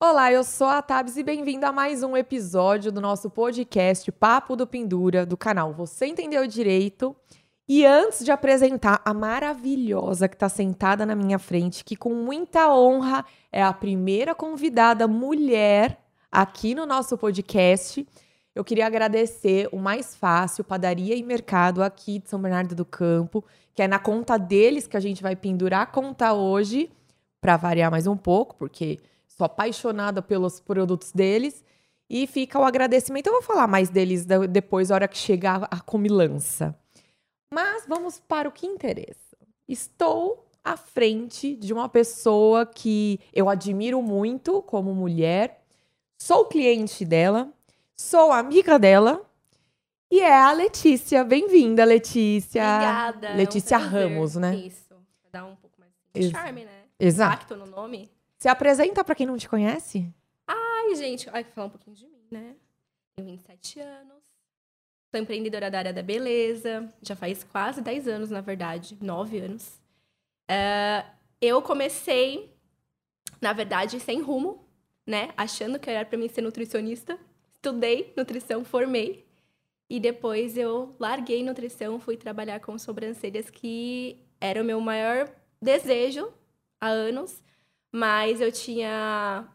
Olá, eu sou a Tabs e bem-vindo a mais um episódio do nosso podcast Papo do Pendura, do canal Você Entendeu Direito. E antes de apresentar a maravilhosa que está sentada na minha frente, que com muita honra é a primeira convidada mulher aqui no nosso podcast, eu queria agradecer o Mais Fácil, Padaria e Mercado aqui de São Bernardo do Campo, que é na conta deles que a gente vai pendurar a conta hoje, para variar mais um pouco, porque sou apaixonada pelos produtos deles. E fica o agradecimento. Eu vou falar mais deles depois, na hora que chegar a comilança. Mas vamos para o que interessa. Estou à frente de uma pessoa que eu admiro muito como mulher, sou cliente dela, sou amiga dela e é a Letícia. Bem-vinda, Letícia. Obrigada. Letícia é um Ramos, né? Isso. Dá um pouco mais de charme, né? Exato. Impacto no nome. Se apresenta para quem não te conhece? Ai, gente, ai, falar um pouquinho de mim, né? Tenho 27 anos. Sou empreendedora da área da beleza. Já faz quase 10 anos, na verdade. 9 anos. Uh, eu comecei, na verdade, sem rumo, né? Achando que era para mim ser nutricionista. Estudei nutrição, formei. E depois eu larguei nutrição, fui trabalhar com sobrancelhas, que era o meu maior desejo há anos mas eu tinha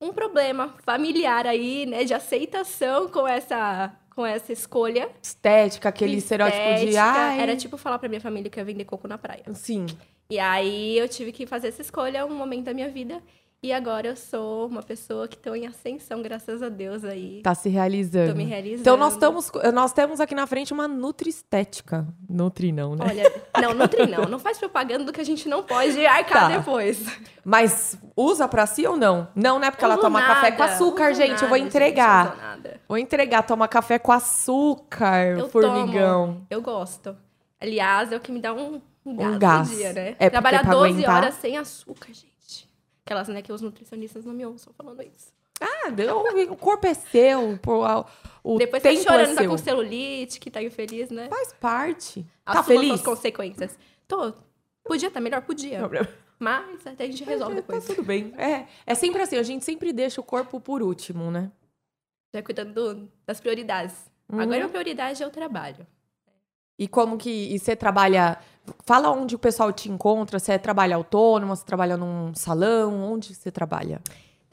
um problema familiar aí, né, de aceitação com essa com essa escolha. Estética, aquele Estética, estereótipo de ai. Era tipo falar pra minha família que ia vender coco na praia. Sim. E aí eu tive que fazer essa escolha um momento da minha vida. E agora eu sou uma pessoa que estou em ascensão, graças a Deus aí. Tá se realizando. Tô me realizando. Então nós estamos, nós temos aqui na frente uma Nutri-estética. Nutri não, né? Olha, não, Nutri não. Não faz propaganda do que a gente não pode arcar Tá. depois. Mas usa pra si ou não? Não, né? Porque ela toma nada, café com açúcar, gente. eu vou nada, entregar. gente, nada. Vou entregar, toma café com açúcar, Eu formigão. tomo, eu gosto. Aliás, é o que me dá um, um gás, Um gás. dia, né? É, Trabalhar pra 12 aguentar- horas sem açúcar, gente. Aquelas, né, que os nutricionistas não me ouçam falando isso. Ah, deu- o corpo é seu, a- o Depois tá tempo chorando, é tá seu. com celulite, que tá infeliz, né? Faz parte. Tá Assuma feliz? suas consequências. Tô. Podia estar melhor? Podia. Problema. Mas até a gente resolve Tá depois. tudo bem. É, é sempre assim, a gente sempre deixa o corpo por último, né? Já cuidando do- das prioridades. Uhum. Agora a prioridade é o trabalho. E como que e você trabalha? Fala onde o pessoal te encontra. Você trabalha autônoma? Você trabalha num salão? Onde você trabalha?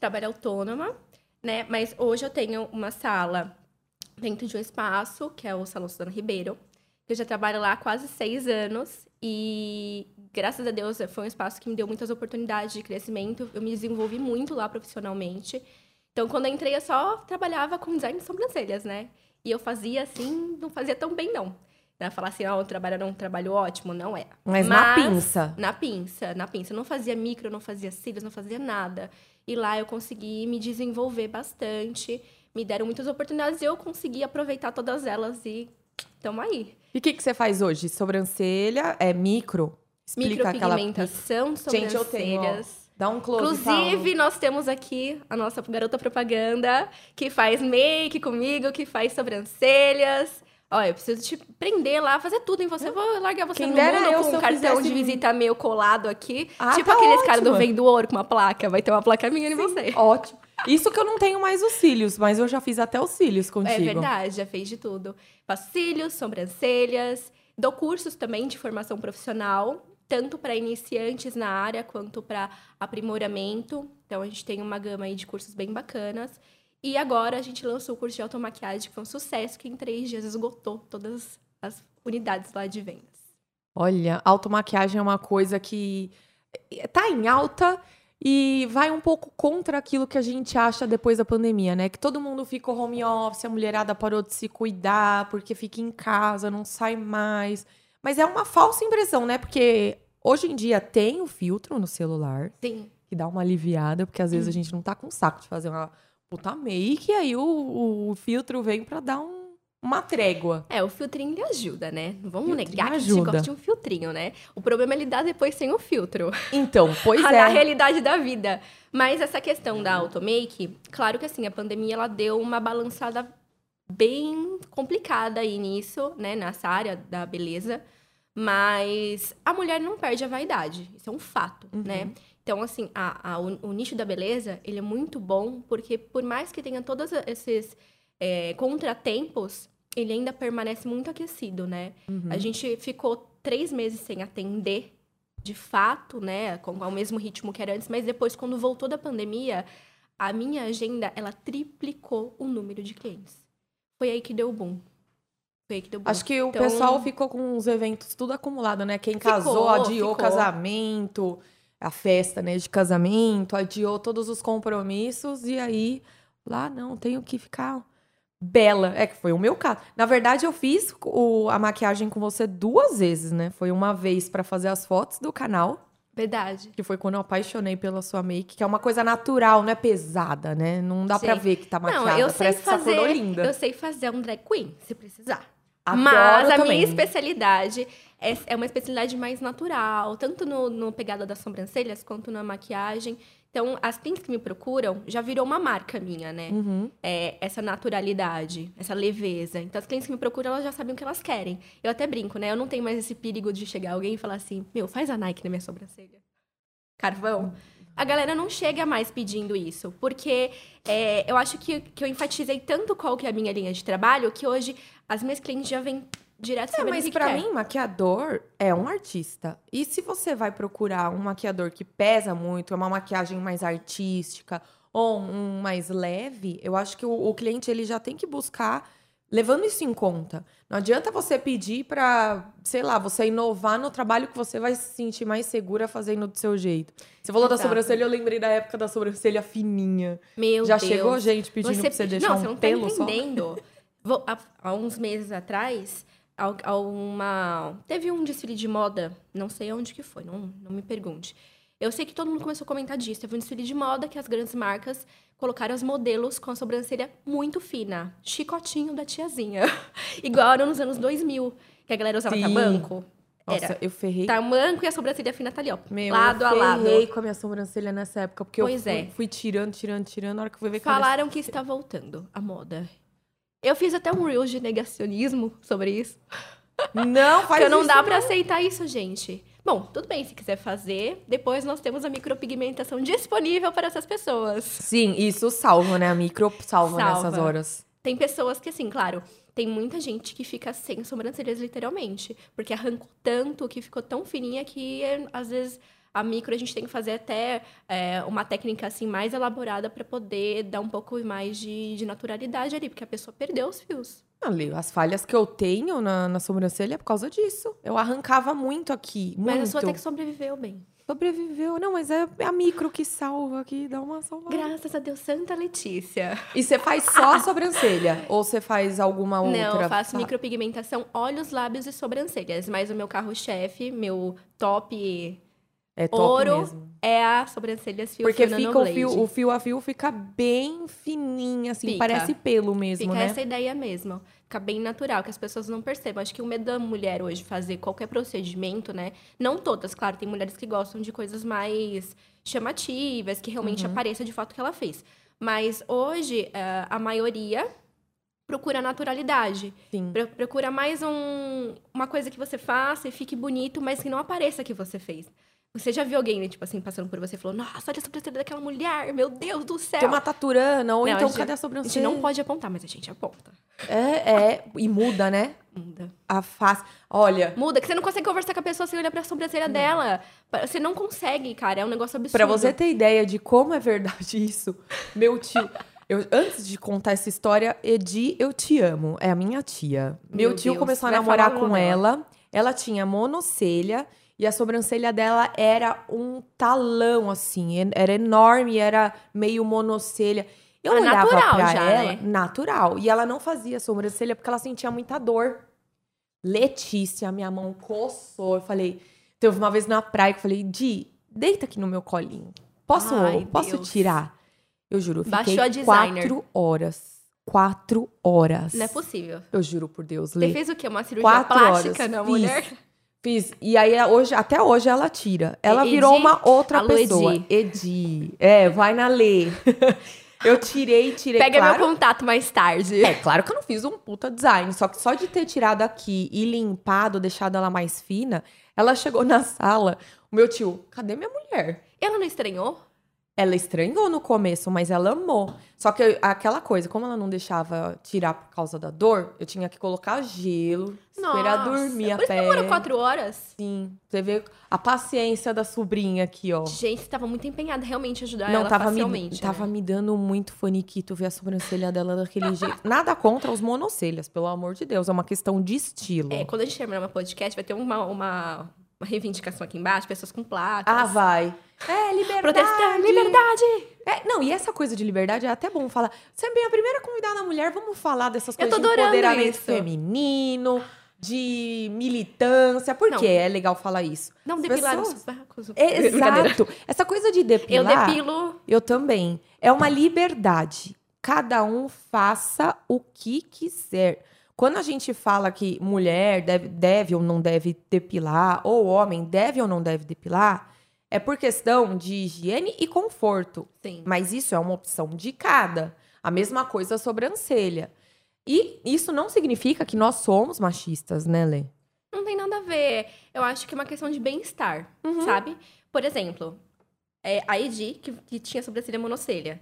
trabalho autônoma, né? Mas hoje eu tenho uma sala dentro de um espaço, que é o Salão Suzana Ribeiro. Eu já trabalho lá há quase seis anos e, graças a Deus, foi um espaço que me deu muitas oportunidades de crescimento. Eu me desenvolvi muito lá profissionalmente. Então, quando eu entrei, eu só trabalhava com design de sobrancelhas, né? E eu fazia assim, não fazia tão bem, não. Né? Falar assim, ó, o trabalho era um trabalho ótimo, não é. Mas, na pinça. Na pinça, na pinça. Eu não fazia micro, não fazia cílios, não fazia nada. E lá eu consegui me desenvolver bastante. Me deram muitas oportunidades e eu consegui aproveitar todas elas e tamo aí. E o que, que você faz hoje? Sobrancelha? É micro? Explica aquela. Micropigmentação, Gente, eu tenho, sobrancelhas. Dá um close. Inclusive, nós temos aqui a nossa garota propaganda, que faz make comigo, que faz sobrancelhas. Olha, eu preciso te prender lá, fazer tudo em você. Vou largar você Quem no mundo eu com um eu cartão de visita meu colado aqui. Ah, tipo tá aqueles caras do. Vem do Ouro com uma placa. Vai ter uma placa minha em você. Ótimo. Isso que eu não tenho mais os cílios, mas eu já fiz até os cílios contigo. É verdade, já fez de tudo. Faço cílios, sobrancelhas, dou cursos também de formação profissional, tanto para iniciantes na área quanto para aprimoramento. Então a gente tem uma gama aí de cursos bem bacanas. E agora a gente lançou o curso de automaquiagem, que foi um sucesso, que em três dias esgotou todas as unidades lá de vendas. Olha, automaquiagem é uma coisa que tá em alta e vai um pouco contra aquilo que a gente acha depois da pandemia, né? Que todo mundo ficou home office, a mulherada parou de se cuidar porque fica em casa, não sai mais. Mas é uma falsa impressão, né? Porque hoje em dia tem o filtro no celular, Sim. que dá uma aliviada, porque às vezes a gente não tá com saco de fazer uma puta make, e aí o, o filtro vem pra dar um- uma trégua. É, o filtrinho ele ajuda, né? Não vamos Filtrinho negar que a gente ajuda. gosta de um filtrinho, né? O problema é lidar depois sem o filtro. Então, pois na é. realidade da vida. Mas essa questão da automake, claro que assim, a pandemia ela deu uma balançada bem complicada aí nisso, né, nessa área da beleza. Mas a mulher não perde a vaidade, isso é um fato, Uhum. né? Então, assim, a, a- o, o nicho da beleza, ele é muito bom, porque por mais que tenha todos esses é, contratempos, ele ainda permanece muito aquecido, né? Uhum. A gente ficou três meses sem atender, de fato, né? Com ao mesmo ritmo que era antes, mas depois, quando voltou da pandemia, a minha agenda, ela triplicou o número de clientes. Foi aí que deu o boom. Foi aí que deu o boom. Acho que o Então- pessoal ficou com os eventos tudo acumulado, né? Quem Ficou, casou, adiou o ficou. casamento, a festa, né, de casamento, adiou todos os compromissos e aí lá não, tenho que ficar bela. É que foi o meu caso. Na verdade, eu fiz o- a maquiagem com você duas vezes, né? Foi uma vez pra fazer as fotos do canal, Verdade. que foi quando eu apaixonei pela sua make, que é uma coisa natural, não é pesada, né? Não dá Sim. ver que tá maquiada, Não, eu sei parece fazer. linda. Eu sei fazer um drag queen, se precisar. Adoro Mas a também. minha especialidade é, é uma especialidade mais natural, tanto no, no pegada das sobrancelhas quanto na maquiagem. Então, as clientes que me procuram já virou uma marca minha, né? Uhum. É, essa naturalidade, essa leveza. Então, as clientes que me procuram, elas já sabem o que elas querem. Eu até brinco, né? Eu não tenho mais esse perigo de chegar alguém e falar assim: meu, faz a Nike na minha sobrancelha. Carvão. A galera não chega mais pedindo isso, porque é, eu acho que, que eu enfatizei tanto qual que é a minha linha de trabalho que hoje as minhas clientes já vêm direto É, mas que quer. mim, maquiador é um artista. E se você vai procurar um maquiador que pesa muito, é uma maquiagem mais artística ou um mais leve, eu acho que o, o cliente ele já tem que buscar levando isso em conta. Não adianta você pedir pra, sei lá, você inovar no trabalho que você vai se sentir mais segura fazendo do seu jeito. Você falou da Exato. sobrancelha, eu lembrei da época da sobrancelha fininha. Meu já Deus. chegou gente pedindo pra você deixar não, um você não tá pelo só? entendendo. Vou- há, há uns meses atrás, uma, teve um desfile de moda, não sei onde que foi, não, não me pergunte. Eu sei que todo mundo começou a comentar disso. Teve um desfile de moda que as grandes marcas colocaram os modelos com a sobrancelha muito fina. Chicotinho da tiazinha. Igual era nos anos 2000, que a galera usava Sim. tamanco. Nossa, Era eu ferrei tamanco e a sobrancelha fina tá ali, ó. Meu, lado eu a lado. ferrei com a minha sobrancelha nessa época, porque Pois eu fui, é. fui tirando, tirando, tirando, na hora que eu fui ver que Falaram que está voltando a moda. Eu fiz até um reel de negacionismo sobre isso. Não, faz Porque não dá pra aceitar isso, gente. Bom, tudo bem, se quiser fazer, depois nós temos a micropigmentação disponível para essas pessoas. Sim, isso salva, né? A micro salva, Salva. nessas horas. Tem pessoas que, assim, claro, tem muita gente que fica sem sobrancelhas, literalmente. Porque arrancou tanto que ficou tão fininha que, às vezes, a micro a gente tem que fazer até é, uma técnica, assim, mais elaborada para poder dar um pouco mais de, de naturalidade ali, porque a pessoa perdeu os fios. Ali, as falhas que eu tenho na, na sobrancelha é por causa disso. Eu arrancava muito aqui, muito. Mas a sua até que sobreviveu bem. Sobreviveu. Não, mas é a micro que salva, que dá uma salvada. Graças a Deus, Santa Letícia. E você faz só a sobrancelha? ou você faz alguma outra? Não, eu faço fa- micropigmentação, olhos, lábios e sobrancelhas. Mas o meu carro-chefe, meu top É top ouro mesmo. é a sobrancelhas fio Porque fio fica o fio, o fio a fio fica bem fininho, assim, Fica. parece pelo mesmo, Fica né? essa ideia mesmo. Fica bem natural, que as pessoas não percebam. Acho que o medo da mulher hoje fazer qualquer procedimento, né? Não todas, claro, tem mulheres que gostam de coisas mais chamativas, que realmente Uhum. apareça de fato o que ela fez. Mas hoje, eh, a maioria procura naturalidade. Sim. Pro- Procura mais um, uma coisa que você faça e fique bonito, mas que não apareça que você fez. Você já viu alguém, né, tipo assim, passando por você e falou, nossa, olha a sobrancelha daquela mulher, meu Deus do céu. Tem uma taturana, ou Não, então a gente- cadê a A sobrancelha? gente não pode apontar, mas a gente aponta. É, é, e muda, né? Muda. A face. Olha, Muda, que você não consegue conversar com a pessoa sem olhar pra sobrancelha dela. Você não consegue, cara. É um negócio absurdo. pra você ter ideia de como é verdade isso, meu tio. Eu, antes de contar essa história, Edi, eu te amo. É a minha tia. Meu, Meu tio Deus, começou a namorar com ela. Ela tinha monocelha e a sobrancelha dela era um talão, assim. Era enorme, era meio monocelha. Eu Ah, olhava natural pra já, ela, né? natural. E ela não fazia sobrancelha porque ela sentia muita dor. Letícia, minha mão coçou. Eu falei, teve uma vez na praia que eu falei, Di, deita aqui no meu colinho. Posso, Ai, posso Deus. tirar? Eu juro, eu fiquei Baixou a quatro horas. Quatro horas. Não é possível. Eu juro por Deus, Você Lê. fez o quê? Uma cirurgia Quatro plástica horas. na mulher? Fiz. E aí, hoje, até hoje, ela tira. Ela Edi? virou uma outra Alô, pessoa. Edi. Edi. É, vai na Lê. eu tirei, tirei. Pega claro, meu contato mais tarde. É, claro que eu não fiz um puta design, só que só de ter tirado aqui e limpado, deixado ela mais fina, ela chegou na sala, o meu tio, cadê minha mulher? Ela não estranhou? Ela estranhou no começo, mas ela amou. Só que eu- aquela coisa, como ela não deixava tirar por causa da dor, eu tinha que colocar gelo, esperar Nossa, dormir a Por isso pele. demorou quatro horas? Sim, você vê a paciência da sobrinha aqui, ó. Gente, você tava muito empenhada realmente em ajudar Não, ela tava me, facilmente. tava né? me dando muito faniquito ver a sobrancelha dela daquele jeito. Nada contra os monocelhas, pelo amor de Deus. É uma questão de estilo. É, quando a gente terminar uma podcast, vai ter uma, uma, uma reivindicação aqui embaixo, pessoas com placas. Ah, vai. É, liberdade. Protestar, liberdade! É, não, e essa coisa de liberdade é até bom falar. Você é bem a primeira convidada mulher, vamos falar dessas Eu coisas de empoderamento isso. feminino, de militância. Por que é legal falar isso? Não As depilar os pessoas- sacos. Brincadeira. Exato. Essa coisa de Eu depilar. depilo. Eu também. É uma liberdade. Cada um faça o que quiser. Quando a gente fala que mulher deve, deve ou não deve depilar, ou homem deve ou não deve depilar, é por questão de higiene e conforto. Sim. Mas isso é uma opção de cada. A mesma coisa a sobrancelha. E isso não significa que nós somos machistas, né, Lê? Não tem nada a ver. Eu acho que é uma questão de bem-estar, Uhum. sabe? Por exemplo, é, a Edi, que, que tinha sobrancelha monocelha.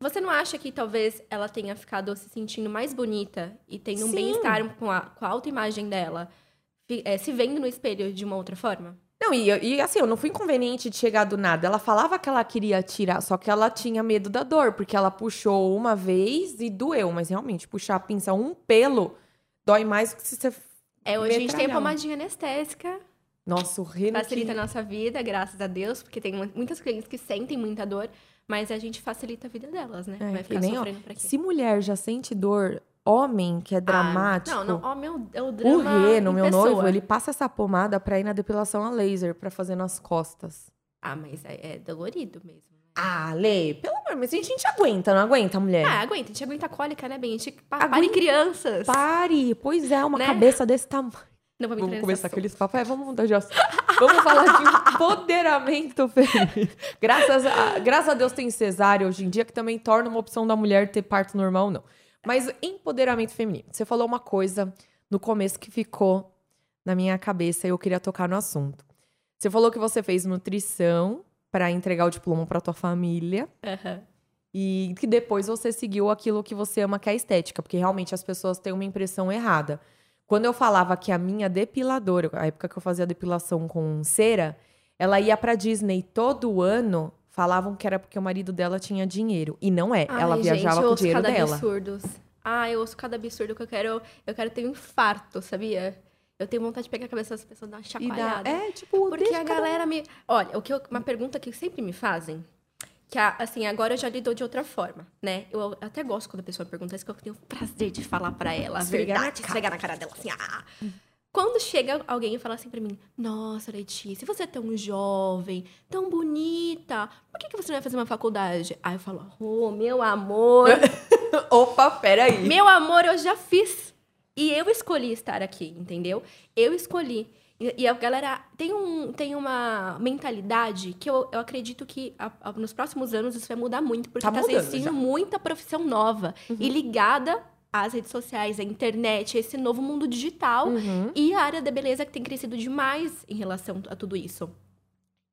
Você não acha que talvez ela tenha ficado se sentindo mais bonita e tendo um bem-estar com a, com a autoimagem dela, é, se vendo no espelho de uma outra forma? Não, e, e assim, eu não fui inconveniente de chegar do nada. Ela falava que ela queria tirar, só que ela tinha medo da dor, porque ela puxou uma vez e doeu. Mas realmente, puxar a pinça um pelo dói mais que se você. É, hoje a gente tem a pomadinha anestésica, Nossa, o reno. facilita que... a nossa vida, graças a Deus, porque tem mu- muitas clientes que sentem muita dor, mas a gente facilita a vida delas, né? É, Vai ficar nem, ó, sofrendo pra quê? Se mulher já sente dor, homem que é dramático. Ah, não, não, ó, meu, é o O drama Reno, em meu pessoa. noivo, ele passa essa pomada pra ir na depilação a laser, pra fazer nas costas. Ah, mas é, é dolorido mesmo. né? Ah, Lê, pelo amor, mas a gente aguenta, não aguenta, mulher? Ah, aguenta, a gente aguenta a cólica, né, bem? A gente pa- pare crianças. Pare! Pois é, uma Né? cabeça desse tamanho. Não vamos, Vamos entrar começar aqueles papos. É, vamos mudar de assunto. Vamos falar de empoderamento feminino. Graças a, graças a Deus tem cesárea hoje em dia, que também torna uma opção da mulher ter parto normal, não. Mas empoderamento feminino. Você falou uma coisa no começo que ficou na minha cabeça e eu queria tocar no assunto. Você falou que você fez nutrição para entregar o diploma para tua família. Aham. e que depois você seguiu aquilo que você ama, que é a estética, porque realmente as pessoas têm uma impressão errada. Quando eu falava que a minha depiladora, a época que eu fazia depilação com cera, ela ia pra Disney todo ano, falavam que era porque o marido dela tinha dinheiro. E não é, ela Ai, viajava gente, com o dinheiro cada dela. absurdos. Ah, eu ouço cada absurdo que eu quero. Eu quero ter um infarto, sabia? Eu tenho vontade de pegar a cabeça das pessoas e dar uma chacoalhada. dá, é, tipo, Porque a galera me. Olha, o que eu- uma pergunta que sempre me fazem, que a- assim, agora eu já lidou de outra forma, né? Eu até gosto quando a pessoa pergunta isso, que eu tenho o prazer de falar pra ela a verdade, esfregar na cara dela, assim, ah. Quando chega alguém e fala assim pra mim, nossa, Letícia, você é tão jovem, tão bonita, por que, que você não vai fazer uma faculdade? Aí eu falo, oh, meu amor, Opa, peraí. meu amor, eu já fiz. E eu escolhi estar aqui, entendeu? Eu escolhi. E, e a galera tem, um, tem uma mentalidade que eu, eu acredito que a- a- nos próximos anos isso vai mudar muito, porque Tá tá, existindo já. muita profissão nova e Uhum. ligada às redes sociais, à internet, a esse novo mundo digital Uhum. e a área da beleza que tem crescido demais em relação a tudo isso.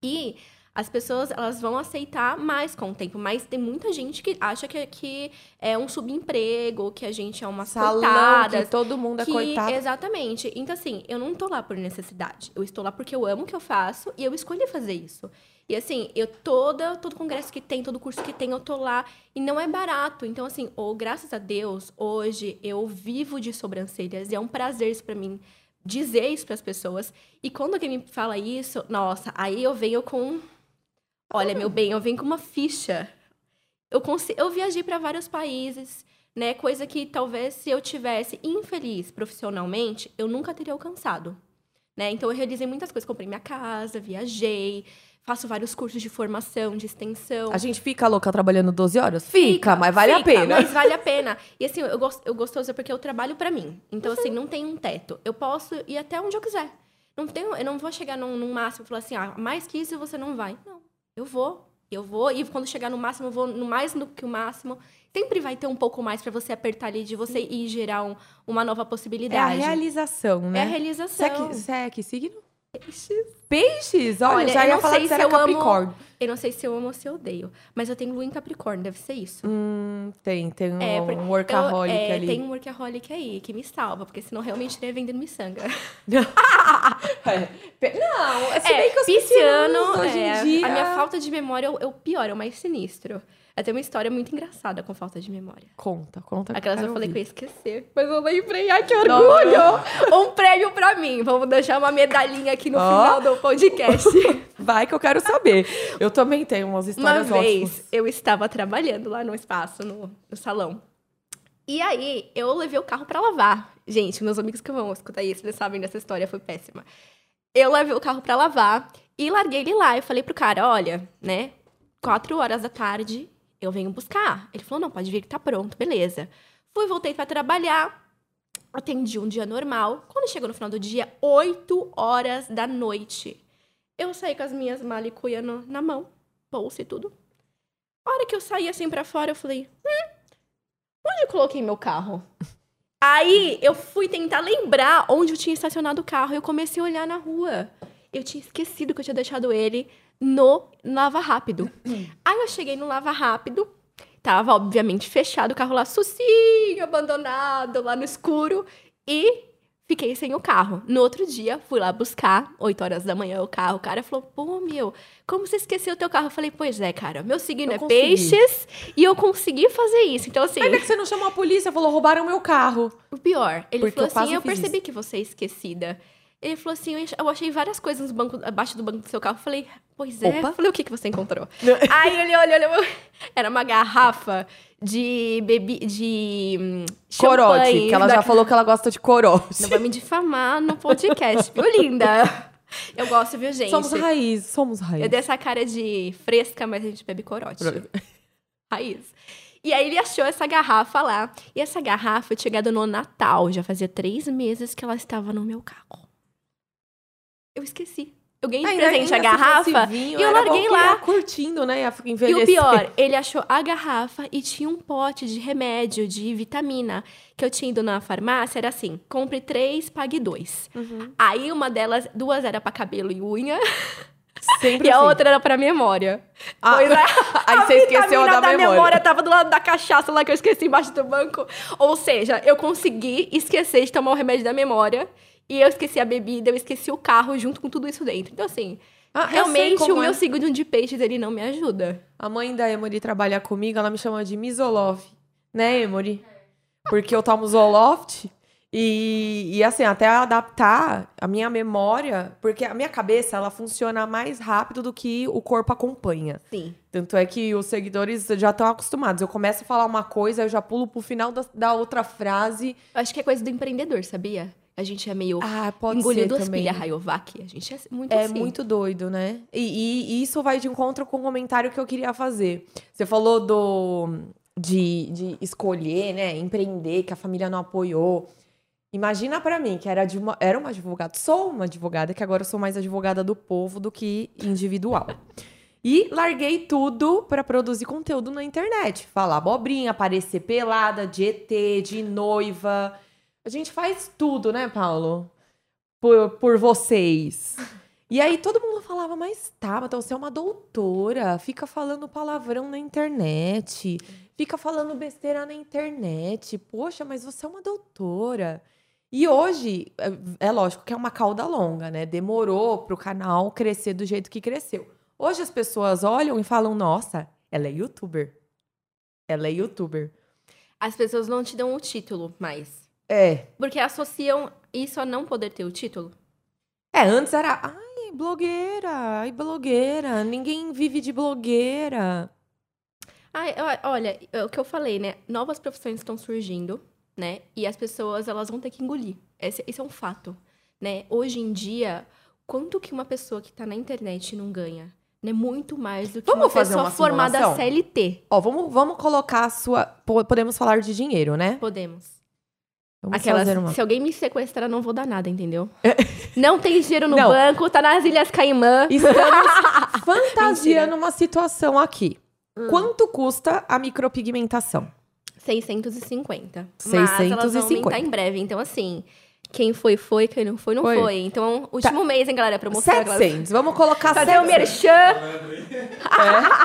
E as pessoas elas vão aceitar mais com o tempo, mas tem muita gente que acha que, que é um subemprego, que a gente é uma Salão, coitada, que todo mundo é que- coitado. Exatamente. Então, assim, eu não tô lá por necessidade. Eu estou lá porque eu amo o que eu faço e eu escolhi fazer isso. E assim, eu toda, todo congresso que tem, todo curso que tem, eu tô lá. E não é barato. Então, assim, ou graças a Deus, hoje eu vivo de sobrancelhas e é um prazer isso pra mim dizer isso pras pessoas. E quando alguém me fala isso, nossa, aí eu venho com. Olha, meu bem, eu venho com uma ficha. Eu, consi- eu viajei para vários países, né? Coisa que talvez se eu tivesse infeliz profissionalmente, eu nunca teria alcançado. Né? Então eu realizei muitas coisas, comprei minha casa, viajei, faço vários cursos de formação, de extensão. A gente fica louca trabalhando 12 horas? Fica, mas vale a Fica, pena. Mas vale a pena. E assim, eu gosto, eu gostoso porque eu trabalho pra mim. Então, assim, não tem um teto. Eu posso ir até onde eu quiser. Não tenho, eu não vou chegar num, num máximo e falar assim, ah, mais que isso você não vai. Não, eu vou. Eu vou, e quando chegar no máximo, eu vou no mais do que o máximo. Sempre vai ter um pouco mais pra você apertar ali, de você ir gerar um- uma nova É a possibilidade. realização, né? É a Você realização. é que, você é que signo? Peixes. Peixes? Olha, Olha, já eu ia falar que você se era eu amo- Capricórnio. Eu não sei se eu amo ou se eu odeio. Mas eu tenho lua em Capricórnio, deve ser isso. Hum, tem, tem um, É, um workaholic eu, é, ali. Tem um workaholic aí que me salva, porque senão realmente estaria vendendo miçanga. É. Não, se É, bem que os pisciano, hoje é, em dia... a minha falta de memória é o, é o pior, é o mais sinistro. Eu tenho uma história muito engraçada com falta de memória. Conta, conta. que Aquelas eu eu falei que eu ia esquecer, mas eu lembrei. Ai, que Não, orgulho! Um prêmio pra mim. Vamos deixar uma medalhinha aqui no Ó. final do podcast. Vai que eu quero saber. Eu também tenho umas Uma histórias vez ótimas. eu estava trabalhando lá no espaço, no, no salão. E aí eu levei o carro pra lavar. Gente, meus amigos que vão escutar isso, eles sabem dessa história, foi péssima. Eu levei o carro pra lavar e larguei ele lá. Eu falei pro cara: olha, né? Quatro horas da tarde eu venho buscar. Ele falou: não, pode vir que tá pronto, beleza. Fui, voltei pra trabalhar. Atendi um dia normal. Quando chegou no final do dia, 8 horas da noite. Eu saí com as minhas malicuia na mão, bolsa e tudo. A hora que eu saí assim pra fora, eu falei: hum, onde eu coloquei meu carro? Aí eu fui tentar lembrar onde eu tinha estacionado o carro. Eu comecei a olhar na rua. Eu tinha esquecido que eu tinha deixado ele no Lava Rápido. Aí eu cheguei no Lava Rápido. Tava, obviamente, fechado o carro lá, sucinho, abandonado, lá no escuro. E fiquei sem o carro. No outro dia, fui lá buscar, 8 horas da manhã, o carro. O cara falou, pô, meu, como você esqueceu o teu carro? Eu falei, pois é, cara, meu signo Eu é consegui. peixes e eu consegui fazer isso. Então, assim, Ainda que você não chamou a polícia, falou, roubaram meu carro. o pior, ele Porque falou eu assim, eu percebi que você é esquecida. Ele falou assim, eu ach- eu achei várias coisas no banco, abaixo do banco do seu carro. Eu falei, pois é. Opa. Falei, o que, que você encontrou? Aí ele olhou, olhou, era uma garrafa de bebi de hum, Corote, que ela da- já falou que ela gosta de corote. Não vai me difamar no podcast, viu, linda? Eu gosto, viu, gente? Somos raiz, somos raiz. Eu dei essa cara de fresca, mas a gente bebe corote. Raiz. E aí ele achou essa garrafa lá. E essa garrafa eu tinha chegado no Natal. Já fazia três meses que ela estava no meu carro. Eu esqueci. Eu ganhei de presente a garrafa. vinho, e eu larguei lá. curtindo, né? E o pior, ele achou a garrafa e tinha um pote de remédio, de vitamina, que eu tinha ido na farmácia. Era assim: compre três, pague dois. Uhum. Aí uma delas, duas era pra cabelo e unha, Sempre e a assim. outra era pra memória. Ah, Pois é. Aí A você esqueceu a vitamina da memória. tava do lado da cachaça lá que eu esqueci embaixo do banco. Ou seja, eu consegui esquecer de tomar o remédio da memória. E eu esqueci a bebida, eu esqueci o carro junto com tudo isso dentro. Então, assim, Ah, realmente o é. meu signo de peixes, ele não me ajuda. A mãe da Emory trabalha comigo, ela me chama de Misolov. Né, Emory? Porque eu tomo Zoloft. E, e assim, até adaptar a minha memória, porque a minha cabeça, ela funciona mais rápido do que o corpo acompanha. Sim. Tanto é que os seguidores já estão acostumados. Eu começo a falar uma coisa, eu já pulo pro final da, da outra frase. Eu acho que é coisa do empreendedor, sabia? A gente é meio Ah, pode engoliu duas também. pilhas Rayovac. A gente é muito É assim. muito doido, né? E, e- e isso vai de encontro com o comentário que eu queria fazer. Você falou do de, de escolher, né? Empreender, que a família não apoiou. Imagina pra mim, que era, de uma, era uma advogada, sou uma advogada, que agora sou mais advogada do povo do que individual. E larguei tudo pra produzir conteúdo na internet. Falar abobrinha, aparecer pelada, de ET, de noiva. A gente faz tudo, né, Paulo? Por, por vocês. E aí todo mundo falava, mas tá, mas você é uma doutora, fica falando palavrão na internet, fica falando besteira na internet. Poxa, mas você é uma doutora. E hoje, é, é lógico que é uma cauda longa, né? Demorou pro canal crescer do jeito que cresceu. Hoje as pessoas olham e falam, nossa, ela é youtuber. Ela é youtuber. As pessoas não te dão o título mais. É. Porque associam isso a não poder ter o título. É, antes era, ai, blogueira, ai, blogueira, ninguém vive de blogueira. Ai, olha, é o que eu falei, né? Novas profissões estão surgindo, né? E as pessoas, elas vão ter que engolir. Esse, esse é um fato, né? Hoje em dia, quanto que uma pessoa que tá na internet não ganha? Né? Muito mais do que Vamos uma fazer pessoa uma formada? CLT. Ó, vamos, vamos colocar a sua. po- Podemos falar de dinheiro, né? Podemos. Vamos Aquelas, uma. se alguém me sequestrar, não vou dar nada, entendeu? não tem dinheiro no Não. banco, tá nas Ilhas Caimã. Estamos fantasiando Mentira. uma situação aqui. Hum. Quanto custa a micropigmentação? 650. Mas elas vão 650. aumentar em breve. Então, assim, Quem foi, foi. Quem não foi, não Foi. foi. Então, último mês, hein, galera, pra mostrar. aquelas- 700. Vamos colocar Fazer o 700. merchan.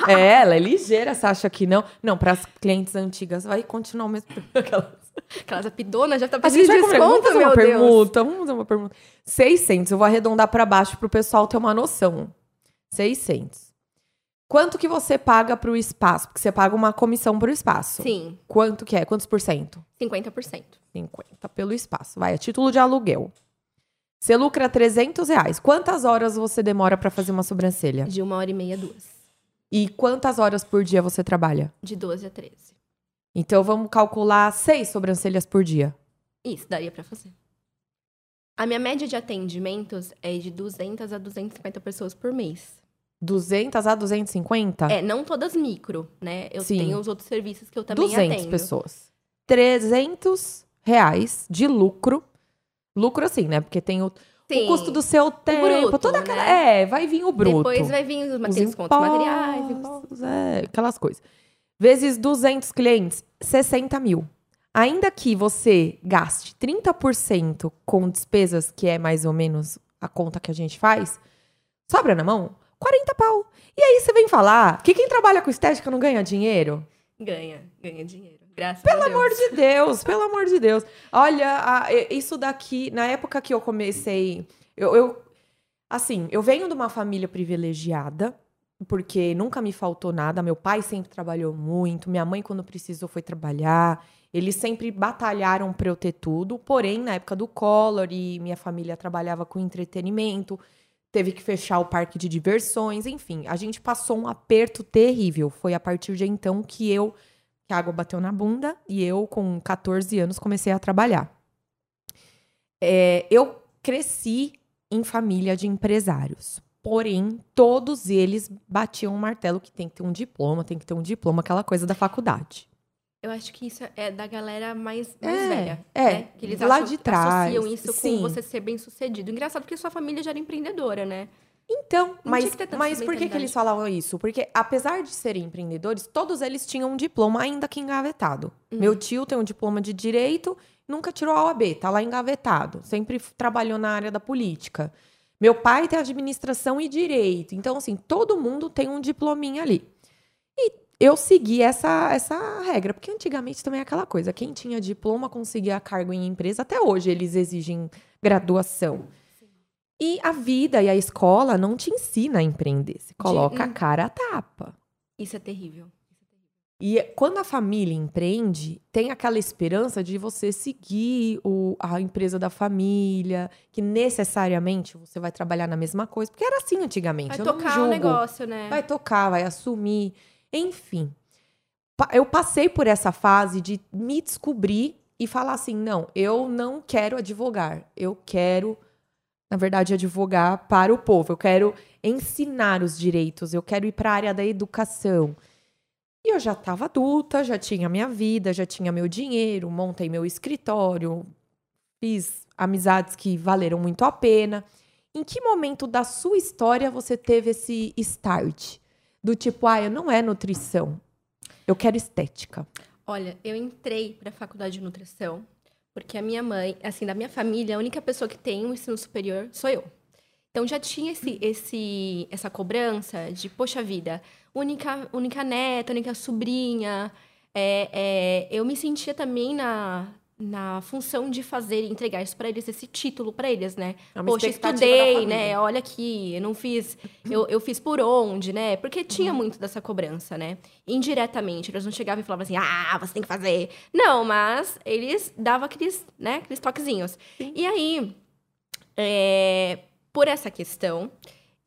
É, é, ela é ligeira, você acha que não? Não, para as clientes antigas vai continuar o mesmo. Aquelas- apidonas já tá pedindo vai comer. Vamos desconto, fazer meu uma Deus. permuta. Vamos fazer uma permuta. 600. Eu vou arredondar para baixo pro pessoal ter uma noção. 600. Quanto que você paga pro espaço? Porque você paga uma comissão pro espaço. Sim, Quanto que é? Quantos por cento? 50%. 50 pelo espaço. Vai, a título de aluguel. Você lucra 300 reais. Quantas horas você demora para fazer uma sobrancelha? De uma hora e meia, duas. E quantas horas por dia você trabalha? De 12 a 13. Então vamos calcular seis sobrancelhas por dia. Isso, daria pra fazer. A minha média de atendimentos é de 200 a 250 pessoas por mês. 200 a 250? É, não todas micro, né? Eu Sim. tenho os outros serviços que eu também 200 atendo. pessoas. 300 reais de lucro. Lucro assim, né? Porque tem o, o custo do seu tempo, bruto, toda aquela... né? É, vai vir o bruto. Depois vai vir os, Os tem os contos materiais, impostos. impostos, é, aquelas coisas. Vezes 200 clientes, 60 mil. Ainda que você gaste 30% com despesas, que é mais ou menos a conta que a gente faz, sobra na mão 40 pau. E aí você vem falar que quem trabalha com estética não ganha dinheiro? Ganha, ganha dinheiro. Graças Pelo a Deus. amor de Deus, pelo amor de Deus. Olha, isso daqui, na época que eu comecei, eu, eu- assim, eu venho de uma família privilegiada, porque nunca me faltou nada. Meu pai sempre trabalhou muito, minha mãe, quando precisou, foi trabalhar. Eles sempre batalharam para eu ter tudo. Porém, na época do Collor e minha família trabalhava com entretenimento, teve que fechar o parque de diversões, enfim, a gente passou um aperto terrível. Foi a partir de então que eu que a água bateu na bunda e eu, com 14 anos, comecei a trabalhar. É, eu cresci em família de empresários. Porém, todos eles batiam um martelo que tem que ter um diploma, tem que ter um diploma, aquela coisa da faculdade. Eu acho que isso é da galera mais, mais É, velha. é, né? Que eles lá de trás, associam isso sim. com você ser bem sucedido. Engraçado porque sua família já era empreendedora, né? Então, tinha mas, mas por que, que eles falavam isso? Porque, apesar de serem empreendedores, todos eles tinham um diploma ainda que engavetado. Uhum. Meu tio tem um diploma de direito, nunca tirou a OAB, tá lá engavetado. Sempre trabalhou na área da política. Meu pai tem administração e direito. Então, assim, todo mundo tem um diplominha ali. E eu segui essa, essa regra, porque antigamente também é aquela coisa: quem tinha diploma conseguia cargo em empresa, até hoje eles exigem graduação. E a vida e a escola não te ensina a empreender. Você coloca a hum. cara a tapa. Isso é terrível. E quando a família empreende, tem aquela esperança de você seguir o- a empresa da família, que necessariamente você vai trabalhar na mesma coisa, porque era assim antigamente. Vai tocar o julgo. negócio, né? Vai tocar, vai assumir, enfim. Eu passei por essa fase de me descobrir e falar assim: não, eu não quero advogar, eu quero, na verdade, advogar para o povo, eu quero ensinar os direitos, eu quero ir para a área da educação. E eu já estava adulta, já tinha minha vida, já tinha meu dinheiro, montei meu escritório, fiz amizades que valeram muito a pena. Em que momento da sua história você teve esse start? Do tipo, ah, eu não é nutrição, eu quero estética. Olha, eu entrei para a faculdade de nutrição porque a minha mãe, assim, da minha família, a única pessoa que tem um ensino superior sou eu. Então já tinha esse, esse, essa cobrança de, poxa vida, única, única neta, única sobrinha. É, é, eu me sentia também na, na função de fazer, entregar isso para eles, esse título para eles, né? É Poxa, estudei, né? Olha aqui, eu não fiz, eu, eu fiz por onde, né? Porque tinha Uhum. muito dessa cobrança, né? Indiretamente, eles não chegavam e falavam assim, ah, você tem que fazer. Não, mas eles davam aqueles, né, aqueles toquezinhos. Sim. E aí, é, por essa questão,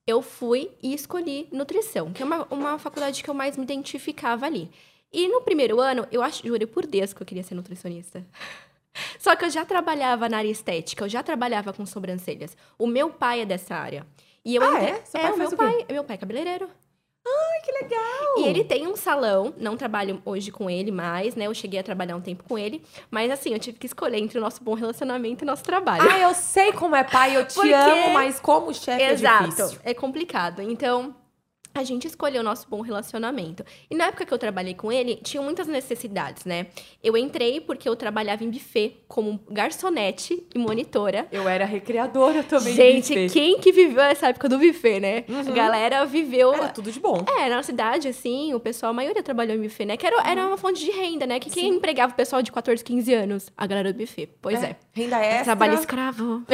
eu fui e escolhi nutrição, que é uma, uma faculdade que eu mais me identificava ali. E no primeiro ano, eu acho, juro por Deus que eu queria ser nutricionista. Só que eu já trabalhava na área estética, eu já trabalhava com sobrancelhas. O meu pai é dessa área. E eu Ah, entrei- é? Seu pai o faz meu o quê? pai, meu pai é cabeleireiro. Ai, que legal! E ele tem um salão, não trabalho hoje com ele mais, né? Eu cheguei a trabalhar um tempo com ele, mas assim, eu tive que escolher entre o nosso bom relacionamento e o nosso trabalho. Ah, eu sei como é pai, eu te Porque- amo, mas como chefe é Exato, difícil. é complicado. Então, a gente escolheu o nosso bom relacionamento. E na época que eu trabalhei com ele, tinha muitas necessidades, né? Eu entrei porque eu trabalhava em buffet como garçonete e monitora. Eu era recreadora também. Gente, quem que viveu essa época do buffet, né? Uhum. A galera viveu. Era tudo de bom. É, na cidade, assim, o pessoal, a maioria trabalhou em buffet, né? Que era, era uma fonte de renda, né? Que quem Sim. empregava o pessoal de 14, 15 anos? A galera do buffet. Pois é. é. Renda extra. Trabalho escravo.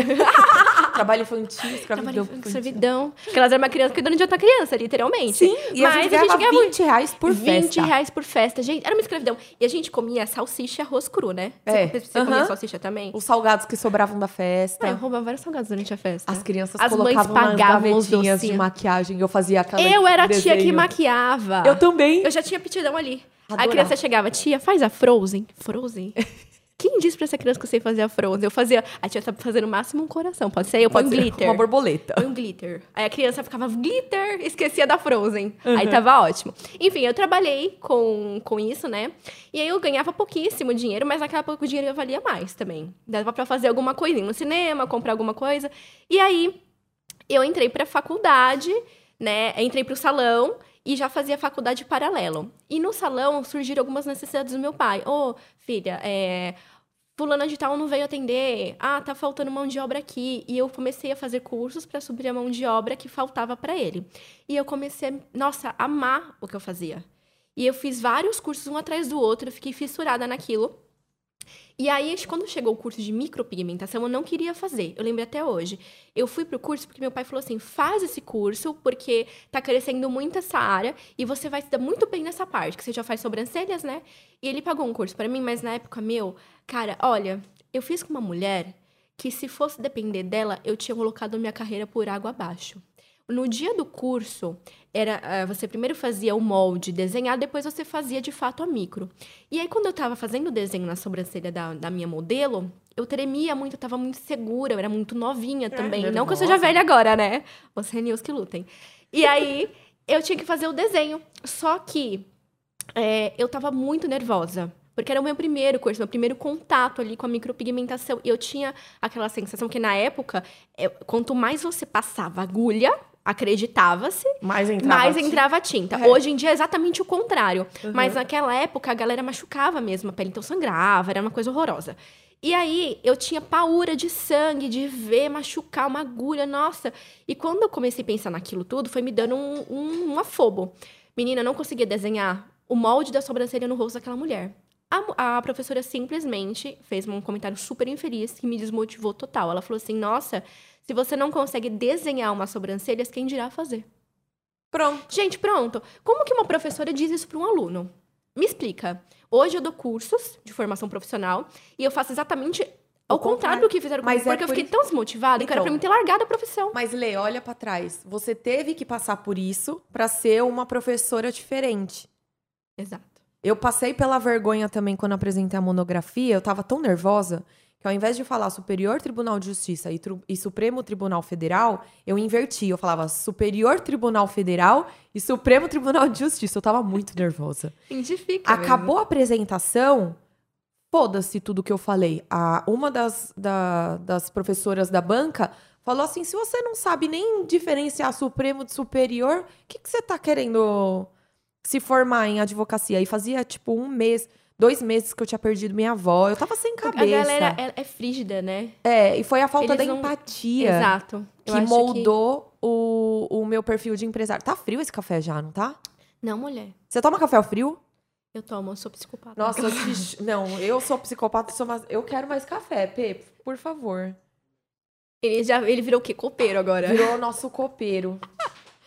Trabalho infantil, escravidão. Trabalho escravidão. Porque elas eram uma criança cuidando de outra criança, literalmente. Sim, e Mas a gente, a gente ganhava 20 reais por 20 festa. 20 reais por festa. Gente, era uma escravidão. E a gente comia salsicha e arroz cru, né? É. Você, você comia salsicha também? Os salgados que sobravam da festa. É, eu roubava vários salgados durante a festa. As crianças As colocavam mães pagavam nas gavetinhas de maquiagem. Eu fazia aquela Eu era a tia que maquiava. Eu também. Eu já tinha pitidão ali. Adorava. A criança chegava, tia, faz a Frozen. Frozen? Quem disse pra essa criança que eu sei fazer a Frozen? Eu fazia. A tia tá fazendo no máximo um coração. Pode ser? Eu ponho glitter. Uma borboleta. Um glitter. Aí a criança ficava glitter, esquecia da Frozen. Uhum. Aí tava ótimo. Enfim, eu trabalhei com, com isso, né? E aí eu ganhava pouquíssimo dinheiro, mas naquela época o dinheiro valia mais também. Dava pra fazer alguma coisinha no cinema, comprar alguma coisa. E aí eu entrei pra faculdade, né? Entrei pro salão e já fazia faculdade paralelo. E no salão surgiram algumas necessidades do meu pai. Ô, oh, filha, é. Fulana de tal não veio atender. Ah, tá faltando mão de obra aqui. E eu comecei a fazer cursos para suprir a mão de obra que faltava para ele. E eu comecei, nossa, a amar o que eu fazia. E eu fiz vários cursos um atrás do outro, eu fiquei fissurada naquilo. E aí, quando chegou o curso de micropigmentação, eu não queria fazer. Eu lembro até hoje. Eu fui pro curso porque meu pai falou assim: faz esse curso, porque tá crescendo muito essa área e você vai se dar muito bem nessa parte, que você já faz sobrancelhas, né? E ele pagou um curso para mim, mas na época, meu, cara, olha, eu fiz com uma mulher que se fosse depender dela, eu tinha colocado minha carreira por água abaixo. No dia do curso, era uh, você primeiro fazia o molde desenhar, depois você fazia de fato a micro. E aí, quando eu estava fazendo o desenho na sobrancelha da, da minha modelo, eu tremia muito, eu estava muito segura, eu era muito novinha é, também. Não que eu seja velha agora, né? Os renews que lutem. E aí, eu tinha que fazer o desenho. Só que é, eu estava muito nervosa. Porque era o meu primeiro curso, meu primeiro contato ali com a micropigmentação. E eu tinha aquela sensação que, na época, é, quanto mais você passava agulha, acreditava-se, mais entrava, mais entrava tinta. É. Hoje em dia é exatamente o contrário. Uhum. Mas naquela época a galera machucava mesmo a pele, então sangrava, era uma coisa horrorosa. E aí eu tinha paura de sangue, de ver machucar uma agulha, nossa. E quando eu comecei a pensar naquilo tudo, foi me dando um, um, um afobo. Menina, não conseguia desenhar o molde da sobrancelha no rosto daquela mulher. A, a, professora simplesmente fez um comentário super infeliz que me desmotivou total. Ela falou assim: Nossa, se você não consegue desenhar uma sobrancelha, quem dirá fazer? Pronto. Gente, pronto. Como que uma professora diz isso para um aluno? Me explica. Hoje eu dou cursos de formação profissional e eu faço exatamente ao contrário, contrário do que fizeram comigo, é porque é eu fiquei tão desmotivada então, que era pra então, mim ter largado a profissão. Mas, Lê, olha para trás. Você teve que passar por isso para ser uma professora diferente. Exato. Eu passei pela vergonha também quando apresentei a monografia. Eu tava tão nervosa que ao invés de falar Superior Tribunal de Justiça e, e, Supremo Tribunal Federal, eu inverti. Eu falava Superior Tribunal Federal e Supremo Tribunal de Justiça. Eu tava muito nervosa. Identifica. Acabou mesmo. a apresentação, foda-se tudo que eu falei. A, uma das, da, das professoras da banca falou assim: se você não sabe nem diferenciar Supremo de Superior, o que, que você tá querendo se formar em advocacia? E fazia tipo um mês dois meses que eu tinha perdido minha avó. Eu tava sem cabeça. A galera é, é frígida, né? É, e foi a falta Eles da não... empatia. Exato. Eu que moldou que... O, o meu perfil de empresário. Tá frio esse café já, não tá? Não, mulher. Você toma café ao frio? Eu tomo, eu sou psicopata. Nossa, eu, não, eu sou psicopata, sou mais, eu quero mais café, Pepe, por favor. Ele já ele virou o quê? Copeiro agora. Virou nosso copeiro.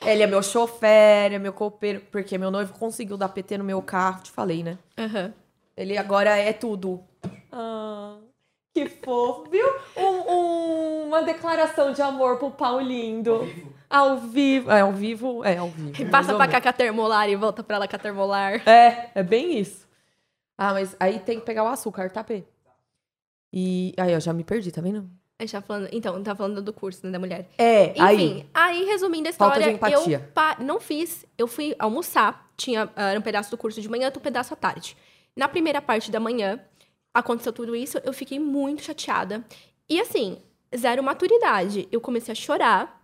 Ele é meu chofer, é meu copeiro, porque meu noivo conseguiu dar PT no meu carro, te falei, né? Uhum. Ele agora é tudo. Ah, que fofo, viu? Um, um, uma declaração de amor pro Paulindo. Ao vivo. É, ao vivo. É, ao vivo. E passa pra cá com a termolar e volta pra lá com a termolar. É, é bem isso. Ah, mas aí tem que pegar o açúcar, tá, P? E aí, eu já me perdi, tá vendo? A gente tá falando, então, tá falando do curso, né, da mulher. É, Enfim, aí. aí, resumindo a história, Falta de empatia. eu não fiz, eu fui almoçar, tinha era um pedaço do curso de manhã, outro pedaço à tarde. Na primeira parte da manhã, aconteceu tudo isso, eu fiquei muito chateada. E assim, zero maturidade. Eu comecei a chorar.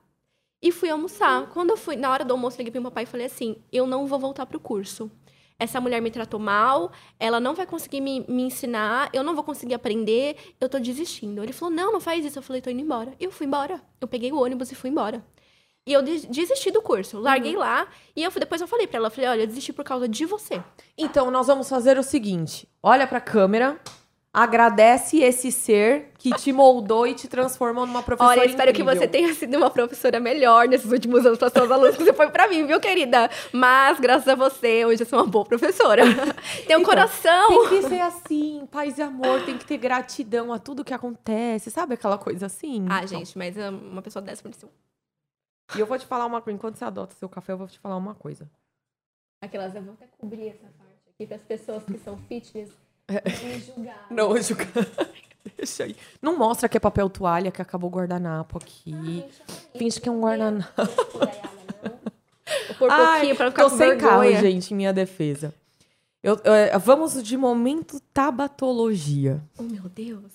E fui almoçar. Quando eu fui, na hora do almoço, liguei pro meu papai e falei assim: eu não vou voltar pro curso. Essa mulher me tratou mal, ela não vai conseguir me, me ensinar, eu não vou conseguir aprender, eu tô desistindo. Ele falou: não, não faz isso. Eu falei: tô indo embora. E eu fui embora. Eu peguei o ônibus e fui embora. E eu des- desisti do curso, larguei lá. E eu, depois eu falei pra ela, falei, olha, eu desisti por causa de você. Então, nós vamos fazer o seguinte: olha pra câmera, agradece esse ser que te moldou e te transformou numa professora. Olha, eu espero que incrível. você tenha sido uma professora melhor nesses últimos anos para seus alunos que você foi pra mim, viu, querida? Mas, graças a você, hoje eu sou uma boa professora. Tem um Então, coração. Tem que ser assim, paz e amor, tem que ter gratidão a tudo que acontece, sabe aquela coisa assim? Ah, Então, gente, mas uma pessoa dessa merece um- E eu vou te falar uma coisa, enquanto você adota seu café, eu vou te falar uma coisa. Aquelas, eu vou até cobrir essa parte aqui para as pessoas que são fitness. Não me julgar. Não, julgo- Deixa aí. Não mostra que é papel toalha, que acabou o guardanapo aqui. Finge que é um guardanapo. Ai, pouquinho pra ficar tô com sem carro, vergonha. gente, em minha defesa. Eu, eu- vamos de momento tabatologia. Oh, meu Deus.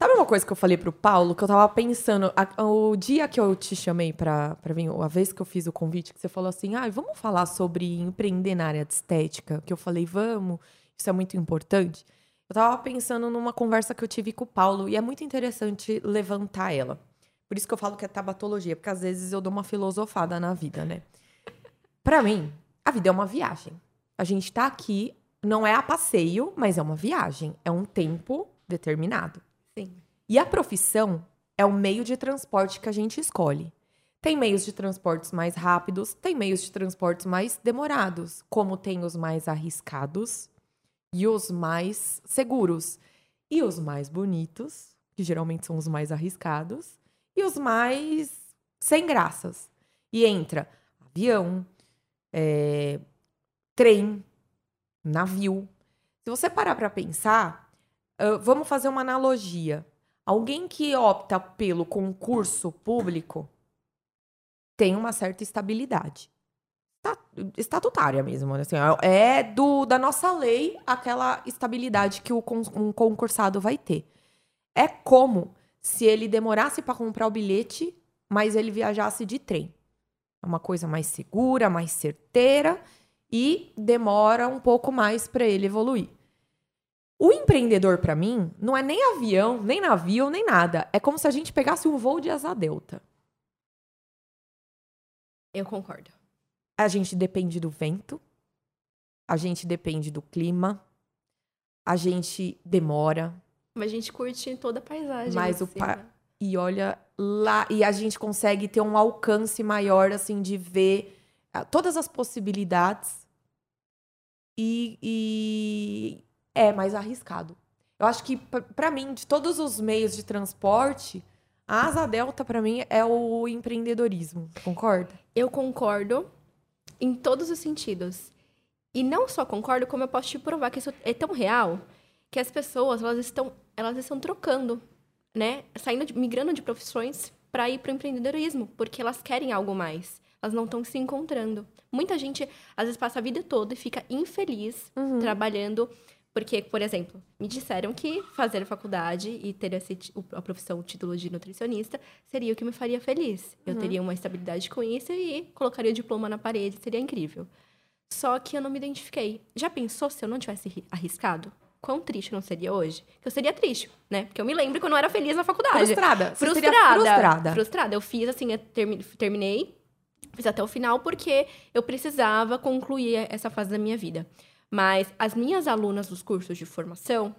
Sabe uma coisa que eu falei pro Paulo, que eu tava pensando, a- o dia que eu te chamei pra, pra vir, a vez que eu fiz o convite, que você falou assim, ah, vamos falar sobre empreender na área de estética, que eu falei, vamos, isso é muito importante. Eu tava pensando numa conversa que eu tive com o Paulo, e é muito interessante levantar ela. Por isso que eu falo que é tabatologia, porque às vezes eu dou uma filosofada na vida, né? Pra mim, a vida é uma viagem. A gente tá aqui, não é a passeio, mas é uma viagem. É um tempo determinado. Sim. E a profissão é o meio de transporte que a gente escolhe. Tem meios de transportes mais rápidos, tem meios de transportes mais demorados, como tem os mais arriscados e os mais seguros. E os mais bonitos, que geralmente são os mais arriscados, e os mais sem graças. E entra avião, é, trem, navio. Se você parar para pensar, vamos fazer uma analogia. Alguém que opta pelo concurso público tem uma certa estabilidade. Esta- Estatutária mesmo, né? Assim, é do, da nossa lei aquela estabilidade que o um concursado vai ter. É como se ele demorasse para comprar o bilhete, mas ele viajasse de trem. É uma coisa mais segura, mais certeira e demora um pouco mais para ele evoluir. O empreendedor, para mim, não é nem avião, nem navio, nem nada. É como se a gente pegasse um voo de asa delta. Eu concordo. A gente depende do vento, a gente depende do clima, a gente demora Mas a gente curte toda a paisagem. Mas o pa- e olha lá e a gente consegue ter um alcance maior assim de ver ah, todas as possibilidades e, e é mais arriscado. Eu acho que pra mim de todos os meios de transporte, a asa delta pra mim é o empreendedorismo, concorda? Eu concordo em todos os sentidos. E não só concordo, como eu posso te provar que isso é tão real que as pessoas elas estão elas estão trocando, né? Saindo, de- migrando de profissões para ir para o empreendedorismo, porque elas querem algo mais. Elas não estão se encontrando. Muita gente às vezes passa a vida toda e fica infeliz trabalhando porque, por exemplo, me disseram que fazer faculdade e ter esse, a profissão, o título de nutricionista, seria o que me faria feliz. Eu teria uma estabilidade com isso e colocaria o diploma na parede, seria incrível. Só que eu não me identifiquei. Já pensou se eu não tivesse ri- arriscado? Quão triste não seria hoje? Que eu seria triste, né? Porque eu me lembro que eu não era feliz na faculdade. Frustrada. Frustrada. frustrada. Frustrada. Eu fiz assim, eu termi- terminei, fiz até o final porque eu precisava concluir essa fase da minha vida. Mas as minhas alunas dos cursos de formação,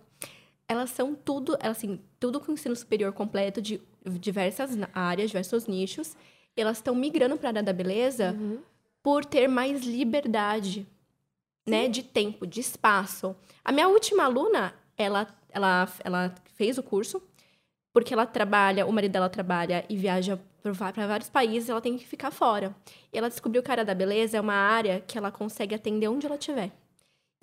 elas são tudo, elas, assim, tudo com ensino superior completo de diversas áreas, diversos nichos. Elas estão migrando para a área da beleza Uhum. por ter mais liberdade, né, de tempo, de espaço. A minha última aluna, ela, ela, ela fez o curso porque ela trabalha, o marido dela trabalha e viaja para vários países, ela tem que ficar fora. E ela descobriu que a área da beleza é uma área que ela consegue atender onde ela estiver.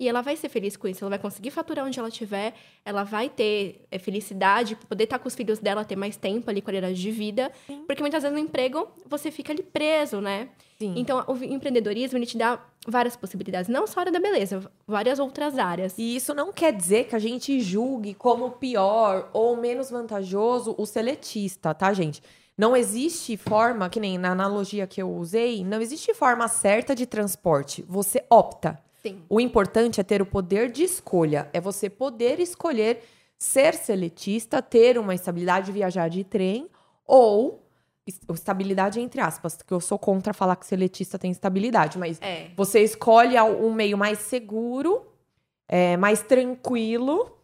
E ela vai ser feliz com isso, ela vai conseguir faturar onde ela estiver, ela vai ter é, felicidade, poder estar com os filhos dela, ter mais tempo ali, qualidade de vida. Sim. Porque muitas vezes no emprego você fica ali preso, né? Sim. Então, o empreendedorismo, ele te dá várias possibilidades. Não só a área da beleza, várias outras áreas. E isso não quer dizer que a gente julgue como pior ou menos vantajoso o seletista, tá, gente? Não existe forma, que nem na analogia que eu usei, não existe forma certa de transporte. Você opta. Sim. O importante é ter o poder de escolha. É você poder escolher ser seletista, ter uma estabilidade de viajar de trem ou es- estabilidade entre aspas, que eu sou contra falar que seletista tem estabilidade, mas É. você escolhe um meio mais seguro, é, mais tranquilo.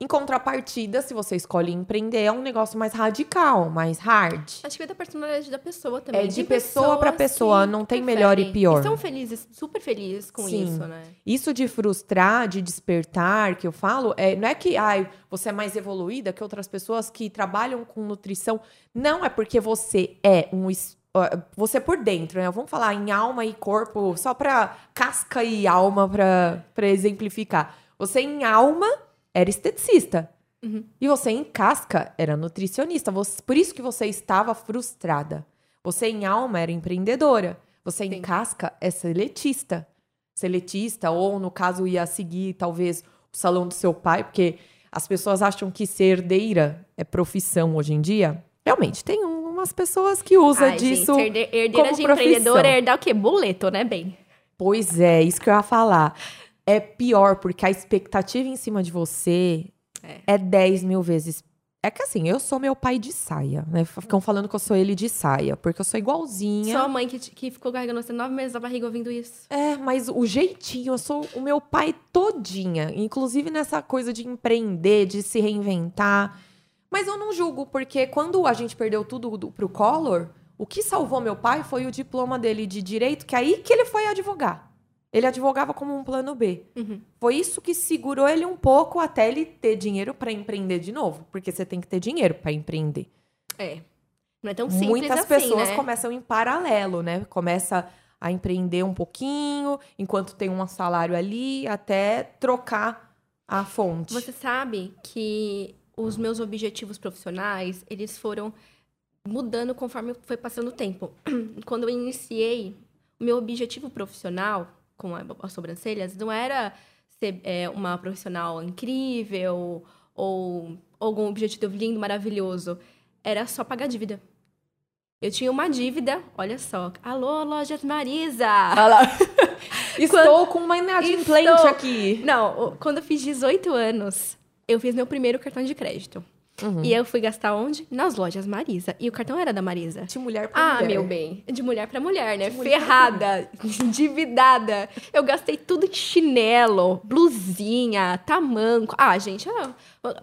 Em contrapartida, se você escolhe empreender, é um negócio mais radical, mais hard. Acho que é da personalidade da pessoa também. É de Tem pessoa pra pessoas pessoa, não tem melhor e pior. E são felizes, super felizes com Sim. isso, né? Isso de frustrar, de despertar, que eu falo, é, não é que ai, você é mais evoluída que outras pessoas que trabalham com nutrição. Não, é porque você é um. Você por dentro, né? Vamos falar em alma e corpo, só pra casca e alma pra exemplificar. Você em alma era esteticista. Uhum. E você em casca era nutricionista. Você- por isso que você estava frustrada. Você em alma era empreendedora. Você em Sim. casca é seletista. Seletista, ou no caso ia seguir talvez o salão do seu pai, porque as pessoas acham que ser herdeira é profissão hoje em dia. Realmente, tem um- umas pessoas que usam disso. gente, herdeira como de profissão. empreendedora é herdar o quê? Boleto, né, bem? Pois é, isso que eu ia falar. É pior, porque a expectativa em cima de você É. é 10 mil vezes. É que assim, eu sou meu pai de saia, né? Ficam falando que eu sou ele de saia, porque eu sou igualzinha. Só a mãe que, que ficou carregando você nove meses da barriga ouvindo isso. É, mas o jeitinho, eu sou o meu pai todinha. Inclusive nessa coisa de empreender, de se reinventar. Mas eu não julgo, porque quando a gente perdeu tudo do, pro Collor, o que salvou meu pai foi o diploma dele de direito, que é aí que ele foi advogar. Ele advogava como um plano B. Uhum. Foi isso que segurou ele um pouco até ele ter dinheiro para empreender de novo. Porque você tem que ter dinheiro para empreender. É. Não é tão simples Muitas assim, pessoas né? começam em paralelo, né? Começa a empreender um pouquinho, enquanto tem um salário ali, até trocar a fonte. Você sabe que os meus objetivos profissionais, eles foram mudando conforme foi passando o tempo. Quando eu iniciei, o meu objetivo profissional com a- as sobrancelhas não era ser é, uma profissional incrível ou algum objetivo lindo, maravilhoso. Era só pagar dívida. Eu tinha uma dívida, olha só. Alô, Lojas Marisa! Lá. Estou com uma inadimplente Estou- aqui. Não, quando eu fiz 18 anos, eu fiz meu primeiro cartão de crédito. Uhum. E eu fui gastar onde? Nas lojas Marisa. E o cartão era da Marisa. De mulher pra Ah, mulher. meu bem. De mulher pra mulher, né? De mulher Ferrada, endividada. Eu gastei tudo em chinelo, blusinha, tamanco. Ah, gente, ah,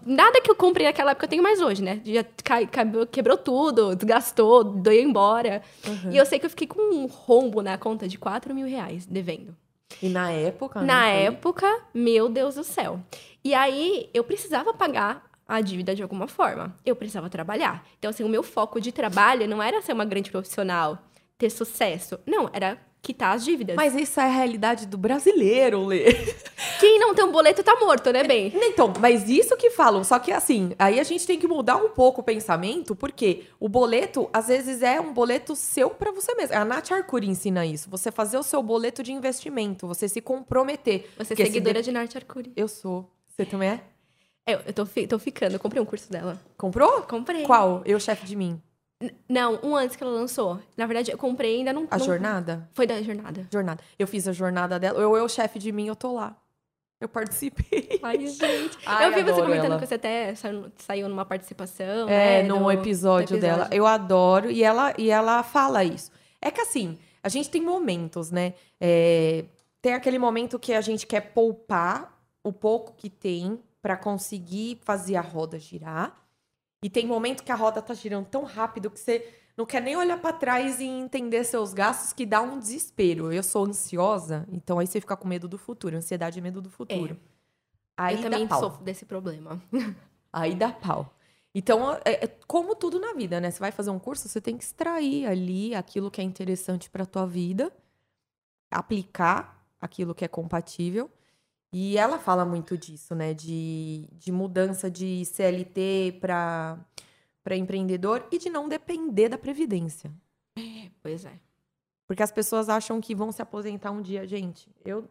nada que eu comprei naquela época eu tenho mais hoje, né? Já cai- quebrou tudo, desgastou, doeu embora. Uhum. E eu sei que eu fiquei com um rombo na conta de 4 mil reais devendo. E na época, né, Na época, meu Deus do céu. E aí, eu precisava pagar a dívida de alguma forma. Eu precisava trabalhar. Então, assim, o meu foco de trabalho não era ser uma grande profissional, ter sucesso. Não, era quitar as dívidas. Mas isso é a realidade do brasileiro, Lê. Quem não tem um boleto tá morto, né, bem? Então, mas isso que falam, só que assim, aí a gente tem que mudar um pouco o pensamento, porque o boleto, às vezes, é um boleto seu pra você mesmo. A Nath Arcuri ensina isso. Você fazer o seu boleto de investimento, você se comprometer. Você é Porque se seguidora de- Narte Arcuri. Eu sou. Você também é? É, eu tô, fi- tô ficando, eu comprei um curso dela. Comprou? Comprei. Qual? Eu, chefe de mim. N- Não, um antes que ela lançou. Na verdade, eu comprei ainda não... A não- jornada? Foi da jornada. Jornada. Eu fiz a jornada dela. Eu, eu, chefe de mim, eu tô lá. Eu participei. Ai, gente. Ai, eu vi você comentando ela. que você até saiu, numa participação. É, né, num do- episódio, do dela. episódio. Eu adoro. E ela, e ela fala isso. É que assim, a gente tem momentos, né? É, tem aquele momento que a gente quer poupar o pouco que tem pra conseguir fazer a roda girar. E tem momento que a roda tá girando tão rápido que você não quer nem olhar pra trás e entender seus gastos, que dá um desespero. Eu sou ansiosa, então aí você fica com medo do futuro. Ansiedade é medo do futuro. Aí eu também pau. sofro desse problema. Aí dá pau. Então, é, é como tudo na vida, né? Você vai fazer um curso, você tem que extrair ali aquilo que é interessante para tua vida, aplicar aquilo que é compatível. E ela fala muito disso, né? De, de mudança de CLT para empreendedor e de não depender da previdência. Pois é. Porque as pessoas acham que vão se aposentar um dia, gente. Eu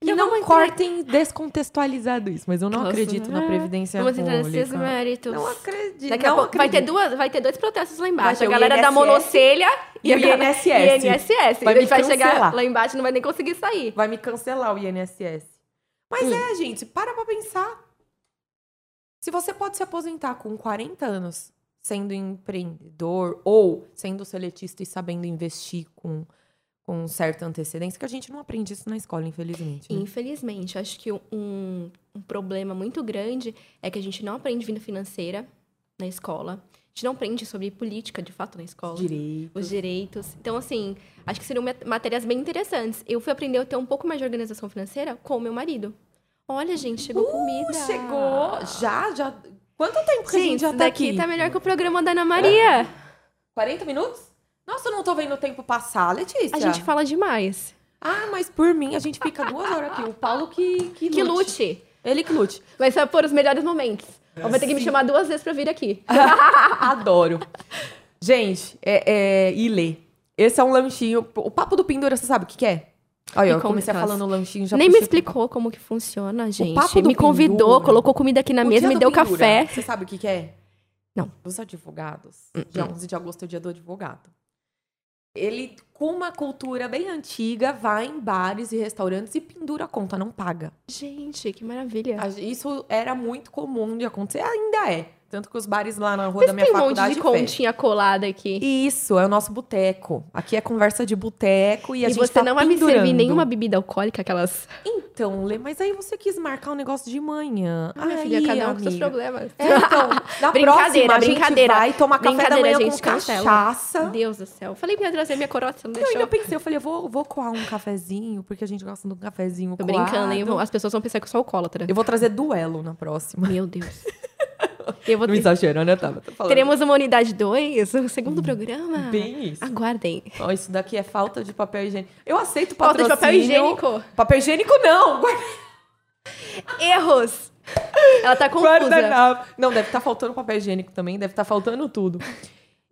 Que Eu não cortem descontextualizado isso, mas eu não Nossa, acredito na é. previdência Vamos entrar nesses pública. méritos. Não acredito. Daqui a não pouco vai ter, duas, vai ter dois protestos lá embaixo. A galera da monocelha e o a- INSS. INSS. Vai Vai, me vai chegar cancelar. lá embaixo e não vai nem conseguir sair. Vai me cancelar o INSS. Mas Hum. é, gente, para pra pensar. Se você pode se aposentar com 40 anos sendo empreendedor ou sendo seletista e sabendo investir com, com certa antecedência, que a gente não aprende isso na escola, infelizmente. né? Infelizmente, acho que um, um problema muito grande é que a gente não aprende vida financeira na escola. Gente não aprende sobre política, de fato, na escola. Direito. Os direitos. Então, assim, acho que seriam mat- matérias bem interessantes. Eu fui aprender a ter um pouco mais de organização financeira com o meu marido. Olha, gente, chegou comida. Uh, chegou! Já, já. Quanto tempo que a gente Gente, já tá daqui aqui? tá melhor que o programa da Ana Maria. 40 minutos? Nossa, eu não tô vendo o tempo passar, Letícia. A gente fala demais. Ah, mas por mim, a gente fica duas horas aqui. O Paulo que, que, Que lute. lute. Ele que lute. Vai ser por os melhores momentos. Ou vai ter que me chamar duas vezes pra vir aqui. Adoro. Gente, é, é, Ilê. Esse é um lanchinho. O papo do Pendura, você sabe o que, que é? Olha, eu comecei conta, falando lanchinho já Nem me explicou como que funciona, gente. papo do Me convidou, Pendura. colocou comida aqui na O mesa, dia me deu Pendura, café. Você sabe o que, que é? Não. Os advogados. Hum, Dia hum. 11 de agosto é o dia do advogado. Ele, com uma cultura bem antiga, vai em bares e restaurantes e pendura a conta, não paga. Gente, que maravilha. Isso era muito comum de acontecer, ainda é. Tanto que os bares lá na rua Mas da minha tem um monte faculdade de continha colada aqui. Isso, é o nosso boteco. Aqui é conversa de boteco e a E, gente você tá não vai me pendurando. servir nenhuma bebida alcoólica, aquelas. Então, Lê, mas aí você quis marcar um negócio de manhã. Ah, minha Aí, filha, cada um com seus amiga. problemas. É, então, na Brincadeira, próxima a brincadeira. vai tomar café da manhã gente, com cancela. cachaça. Deus do céu. Falei que ia trazer minha coroa, você não Eu ainda deixou. pensei, eu falei, eu vou, vou coar um cafezinho, porque a gente gosta de um cafezinho Tô coado. brincando, hein? As pessoas vão pensar que eu sou alcoólatra. Eu vou trazer duelo na próxima. Meu Deus. Eu vou Não né, Tava? Falando Teremos uma unidade 2, o segundo programa. bem isso. Aguardem. Ó, isso daqui é falta de papel higiênico. Eu aceito Falta de papel higiênico. Papel higiênico não! Erros. Ela tá confusa. Não, deve estar faltando papel higiênico também, deve estar faltando tudo.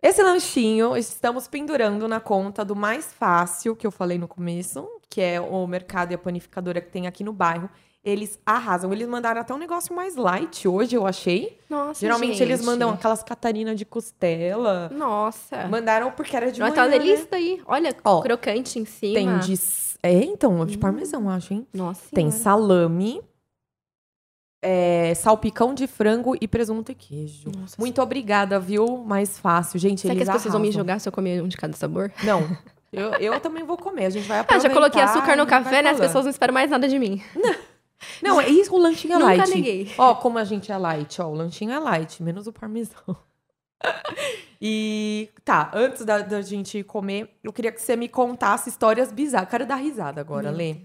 Esse lanchinho, estamos pendurando na conta do mais fácil, que eu falei no começo, que é o mercado e a panificadora que tem aqui no bairro. Eles arrasam. Eles mandaram até um negócio mais light hoje, eu achei. Nossa, Geralmente gente. eles mandam aquelas Catarina de costela. Nossa. Mandaram porque era de Mas manhã, tá uma né? delícia aí. Olha, Ó, crocante em cima. Tem de... É, então, de parmesão, acho, hein? Nossa Tem senhora. salame, é, salpicão de frango e presunto e queijo. Nossa Muito obrigada, viu? Mais fácil. Gente, Será que as pessoas vão me jogar se eu comer um de cada sabor? Não. Eu, eu também vou comer. A gente vai Ah, aproveitar. já coloquei açúcar no café, né? As pessoas não esperam mais nada de mim. Não, é isso, o lanchinho é Nunca light. neguei. Ó, como a gente é light, ó. O lanchinho é light, menos o parmesão. E tá, antes da, da gente comer, eu queria que você me contasse histórias bizarras. Quero dar risada agora, Meu Lê.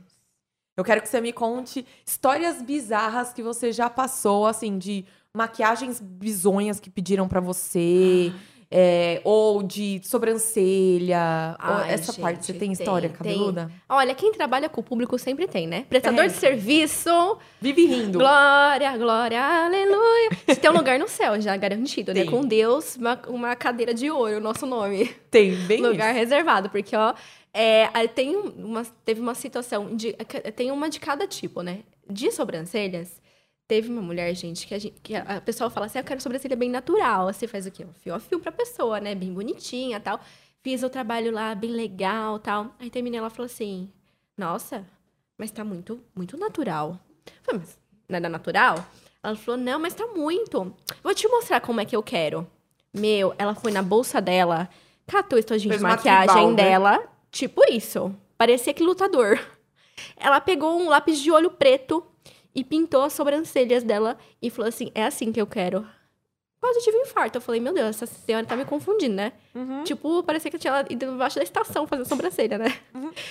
Eu quero que você me conte histórias bizarras que você já passou, assim, de maquiagens bizonhas que pediram pra você, é, ou de sobrancelha. Ai, essa parte, você gente, tem história tem, cabeluda? Olha, quem trabalha com o público sempre tem, né? Prestador É. de serviço, Vive rindo. glória, glória, aleluia. Tem um lugar no céu já garantido, né? Tem. Com Deus, uma, uma cadeira de ouro, o nosso nome. Tem, bem lugar isso. reservado, porque, ó, é, tem uma, teve uma situação, de, tem uma de cada tipo, né? De sobrancelhas, teve uma mulher, gente, que a, gente, que a pessoa fala assim, "Ah, eu quero sobrancelha bem natural. Você faz o quê? Um fio a fio pra pessoa, né? Bem bonitinha tal. Fiz o trabalho lá, bem legal tal. Aí terminei, ela falou assim, nossa, mas tá muito, muito natural. Eu falei, mas não é da natural? Ela falou, não, mas tá muito. Vou te mostrar como é que eu quero. Meu, ela foi na bolsa dela, catou estojinho de maquiagem tribal, né? dela, tipo isso. Parecia que lutador. Ela pegou um lápis de olho preto e pintou as sobrancelhas dela e falou assim: é assim que eu quero. Quase tive um infarto. Eu falei, meu Deus, essa senhora tá me confundindo, né? Uhum. Tipo, parecia que eu tinha ido embaixo da estação fazer sobrancelha, né?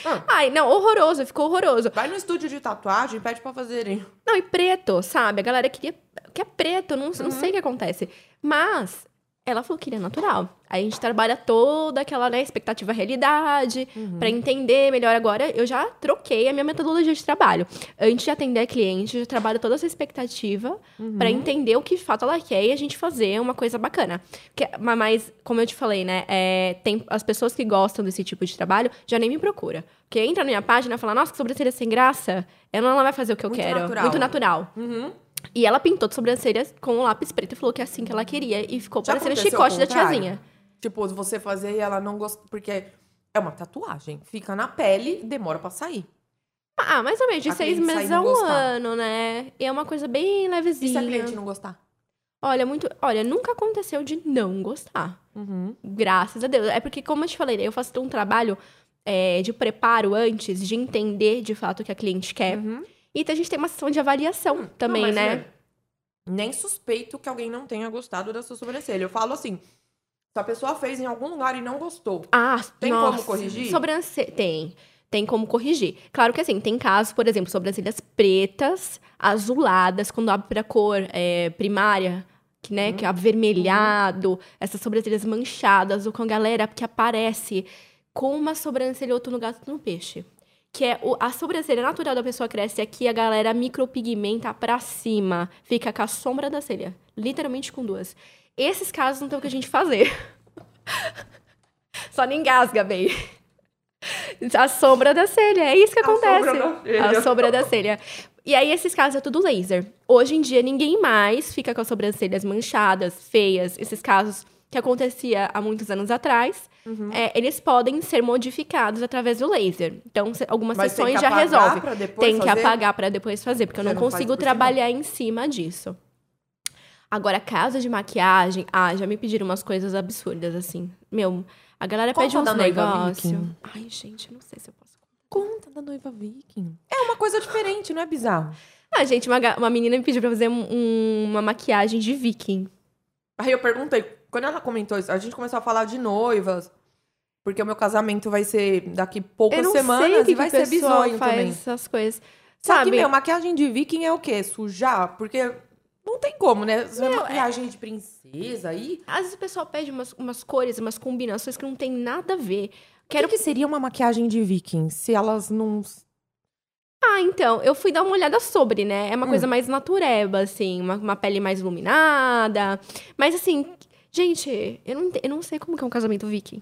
Ah. Ai, não, horroroso, ficou horroroso. Vai no estúdio de tatuagem, pede pra fazerem. Não, e preto, sabe? A galera queria que é preto, não, não sei o que acontece. Mas Ela falou que queria natural. Aí a gente trabalha toda aquela né, expectativa realidade, Uhum. pra entender melhor agora. Eu já troquei a minha metodologia de trabalho. Antes de atender a cliente, eu já trabalho toda essa expectativa Uhum. pra entender o que de fato ela quer e a gente fazer uma coisa bacana. Porque, ma- mas, como eu te falei, né? é, tem as pessoas que gostam desse tipo de trabalho já nem me procura. Porque entra na minha página e fala, nossa, que sobrancelha sem graça. Ela não vai fazer o que eu Muito quero. natural. Muito natural. Uhum. E ela pintou de sobrancelhas com o lápis preto e falou que é assim que ela queria. E ficou Já parecendo chicote da tiazinha. Tipo, você fazer e ela não gosta. Porque é uma tatuagem. Fica na pele, demora pra sair. Ah, mais ou menos, de A seis meses a um gostar. ano, né? E é uma coisa bem E se levezinha. a cliente não gostar? Olha, muito. Olha, nunca aconteceu de não gostar. Uhum. Graças a Deus. É porque, como eu te falei, né, eu faço um trabalho é, de preparo antes, de entender de fato o que a cliente quer. Uhum. E a gente tem uma sessão de avaliação também, Não, né? né, Nem suspeito que alguém não tenha gostado da sua sobrancelha. Eu falo assim: se a pessoa fez em algum lugar e não gostou, Ah, Tem nossa, como corrigir? Sobrancelha. Tem. Tem como corrigir. Claro que assim, tem casos, por exemplo, sobrancelhas pretas, azuladas, quando abre pra cor é, primária, que, né, que é avermelhado, essas sobrancelhas manchadas, ou com a galera que aparece com uma sobrancelha outro no gato no peixe. Que é o- a sobrancelha natural da pessoa cresce aqui, a galera micropigmenta pra cima. Fica com a sombra da celha. Literalmente com duas. Esses casos não tem o que a gente fazer. Só não engasga, bem. A sombra da celha, é isso que A acontece. sombra da. A sombra da celha. E aí, esses casos é tudo laser. Hoje em dia, ninguém mais fica com as sobrancelhas manchadas, feias. Esses casos que acontecia há muitos anos atrás, Uhum. é, eles podem ser modificados através do laser. Então, se- algumas Mas tem sessões que já apagar resolve. pra depois Tem que apagar para depois fazer, porque eu não não consigo trabalhar em cima disso. Agora, casa de maquiagem, ah, já me pediram umas coisas absurdas, assim. Meu, a galera Conta pede uns da noiva negócios. viking. Ai, gente, não sei se eu posso. Conta da noiva viking. É uma coisa diferente, não é bizarro? Ah, gente, uma, uma menina me pediu pra fazer um- um- uma maquiagem de viking. Aí eu perguntei, quando ela comentou isso, a gente começou a falar de noivas. Porque o meu casamento vai ser daqui poucas não semanas o que e vai que o ser bizonho faz também. essas coisas. Só Sabe? que, meu, maquiagem de viking é o quê? Sujar? Porque não tem como, né? Você é maquiagem de princesa aí. Às vezes o pessoal pede umas, umas cores, umas combinações que não tem nada a ver. Quero que seria uma maquiagem de viking se elas não. Ah, então, eu fui dar uma olhada sobre, né? É uma Hum. coisa mais natureba, assim, uma, uma pele mais iluminada. Mas, assim, gente, eu não, eu não sei como que é um casamento viking.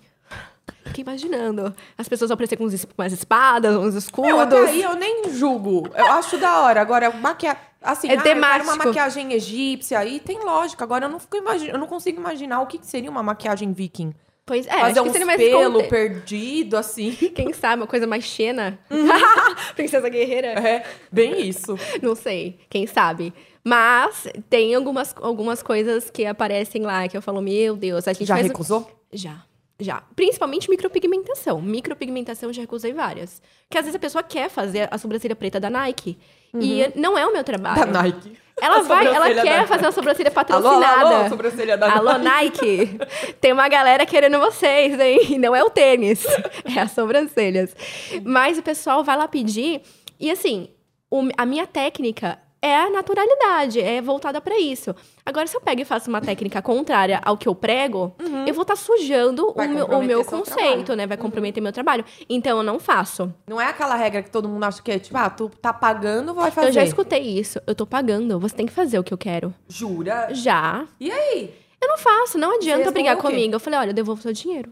Fiquei imaginando. As pessoas aparecer com, uns es- com as espadas, uns Meu, até escudos. aí eu nem julgo. Eu acho da hora. Agora, maquiagem. Assim, É ah, temático. uma maquiagem egípcia aí, tem lógica. Agora eu não fico eu não consigo imaginar o que seria uma maquiagem viking. Pois é, Fazer mais pelo perdido, assim. Quem sabe, uma coisa mais xena. Uhum. Princesa guerreira. É, bem isso. Não sei, quem sabe. Mas tem algumas, algumas coisas que aparecem lá que eu falo, meu Deus, a gente Já faz... recusou? Já, já. Principalmente micropigmentação. Micropigmentação eu já recusei várias. Porque às vezes a pessoa quer fazer a sobrancelha preta da Nike. E não é o meu trabalho. Uhum. Da Nike. Ela A vai, ela quer da fazer uma sobrancelha patrocinada. alô, alô, sobrancelha da Alô, Nike! Tem uma galera querendo vocês, hein? Não é o tênis, é as sobrancelhas. Mas o pessoal vai lá pedir. E assim, o- a minha técnica é a naturalidade, é voltada pra isso. Agora, se eu pego e faço uma técnica contrária ao que eu prego, eu vou estar sujando o meu, o meu conceito, né? Vai comprometer meu trabalho. Então, eu não faço. Não é aquela regra que todo mundo acha que é tipo, ah, tu tá pagando, vai fazer. Eu já escutei isso. Eu tô pagando, você tem que fazer o que eu quero. Jura? Já. E aí? Eu não faço, não adianta brigar comigo. Eu falei, olha, eu devolvo seu dinheiro.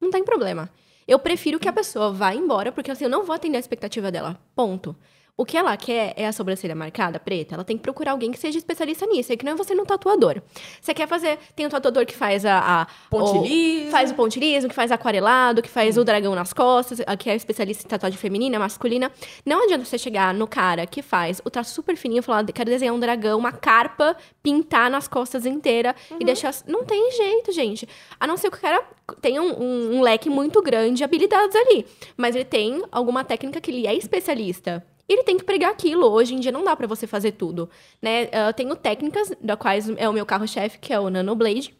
Não tem problema. Eu prefiro que a pessoa vá embora, porque assim, eu não vou atender a expectativa dela. Ponto. O que ela quer é a sobrancelha marcada, preta. Ela tem que procurar alguém que seja especialista nisso. É que não é você no tatuador. Você quer fazer. Tem um tatuador que faz a. a Ponte o-. Faz o pontilismo, que faz aquarelado, que faz o dragão nas costas, que é especialista em tatuagem feminina, masculina. Não adianta você chegar no cara que faz o traço super fininho e falar, quero desenhar um dragão, uma carpa, pintar nas costas inteira e deixar. Não tem jeito, gente. A não ser que o cara tenha um, um- um leque muito grande de habilidades ali. Mas ele tem alguma técnica que ele é especialista. Ele tem que pregar aquilo. Hoje em dia não dá pra você fazer tudo, né? Eu tenho técnicas, da quais é o meu carro-chefe, que é o Nanoblade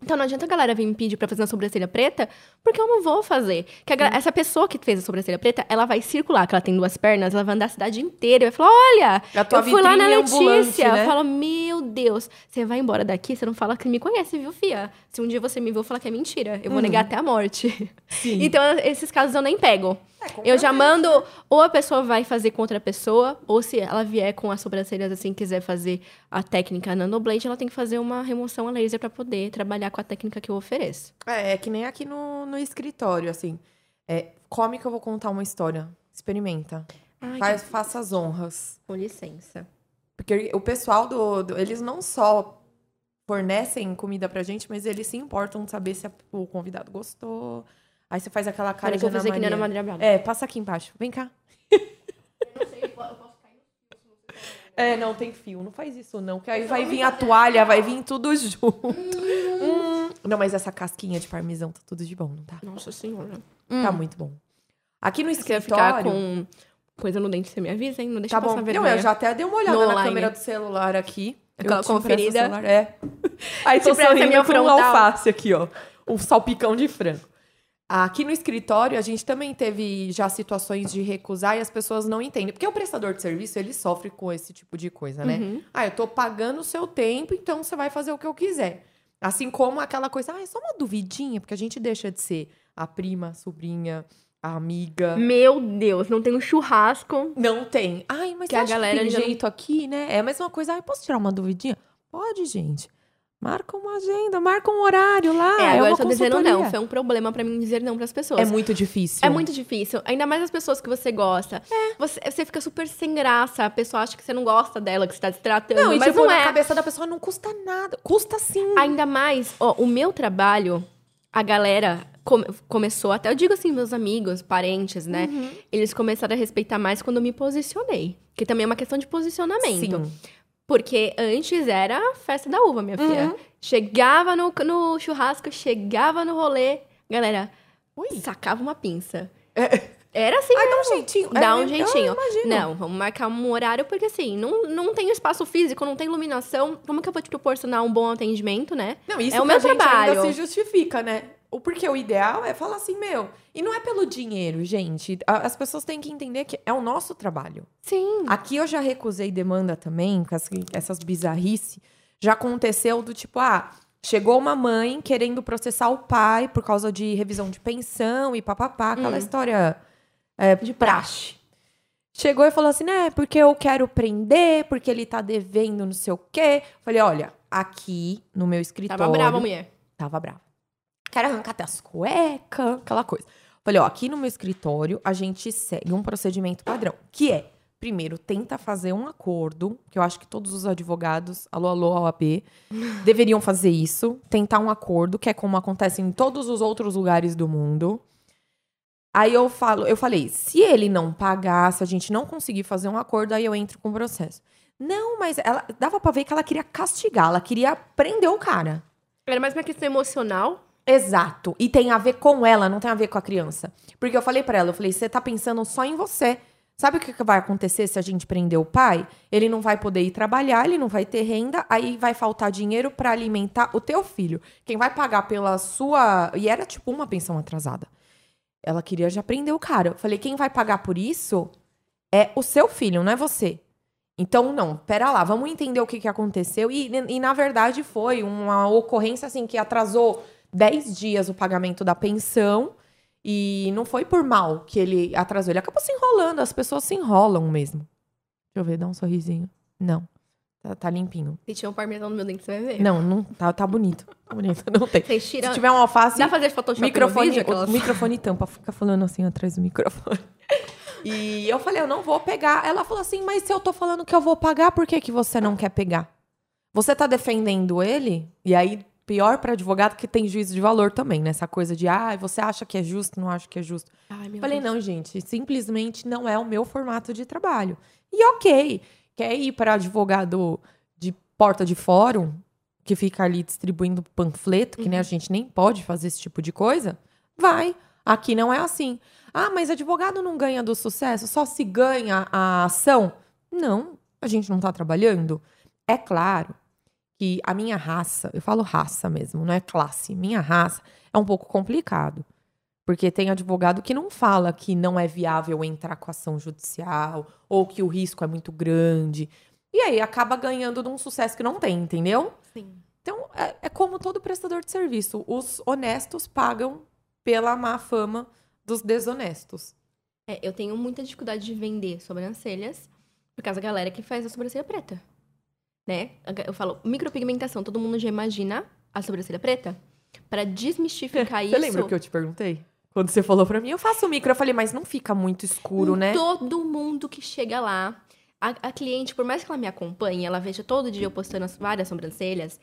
Então não adianta a galera vir me pedir pra fazer uma sobrancelha preta, porque eu não vou fazer. Que a gra- essa pessoa que fez a sobrancelha preta, ela vai circular, que ela tem duas pernas, ela vai andar a cidade inteira. e Vai falar: olha, eu fui lá na Letícia. né? Eu falo, meu Deus, você vai embora daqui, você não fala que me conhece, viu, Fia? Se um dia você me viu, eu falar que é mentira. Eu vou negar até a morte. Sim. Então, esses casos eu nem pego. É, Eu já mando, ou a pessoa vai fazer com outra pessoa, ou se ela vier com as sobrancelhas assim, quiser fazer a técnica nanoblade, ela tem que fazer uma remoção a laser pra poder trabalhar com a técnica que eu ofereço. É, é que nem aqui no, no escritório, assim. É, come que eu vou contar uma história. Experimenta. Ai, Faz, faça as honras. com licença. Porque o pessoal do, do- Eles não só fornecem comida pra gente, mas eles se importam de saber se a- o convidado gostou. Aí você faz aquela cara de que eu fazer que nem Ana Maria. Maria Braga. É, passa aqui embaixo. Vem cá. É, não tem fio. Não faz isso, não. Que aí vai vir a toalha, vai vir tudo junto. Hum. Não, mas essa casquinha de parmesão tá tudo de bom, não tá? Nossa senhora. Tá muito bom. Aqui no Se escritório... ficar com coisa no dente, você me avisa, hein? Não deixa Tá passar bom. Não, vergonha. eu já até dei uma olhada No na online. câmera do celular aqui. Aquela Eu te empresto o conferida. celular, É. Aí tô Te empresto a sorrindo com um frontal. alface aqui, ó. Um salpicão de frango. Aqui no escritório, a gente também teve já situações de recusar e as pessoas não entendem. Porque o prestador de serviço, ele sofre com esse tipo de coisa, né? Uhum. Ah, eu tô pagando o seu tempo, então você vai fazer o que eu quiser. Assim como aquela coisa, ah, é só uma duvidinha, porque a gente deixa de ser a prima, a sobrinha, a amiga. Meu Deus, não tem um churrasco. Não tem. Ai, mas Que a galera que tem já não- jeito aqui, né? É a mesma coisa. Ai, posso tirar uma duvidinha? Pode, gente. Marca uma agenda, marca um horário lá. é, É, agora uma eu tô dizendo não. Foi um problema pra mim dizer não pras pessoas. É muito difícil. É muito difícil. Ainda mais as pessoas que você gosta. Você, você fica super sem graça. A pessoa acha que você não gosta dela, que você tá se tratando. Não, e mas tipo, não na é. cabeça da pessoa não custa nada. Custa sim. Ainda mais, ó, o meu trabalho, a galera come- começou, até eu digo assim, meus amigos, parentes, né? Uhum. Eles começaram a respeitar mais quando eu me posicionei. Que também é uma questão de posicionamento. Sim. Porque antes era a festa da uva, minha filha. Uhum. Chegava no, no churrasco, chegava no rolê, galera, Oi. sacava uma pinça. Era assim, Ai, dá um jeitinho. Dá É, um jeitinho. Não, vamos marcar um horário, porque assim, não, não tem espaço físico, não tem iluminação. Como que eu vou te proporcionar um bom atendimento, né? Não, isso É o que meu trabalho. ainda se justifica, né? O porque o ideal é falar assim, meu. E não é pelo dinheiro, gente. As pessoas têm que entender que é o nosso trabalho. Sim. Aqui eu já recusei demanda também, com as- essas bizarrices. Já aconteceu do tipo, ah, chegou uma mãe querendo processar o pai por causa de revisão de pensão e papapá, aquela Hum. história é, de praxe. Chegou e falou assim, né, porque eu quero prender, porque ele tá devendo não sei o quê. Falei, olha, aqui no meu escritório... Tava brava, mulher. Tava brava. Quero arrancar até as cuecas, aquela coisa. Falei, ó, aqui no meu escritório a gente segue um procedimento padrão, que é, primeiro, tenta fazer um acordo, que eu acho que todos os advogados, alô, alô, OAB, deveriam fazer isso, tentar um acordo, que é como acontece em todos os outros lugares do mundo. Aí eu falo, eu falei, se ele não pagar, se a gente não conseguir fazer um acordo, aí eu entro com o processo. Não, mas ela dava pra ver que ela queria castigar, ela queria prender o cara. Era mais uma questão emocional. Exato. E tem a ver com ela, não tem a ver com a criança. Porque eu falei pra ela, eu falei, você tá pensando só em você. Sabe o que vai acontecer se a gente prender o pai? Ele não vai poder ir trabalhar, ele não vai ter renda, aí vai faltar dinheiro pra alimentar o teu filho. Quem vai pagar pela sua. E era tipo uma pensão atrasada. Ela queria já prender o cara. Eu falei, quem vai pagar por isso é o seu filho, não é você. Então, não, pera lá, vamos entender o que, que aconteceu. E, e, na verdade, foi uma ocorrência assim que atrasou 10 dias o pagamento da pensão. E não foi por mal que ele atrasou. Ele acabou se enrolando, as pessoas se enrolam mesmo. Deixa eu ver, dá um sorrisinho. Não. Tá, tá limpinho. Se tiver um parmesão no meu dente, você vai ver. Não, não tá, tá bonito. Tá bonito. Não tem. Vocês Se tiram... tiver um alface, Dá pra fazer Photoshop microfone, vídeo? Aquelas... o microfone tampa, fica falando assim atrás do microfone. E eu falei, eu não vou pegar. Ela falou assim, mas se eu tô falando que eu vou pagar, por que, que você não quer pegar? Você tá defendendo ele? E aí, pior pra advogado que tem juízo de valor também, nessa coisa de, ah, você acha que é justo, não acha que é justo. Ai, Falei, Deus. não, gente, simplesmente não é o meu formato de trabalho. E ok, quer ir para advogado de porta de fórum, que fica ali distribuindo panfleto, que né, a gente nem pode fazer esse tipo de coisa? Vai. Aqui não é assim. Ah, mas advogado não ganha do sucesso, só se ganha a ação? Não, a gente não tá trabalhando. É claro que a minha raça, eu falo raça mesmo, não é classe, minha raça é um pouco complicado. Porque tem advogado que não fala que não é viável entrar com ação judicial ou que o risco é muito grande. E aí acaba ganhando de um sucesso que não tem, entendeu? Sim. Então é, é como todo prestador de serviço. Os honestos pagam pela má fama dos desonestos. É, eu tenho muita dificuldade de vender sobrancelhas por causa da galera que faz a sobrancelha preta. Né? Eu falo, micropigmentação, todo mundo já imagina a sobrancelha preta? Pra desmistificar isso. Você lembra o que eu te perguntei? Quando você falou pra mim, eu faço micro. Eu falei, mas não fica muito escuro, né? Todo mundo que chega lá, a, a cliente, por mais que ela me acompanhe, ela veja todo dia eu postando as várias sobrancelhas,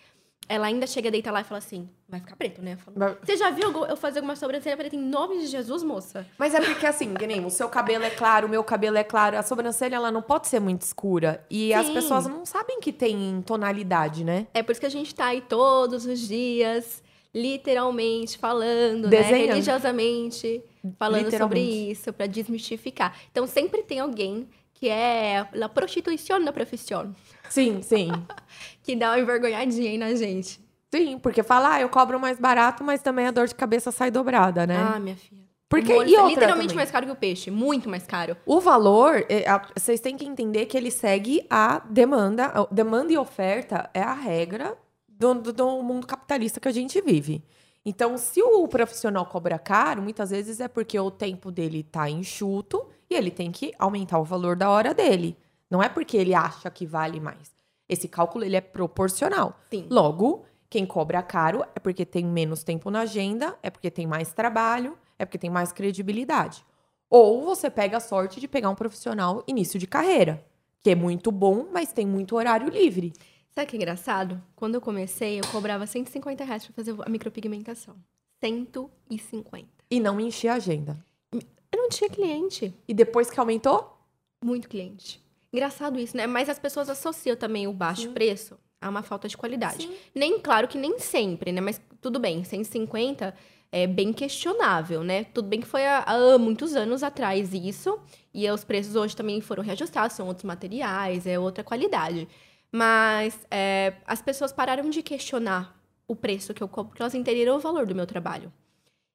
ela ainda chega a deitar lá e fala assim: vai ficar preto, né? Eu falo, Mas- Você já viu eu fazer alguma sobrancelha preta em nome de Jesus, moça? Mas é porque assim, nem o seu cabelo é claro, o meu cabelo é claro, a sobrancelha ela não pode ser muito escura. E as Sim. pessoas não sabem que tem tonalidade, né? É por isso que a gente tá aí todos os dias, literalmente falando, né? Desenhando. Religiosamente, falando sobre isso, pra desmistificar. Então sempre tem alguém que é a prostituição da profissão, Sim, sim. que dá uma envergonhadinha aí na gente. Sim, porque falar, ah, eu cobro mais barato, mas também a dor de cabeça sai dobrada, né? Ah, minha filha. Porque- O e é literalmente também. mais caro que o peixe, muito mais caro. O valor, é, a- vocês têm que entender que ele segue a demanda. A demanda e oferta é a regra do, do- do mundo capitalista que a gente vive. Então, se o profissional cobra caro, muitas vezes é porque o tempo dele tá enxuto e ele tem que aumentar o valor da hora dele. Não é porque ele acha que vale mais. Esse cálculo ele é proporcional. Sim. Logo, quem cobra caro é porque tem menos tempo na agenda, é porque tem mais trabalho, é porque tem mais credibilidade. Ou você pega a sorte de pegar um profissional início de carreira, que é muito bom, mas tem muito horário livre. Sabe que é engraçado? Quando eu comecei, eu cobrava 150 reais pra fazer a micropigmentação. 150. E não encher a agenda. Eu não tinha cliente. E depois que aumentou, Muito cliente. Engraçado isso, né? Mas as pessoas associam também o baixo Sim. preço a uma falta de qualidade. Sim. Nem, claro que nem sempre, né? Mas tudo bem, 150 é bem questionável, né? Tudo bem que foi há, há muitos anos atrás isso. E os preços hoje também foram reajustados, são outros materiais, é outra qualidade. Mas é, as pessoas pararam de questionar o preço que eu cobro, porque elas entenderam o valor do meu trabalho.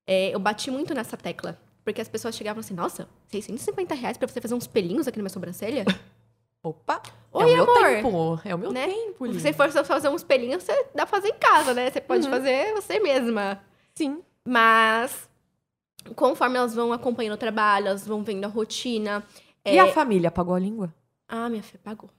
É, eu bati muito nessa tecla. Porque as pessoas chegavam assim, nossa, 650 reais pra você fazer uns pelinhos aqui na minha sobrancelha? opa, Oi, é o meu amor. tempo. É o meu Né? tempo, Se você for só fazer uns pelinhos, você dá pra fazer em casa, né? Você pode Uhum. fazer você mesma. Sim. Mas, conforme elas vão acompanhando o trabalho, elas vão vendo a rotina. E é- a família pagou a língua? Ah, minha filha, pagou.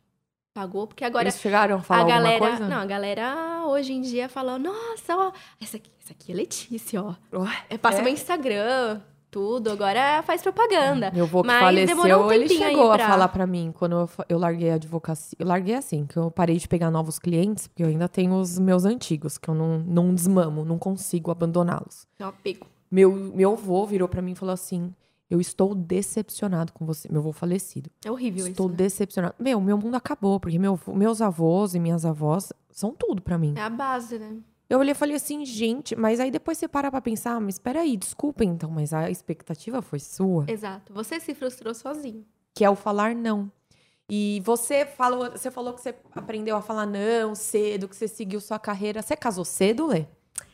Pagou, porque agora Eles chegaram a falar a galera. alguma coisa? Não, a galera hoje em dia fala, nossa, ó, essa aqui, essa aqui é Letícia, ó. Ué, É, passa É? meu Instagram, tudo, agora faz propaganda. Meu avô que Mas faleceu, um ele chegou a pra- falar pra mim quando eu, eu larguei a advocacia. Eu larguei assim, que eu parei de pegar novos clientes, porque eu ainda tenho os meus antigos, que eu não, não desmamo, não consigo abandoná-los. É apego. Meu, meu avô virou pra mim e falou assim: Eu estou decepcionado com você. Meu avô falecido. É horrível estou isso. né? decepcionado. Meu, meu mundo acabou, porque meu, meus avós e minhas avós são tudo pra mim. É a base, né? Eu olhei e falei assim, gente, mas aí depois você para pra pensar, "Ah, mas peraí, desculpa então, mas a expectativa foi sua. Exato. Você se frustrou sozinho. que é o falar não. E você falou, você falou que você aprendeu a falar não cedo, que você seguiu sua carreira. Você casou cedo, Lê?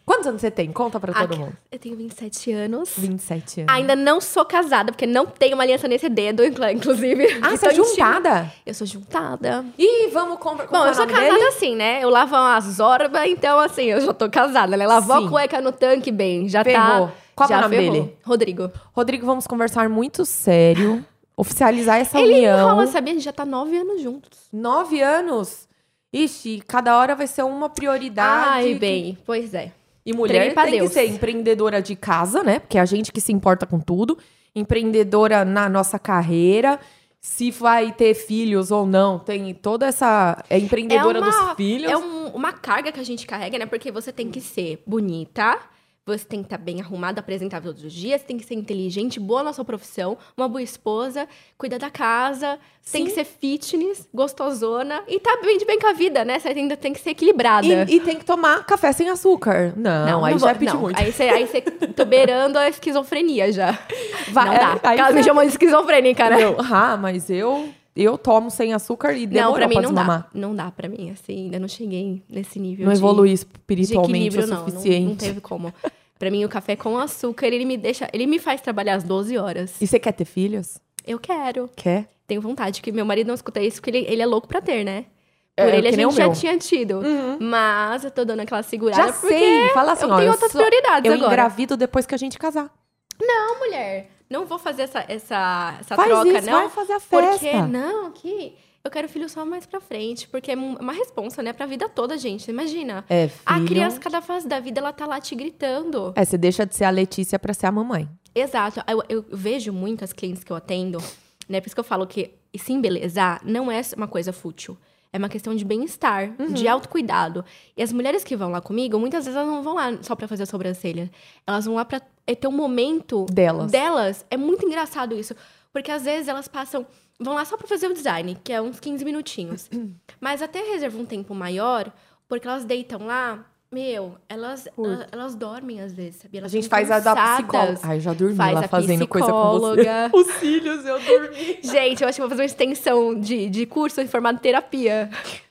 Quantos anos você tem? Conta pra todo Ah, mundo. Eu tenho 27 anos. 27 anos. Ainda não sou casada, porque não tenho uma aliança nesse dedo, inclu- inclusive. ah, de você é juntada? Eu sou juntada. Ih, vamos conversar. Bom, eu sou casada assim, né? Eu lavo as orbas, então assim, eu já tô casada, né? Lavou Sim. a cueca no tanque, bem, já Ferrou. tá. Qual é já o nome ferrou. dele? Rodrigo. Rodrigo, vamos conversar muito sério. Oficializar essa Ele união. enrola, sabia? A gente já tá nove anos juntos. Nove anos. Ixi, cada hora vai ser uma prioridade. Ai, que- bem, pois é. E mulher tem Deus. que ser empreendedora de casa, né? Porque é a gente que se importa com tudo. Empreendedora na nossa carreira. Se vai ter filhos ou não. Tem toda essa. É empreendedora É uma- dos filhos. É um- uma carga que a gente carrega, né? Porque você tem que ser bonita, você tem que estar bem arrumada, apresentável todos os dias, tem que ser inteligente, boa na sua profissão, uma boa esposa, cuida da casa, tem Sim. que ser fitness, gostosona e tá bem de bem com a vida, né? Você ainda tem que ser equilibrada. E, e tem que tomar café sem açúcar. Não, aí já vou- é pedir não. muito. Aí você, aí você tô beirando a esquizofrenia já. Vai- não dá. aí Ela me chamou de esquizofrênica, né? Eu, ah, mas eu eu tomo sem açúcar e demorou não, pra mim pra não desmamar. dá. Não dá pra mim, assim, ainda não cheguei nesse nível Não de, evolui de espiritualmente equilíbrio, o não, não. suficiente. Não teve como. Pra mim, o café com açúcar, ele me deixa... Ele me faz trabalhar às 12 horas. E você quer ter filhos? Eu quero. Quer? Tenho vontade, que meu marido não escuta isso, porque ele, ele é louco pra ter, né? É, Por ele a gente já tinha tido. Mas eu tô dando aquela segurada Já sei. Fala assim, eu ó, tenho eu outras sou- prioridades Eu agora. engravido depois que a gente casar. Não, mulher. Não vou fazer essa, essa, essa Faz troca, isso, não. vai fazer a festa. Porque, não, que eu quero filho só mais pra frente. Porque é uma responsa, né? Pra vida toda, gente. Imagina. É, A filho. criança, cada fase da vida, ela tá lá te gritando. É, você deixa de ser a Letícia pra ser a mamãe. Exato. Eu, eu vejo muitas clientes que eu atendo, né? Por isso que eu falo que se embelezar não é uma coisa fútil. É uma questão de bem-estar, Uhum. de autocuidado. E as mulheres que vão lá comigo, muitas vezes elas não vão lá só pra fazer a sobrancelha. Elas vão lá pra é, ter um momento Delas. delas. É muito engraçado isso. Porque às vezes elas passam. Vão lá só pra fazer o design, que é uns 15 minutinhos. Mas até reserva um tempo maior, porque elas deitam lá. Meu, elas, elas, elas dormem às vezes, sabia? A Elas gente ficam faz a da cansadas. psicóloga. Ai, já dormi Faz lá a fazendo coisa com você. Os cílios, eu dormi. Gente, eu acho que vou fazer uma extensão de, de curso em formato terapia.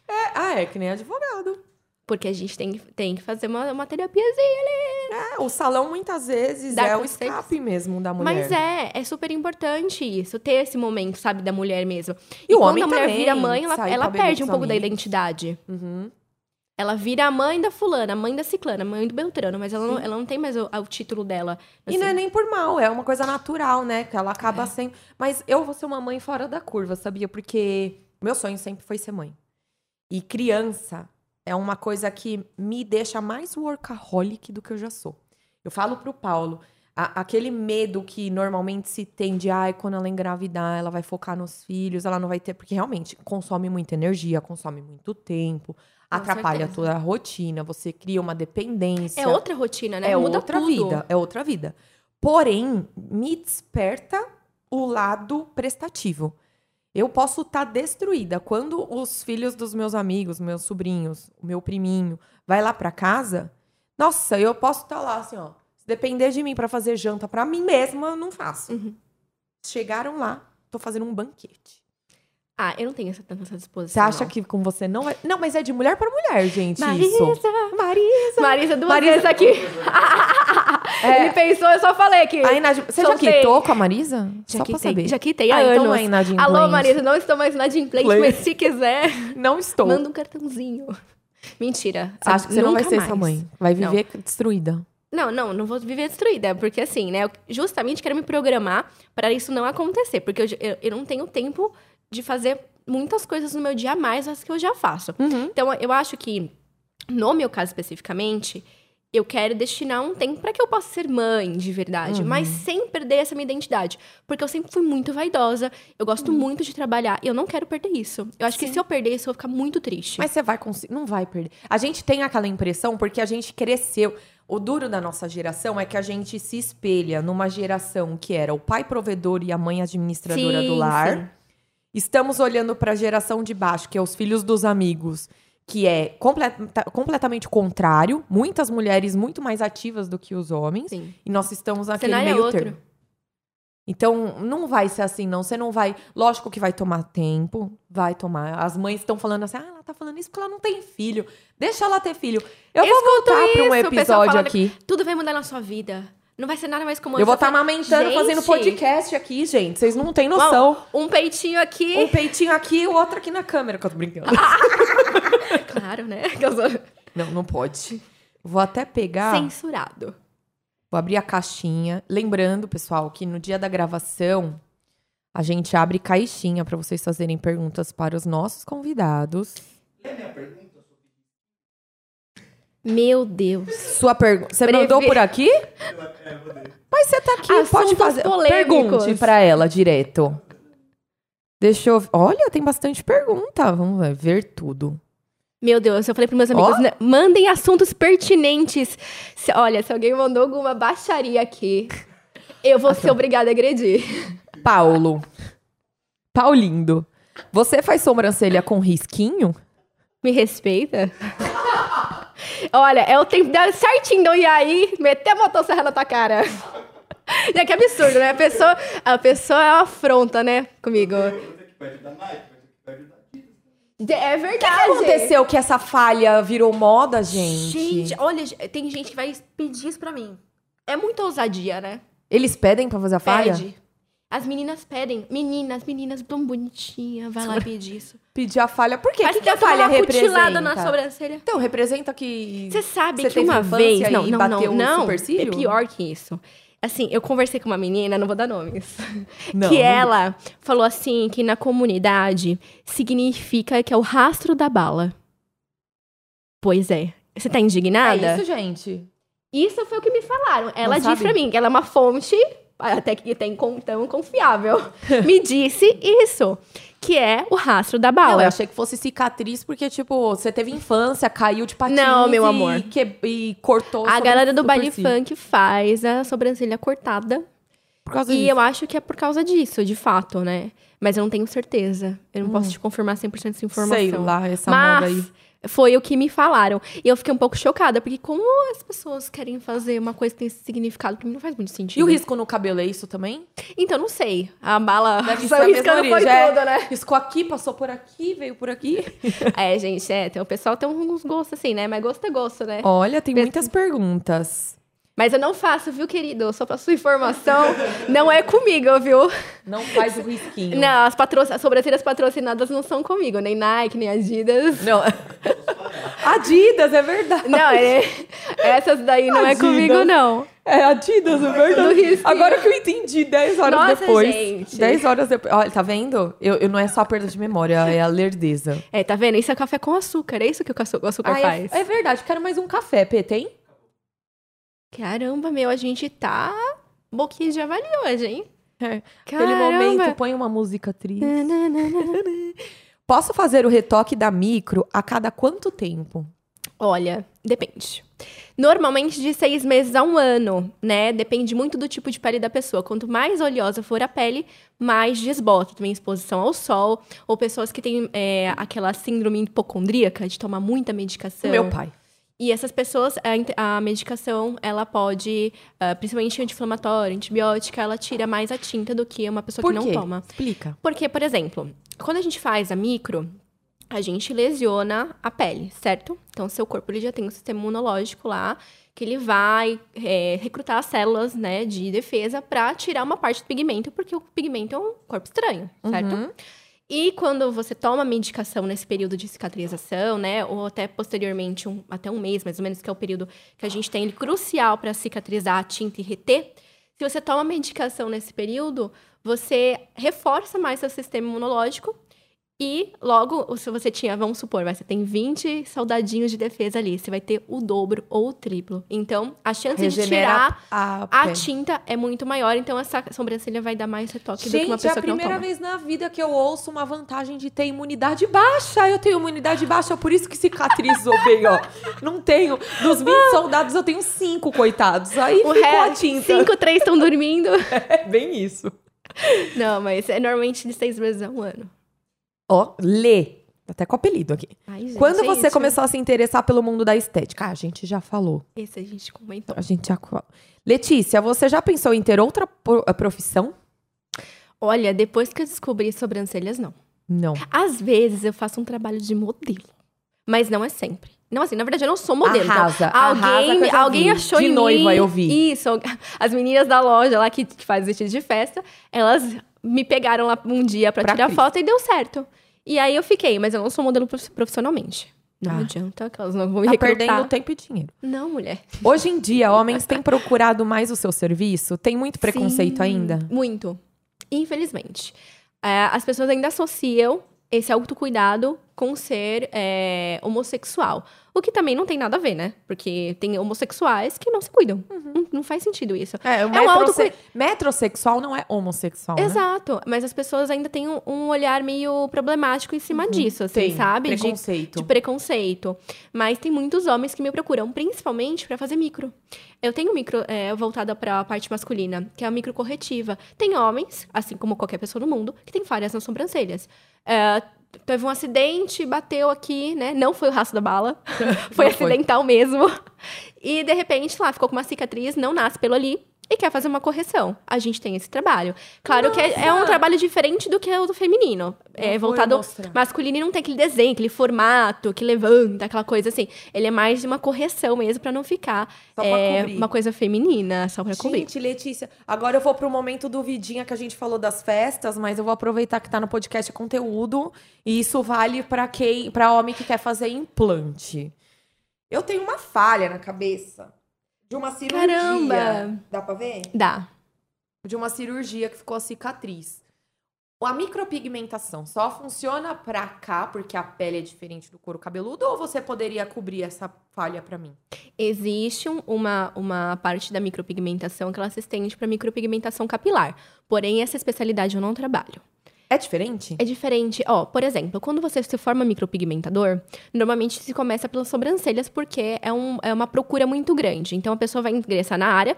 É, ah, é que nem advogado. Porque a gente tem, tem que fazer uma, uma terapiazinha ali. É, o salão muitas vezes Dá é o escape mesmo da mulher. Mas é, é super importante isso, ter esse momento, sabe, da mulher mesmo. E o quando homem a mulher também, vira mãe, ela, ela perde um pouco da amigos. identidade. Uhum. Ela vira a mãe da fulana, a mãe da ciclana, a mãe do Beltrano, mas ela, não, ela não tem mais o, o título dela. E não é assim. nem por mal, é uma coisa natural, né? Que ela acaba sendo. Mas eu vou ser uma mãe fora da curva, sabia? Porque meu sonho sempre foi ser mãe. E criança é uma coisa que me deixa mais workaholic do que eu já sou. Eu falo pro Paulo, a- aquele medo que normalmente se tem de, ai, quando ela engravidar, ela vai focar nos filhos, ela não vai ter. Porque realmente consome muita energia, consome muito tempo, atrapalha certeza. toda a rotina, você cria uma dependência. É outra rotina, né? É Muda outra tudo. vida, é outra vida. Porém, me desperta o lado prestativo. Eu posso estar destruída quando os filhos dos meus amigos, meus sobrinhos, o meu priminho, vai lá pra casa. Nossa, eu posso estar lá assim, ó. Se depender de mim pra fazer janta pra mim mesma, eu não faço. Uhum. Chegaram lá, tô fazendo um banquete. Ah, eu não tenho essa, tanta essa Você disposição. acha não. que com você não vai. Não, mas é de mulher pra mulher, gente. Marisa! Isso. Marisa! Marisa, duas Marisa- vezes aqui. Ele pensou, eu só falei aqui. A Inad... Você já quitou com a Marisa? Já Só pra quitei, saber. já quitei há ah, então anos. não é inadimplente. Alô, Marisa, não estou mais inadimplente, Play. mas se quiser, Não estou. manda um cartãozinho. Mentira. Acha que você não vai ser mais. essa mãe? Vai viver destruída. Não, não, não vou viver destruída, porque assim, né, eu justamente quero me programar para isso não acontecer, porque eu, eu, eu não tenho tempo de fazer muitas coisas no meu dia a mais das que eu já faço. Uhum. Então, eu acho que, no meu caso especificamente, eu quero destinar um tempo para que eu possa ser mãe de verdade, Uhum. mas sem perder essa minha identidade. Porque eu sempre fui muito vaidosa, eu gosto Uhum. muito de trabalhar e eu não quero perder isso. Eu acho que se eu perder isso, eu vou ficar muito triste. Mas você vai conseguir. Não vai perder. A gente tem aquela impressão porque a gente cresceu. O duro da nossa geração é que a gente se espelha numa geração que era o pai provedor e a mãe administradora do Sim, lar. sim. Estamos olhando para a geração de baixo, que é os filhos dos amigos, que é completa- completamente o contrário. Muitas mulheres muito mais ativas do que os homens. Sim. E nós estamos naquele cenário é meio outro. termo. Então, não vai ser assim, não. Você não vai. Lógico que vai tomar tempo, vai tomar. As mães estão falando assim, ah, ela tá falando isso porque ela não tem filho. Deixa ela ter filho. Eu vou Escuto voltar para um episódio aqui. Tudo vai mudar na sua vida. Não vai ser nada mais como Eu vou estar amamentando, Gente, fazendo podcast aqui, gente. Vocês não têm noção. Um peitinho aqui. Um peitinho aqui e o outro aqui na câmera, que eu tô brincando. Claro, né? Não, não pode. Vou até pegar. Censurado. Vou abrir a caixinha. Lembrando, pessoal, que no dia da gravação a gente abre caixinha para vocês fazerem perguntas para os nossos convidados. Meu Deus. Sua pergunta. Você Breve- mandou por aqui? Mas você tá aqui, pode Assuntos fazer. polêmicos. Pergunte para ela direto. Deixa eu. Olha, tem bastante pergunta. Vamos ver, tudo. Meu Deus, eu falei pros meus amigos, Ó. né, mandem assuntos pertinentes. Se- olha, se alguém mandou alguma baixaria aqui, eu vou ser obrigada a agredir. Paulo. Paulindo. Você faz sobrancelha com risquinho? Me respeita? Olha, é o tempo de certinho ir aí, meter a motosserra na tua cara. É que absurdo, né? A pessoa, a pessoa é uma afronta, né, comigo. que. É O que verdade. aconteceu que essa falha virou moda, gente? Gente, olha, tem gente que vai pedir isso pra mim. É muita ousadia, né? Eles pedem pra fazer a falha? Pede. As meninas pedem. Meninas, meninas tão bonitinhas. Vai lá pedir isso. Pedir a falha. Por quê? O Parece que, que a falha representa? na sobrancelha. Então, representa que... Você sabe que uma vez. Não, não, não. não supercílio? é pior que isso. Assim, eu conversei com uma menina, não vou dar nomes. Não, que não- ela falou assim que na comunidade significa que é o rastro da bala. Pois é. Você tá indignada? É isso, gente. Isso foi o que me falaram. Ela Não disse sabe? pra mim que ela é uma fonte, até que tem tão confiável, me disse isso, que é o rastro da Não, bala. eu achei que fosse cicatriz, porque, tipo, você teve infância, caiu de patins Não, meu e amor. que- e cortou A galera do baile funk faz a sobrancelha cortada. Por causa E disso. eu acho que é por causa disso, de fato, né? Mas eu não tenho certeza. Eu não posso te confirmar 100% dessa informação. Sei lá, essa Mas moda aí. Foi o que me falaram. E eu fiquei um pouco chocada, porque como as pessoas querem fazer uma coisa que tem esse significado, pra mim não faz muito sentido. E o risco no cabelo é isso também? Então, não sei. A bala Deve ser saiu a mesma foi origem, é. né? Riscou aqui, passou por aqui, veio por aqui. É, gente, é. Tem, o pessoal tem uns gostos assim, né? Mas gosto é gosto, né? Olha, tem Pes- muitas perguntas. Mas eu não faço, viu, querido? Só pra sua informação, não é comigo, viu? Não faz o risquinho. Não, as, patro... as sobrancelhas patrocinadas não são comigo. Nem Nike, nem Adidas. Não. Adidas, é verdade. Não, é... essas daí não é Adidas. comigo, não. É Adidas, é verdade. Agora que eu entendi, 10 horas Nossa, depois. gente. 10 horas depois. Olha, tá vendo? Eu, eu não é só a perda de memória, é a lerdeza. É, tá vendo? Isso é café com açúcar. É isso que o açúcar Ah, faz. é, é verdade, quero mais um café, P, tem? Caramba, meu, a gente tá boquinha de avali hoje, hein? Aquele momento, põe uma música triste. Posso fazer o retoque da micro a cada quanto tempo? Olha, depende. Normalmente de seis meses a um ano, né? Depende muito do tipo de pele da pessoa. Quanto mais oleosa for a pele, mais desbota. Também exposição ao sol. Ou pessoas que têm é, aquela síndrome hipocondríaca de tomar muita medicação. Meu pai. E essas pessoas, a, a medicação, ela pode, ah, principalmente anti-inflamatória, antibiótica, ela tira mais a tinta do que uma pessoa Por que não quê? toma. Explica. Porque, por exemplo, quando a gente faz a micro, a gente lesiona a pele, certo? Então, seu corpo ele já tem um sistema imunológico lá, que ele vai é, recrutar as células né, de defesa para tirar uma parte do pigmento, porque o pigmento é um corpo estranho, certo? Uhum. E quando você toma medicação nesse período de cicatrização, né, ou até posteriormente, um- até um mês mais ou menos, que é o período que a gente tem ele crucial para cicatrizar a tinta e reter, se você toma medicação nesse período, você reforça mais seu sistema imunológico e logo, se você tinha, vamos supor, você tem 20 soldadinhos de defesa ali, você vai ter o dobro ou o triplo. Então, a chance de Regenera tirar a, a tinta é muito maior, então essa sobrancelha vai dar mais retoque do que uma Gente, é pessoa a primeira vez na vida que eu ouço uma vantagem de ter imunidade baixa. Eu tenho imunidade baixa, por isso que cicatrizou bem, ó. Não tenho. Dos 20 soldados, eu tenho 5, coitados. Aí O ficou a tinta. cinco, três estão dormindo. É bem isso. Não, mas é normalmente de seis meses a um ano. Ó, lê. Até com apelido aqui. Ai, gente, Quando você começou a se interessar pelo mundo da estética? Ah, a gente já falou. Esse a gente comentou. A gente já falou. Letícia, você já pensou em ter outra pro- profissão? Olha, depois que eu descobri sobrancelhas, não. Não. Às vezes eu faço um trabalho de modelo, mas não é sempre. Não, assim, na verdade eu não sou modelo. então, Arrasa, arrasa alguém, já alguém achou De em noiva mim. eu vi. Isso, as meninas da loja lá que, que faz vestido de festa, elas me pegaram lá um dia pra, Pra tirar Cristo. foto e deu certo. E aí eu fiquei, mas eu não sou modelo prof- profissionalmente. Não Ah. adianta, que elas não vão me Tá recrutar. perdendo tempo e dinheiro. Não, mulher. Hoje em dia, homens têm procurado mais o seu serviço? Tem muito preconceito Sim, ainda? Muito. Infelizmente. É, as pessoas ainda associam esse autocuidado com ser é, homossexual. O que também não tem nada a ver, né? Porque tem homossexuais que não se cuidam. Não, não faz sentido isso. É, o um metrosexual não é homossexual, né? Exato. Mas as pessoas ainda têm um, um olhar meio problemático em cima disso, assim, Uhum. Tem, sabe? De- preconceito. de preconceito. Mas tem muitos homens que me procuram, principalmente pra fazer micro. Eu tenho micro é, voltada pra parte masculina, que é a micro corretiva. Tem homens, assim como qualquer pessoa no mundo, que tem falhas nas sobrancelhas. É, teve um acidente, bateu aqui, né? Não foi o rastro da bala, foi Não foi. acidental mesmo. E de repente, lá, ficou com uma cicatriz, não nasce pelo ali. E quer fazer uma correção. A gente tem esse trabalho. Claro que é, é um trabalho diferente do que é o do feminino. É voltado masculino e não tem aquele desenho, aquele formato que levanta, aquela coisa assim. Ele é mais de uma correção mesmo pra não ficar é, uma coisa feminina, só pra cobrir. Gente, Letícia, agora eu vou pro momento do vidinha que a gente falou das festas, mas eu vou aproveitar que tá no podcast conteúdo e isso vale pra quem, para homem que quer fazer implante. Eu tenho uma falha na cabeça de uma cirurgia. Caramba! Dá pra ver? Dá. De uma cirurgia que ficou a cicatriz. A micropigmentação só funciona pra cá porque a pele é diferente do couro cabeludo ou você poderia cobrir essa falha pra mim? Existe um- uma, uma parte da micropigmentação que ela se estende para micropigmentação capilar. Porém, essa especialidade eu não trabalho. É diferente? É diferente. Ó, por exemplo, quando você se forma micropigmentador, normalmente se começa pelas sobrancelhas porque é, um, é uma procura muito grande. Então a pessoa vai ingressar na área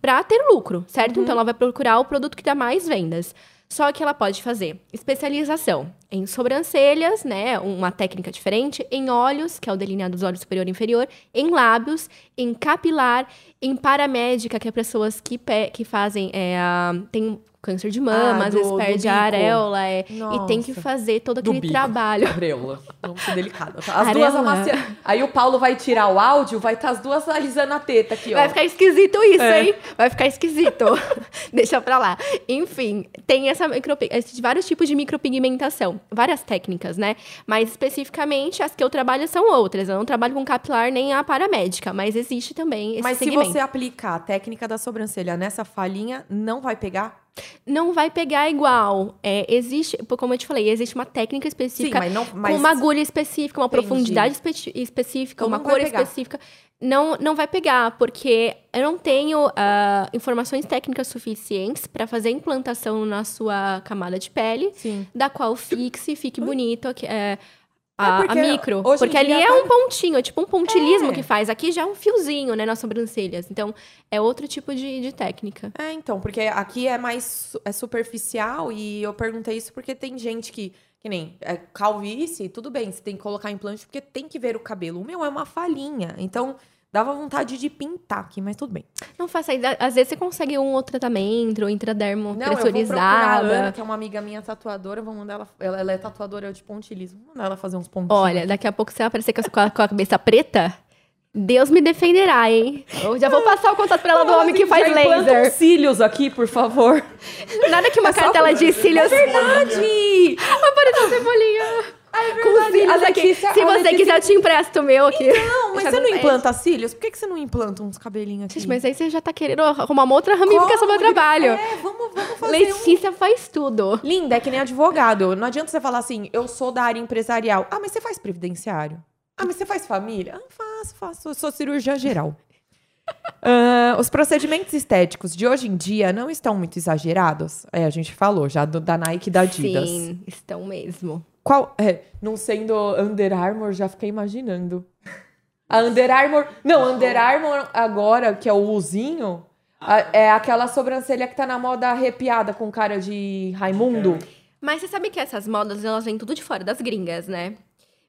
para ter lucro, certo? Então ela vai procurar o produto que dá mais vendas. Só que ela pode fazer especialização em sobrancelhas, né? Uma técnica diferente, em olhos, que é o delineado dos olhos superior e inferior, em lábios, em capilar, em paramédica, que é pessoas que, pe- que fazem. É, a- tem câncer de mama, Ah, às vezes do- do perde a areola, é, e tem que fazer todo Do aquele bico. trabalho. Areola. Vamos ser delicada. tá? As Areola. duas amaciando. Aí o Paulo vai tirar o áudio, vai estar as duas alisando a teta aqui, ó. Vai ficar esquisito isso, É. hein? Vai ficar esquisito. Deixa pra lá. Enfim, tem essa micropi- esses vários tipos de micropigmentação. Várias técnicas, né? Mas especificamente as que eu trabalho são outras. Eu não trabalho com capilar nem a paramédica, mas existe também esse Mas se segmento. você aplicar a técnica da sobrancelha nessa falhinha, não vai pegar? Não vai pegar igual. É, existe, como eu te falei, existe uma técnica específica Sim, mas não. Mas com uma agulha específica, uma Entendi. profundidade espe- específica, Então uma cor específica. Não, não vai pegar, porque eu não tenho ah, informações técnicas suficientes para fazer a implantação na sua camada de pele, Sim. da qual fixe, fique bonito aqui, é, É, a, a porque micro. hoje em Porque ali é tá- um pontinho, é tipo um pontilismo É. que faz. Aqui já é um fiozinho, né, nas sobrancelhas. Então, é outro tipo de, de técnica. É, então, porque aqui é mais é superficial e eu perguntei isso porque tem gente que, que nem é, calvície, tudo bem, você tem que colocar implante porque tem que ver o cabelo. O meu é uma falhinha, então dava vontade de pintar aqui, mas tudo bem. Não faça isso. Às vezes você consegue um outro tratamento, ou intradermo Não, eu vou procurar a pressurizada. Ana, que é uma amiga minha tatuadora, vou mandar ela, ela, ela é tatuadora de pontilismo, vou mandar ela fazer uns pontinhos. Olha, daqui a pouco você vai aparecer com a, com a- cabeça preta. Deus me defenderá, hein? Eu já vou passar o contato pra ela do homem que faz laser. uns cílios aqui, por favor. Nada que uma É cartela de cílios. Verdade! Apareceu cebolinha. Com cílios aqui. Letícia- Se a você quiser, eu te empresto o meu aqui. Não, mas você não não implanta cílios? Por que, que você não implanta uns cabelinhos aqui? Gente, mas aí você já tá querendo arrumar uma outra ramificação do meu trabalho. É, vamos, vamos fazer um... Letícia faz tudo. Linda, é que nem advogado. Não adianta você falar assim, eu sou da área empresarial. Ah, mas você faz previdenciário? Ah, mas você faz família? Ah, faço, faço. Eu sou cirurgiã geral. Ah, os procedimentos estéticos de hoje em dia não estão muito exagerados? É, a gente falou já do- da Nike e da Adidas. Sim, estão mesmo. Qual? É, não sendo Under Armour, já fiquei imaginando. A Under Armour. Não, Under Armour agora, que é o Uzinho, é aquela sobrancelha que tá na moda arrepiada com cara de Raimundo. Mas você sabe que essas modas, elas vêm tudo de fora, das gringas, né?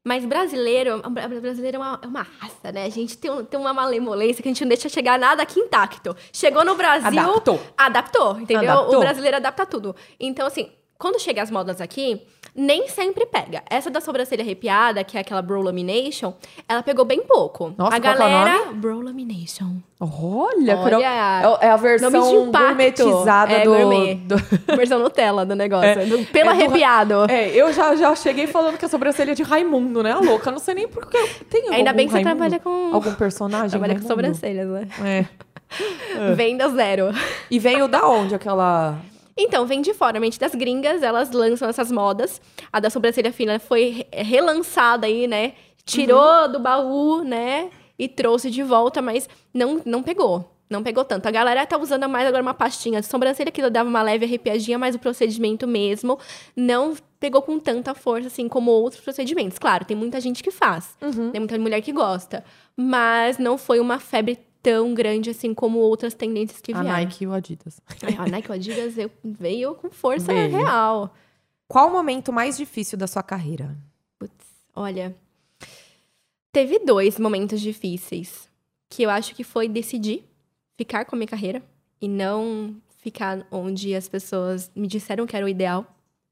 Mas brasileiro, bra- brasileiro é uma, é uma raça, né? A gente tem, um- tem uma malemolência que a gente não deixa chegar nada aqui intacto. Chegou no Brasil... Adaptou. Adaptou, entendeu? Adaptou. O brasileiro adapta tudo. Então, assim, quando chega as modas aqui, nem sempre pega. Essa da sobrancelha arrepiada, que é aquela Brow Lamination, ela pegou bem pouco. Nossa, a é galera... Brow Lamination. Olha, Olha, é, é a versão gourmetizada É, do, gourmet. do- Versão Nutella do negócio. do pelo é do- arrepiado. É, eu já, já cheguei falando que a sobrancelha é de Raimundo, né? A louca, não sei nem por que. Tem Ainda bem que você Raimundo? trabalha com... Algum personagem? Trabalha com Raimundo? sobrancelhas, né? É. Venda zero. E veio da onde aquela. Então, vem de fora. Mente das gringas, elas lançam essas modas. A da sobrancelha fina foi re- relançada aí, né? Tirou Uhum. do baú, né? E trouxe de volta, mas não, não pegou. Não pegou tanto. A galera tá usando mais agora uma pastinha de sobrancelha que dava uma leve arrepiadinha, mas o procedimento mesmo não pegou com tanta força, assim, como outros procedimentos. Claro, tem muita gente que faz. Uhum. Tem muita mulher que gosta. Mas não foi uma febre tão grande, assim, como outras tendências que A vieram. Nike e o Adidas. É, a Nike e o Adidas eu- veio com força Veio. real. Qual o momento mais difícil da sua carreira? Putz, olha. Teve dois momentos difíceis. Que eu acho que foi decidir ficar com a minha carreira e não ficar onde as pessoas me disseram que era o ideal.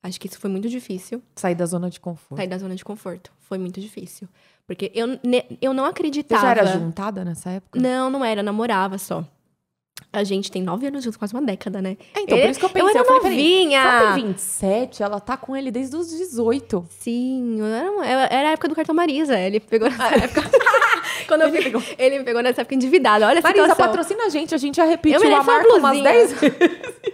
Acho que isso foi muito difícil. Sair da zona de conforto. Sair da zona de conforto. Foi muito difícil. Porque eu, ne- eu não Você acreditava. já era juntada nessa época? Não, não era, eu namorava só. A gente tem nove anos juntos, quase uma década, né? É, então, Eu- por isso que eu pensei. eu era falei, peraí, novinha. ela tem 27, ela tá com ele desde os 18. Sim, eu era, era a época do cartão Marisa. Ele pegou nessa época. Quando eu vi, ele me pegou nessa época endividada. Olha Marisa, situação. patrocina a gente, a gente já repetiu Eu a marca umas blusinha. 10 vezes.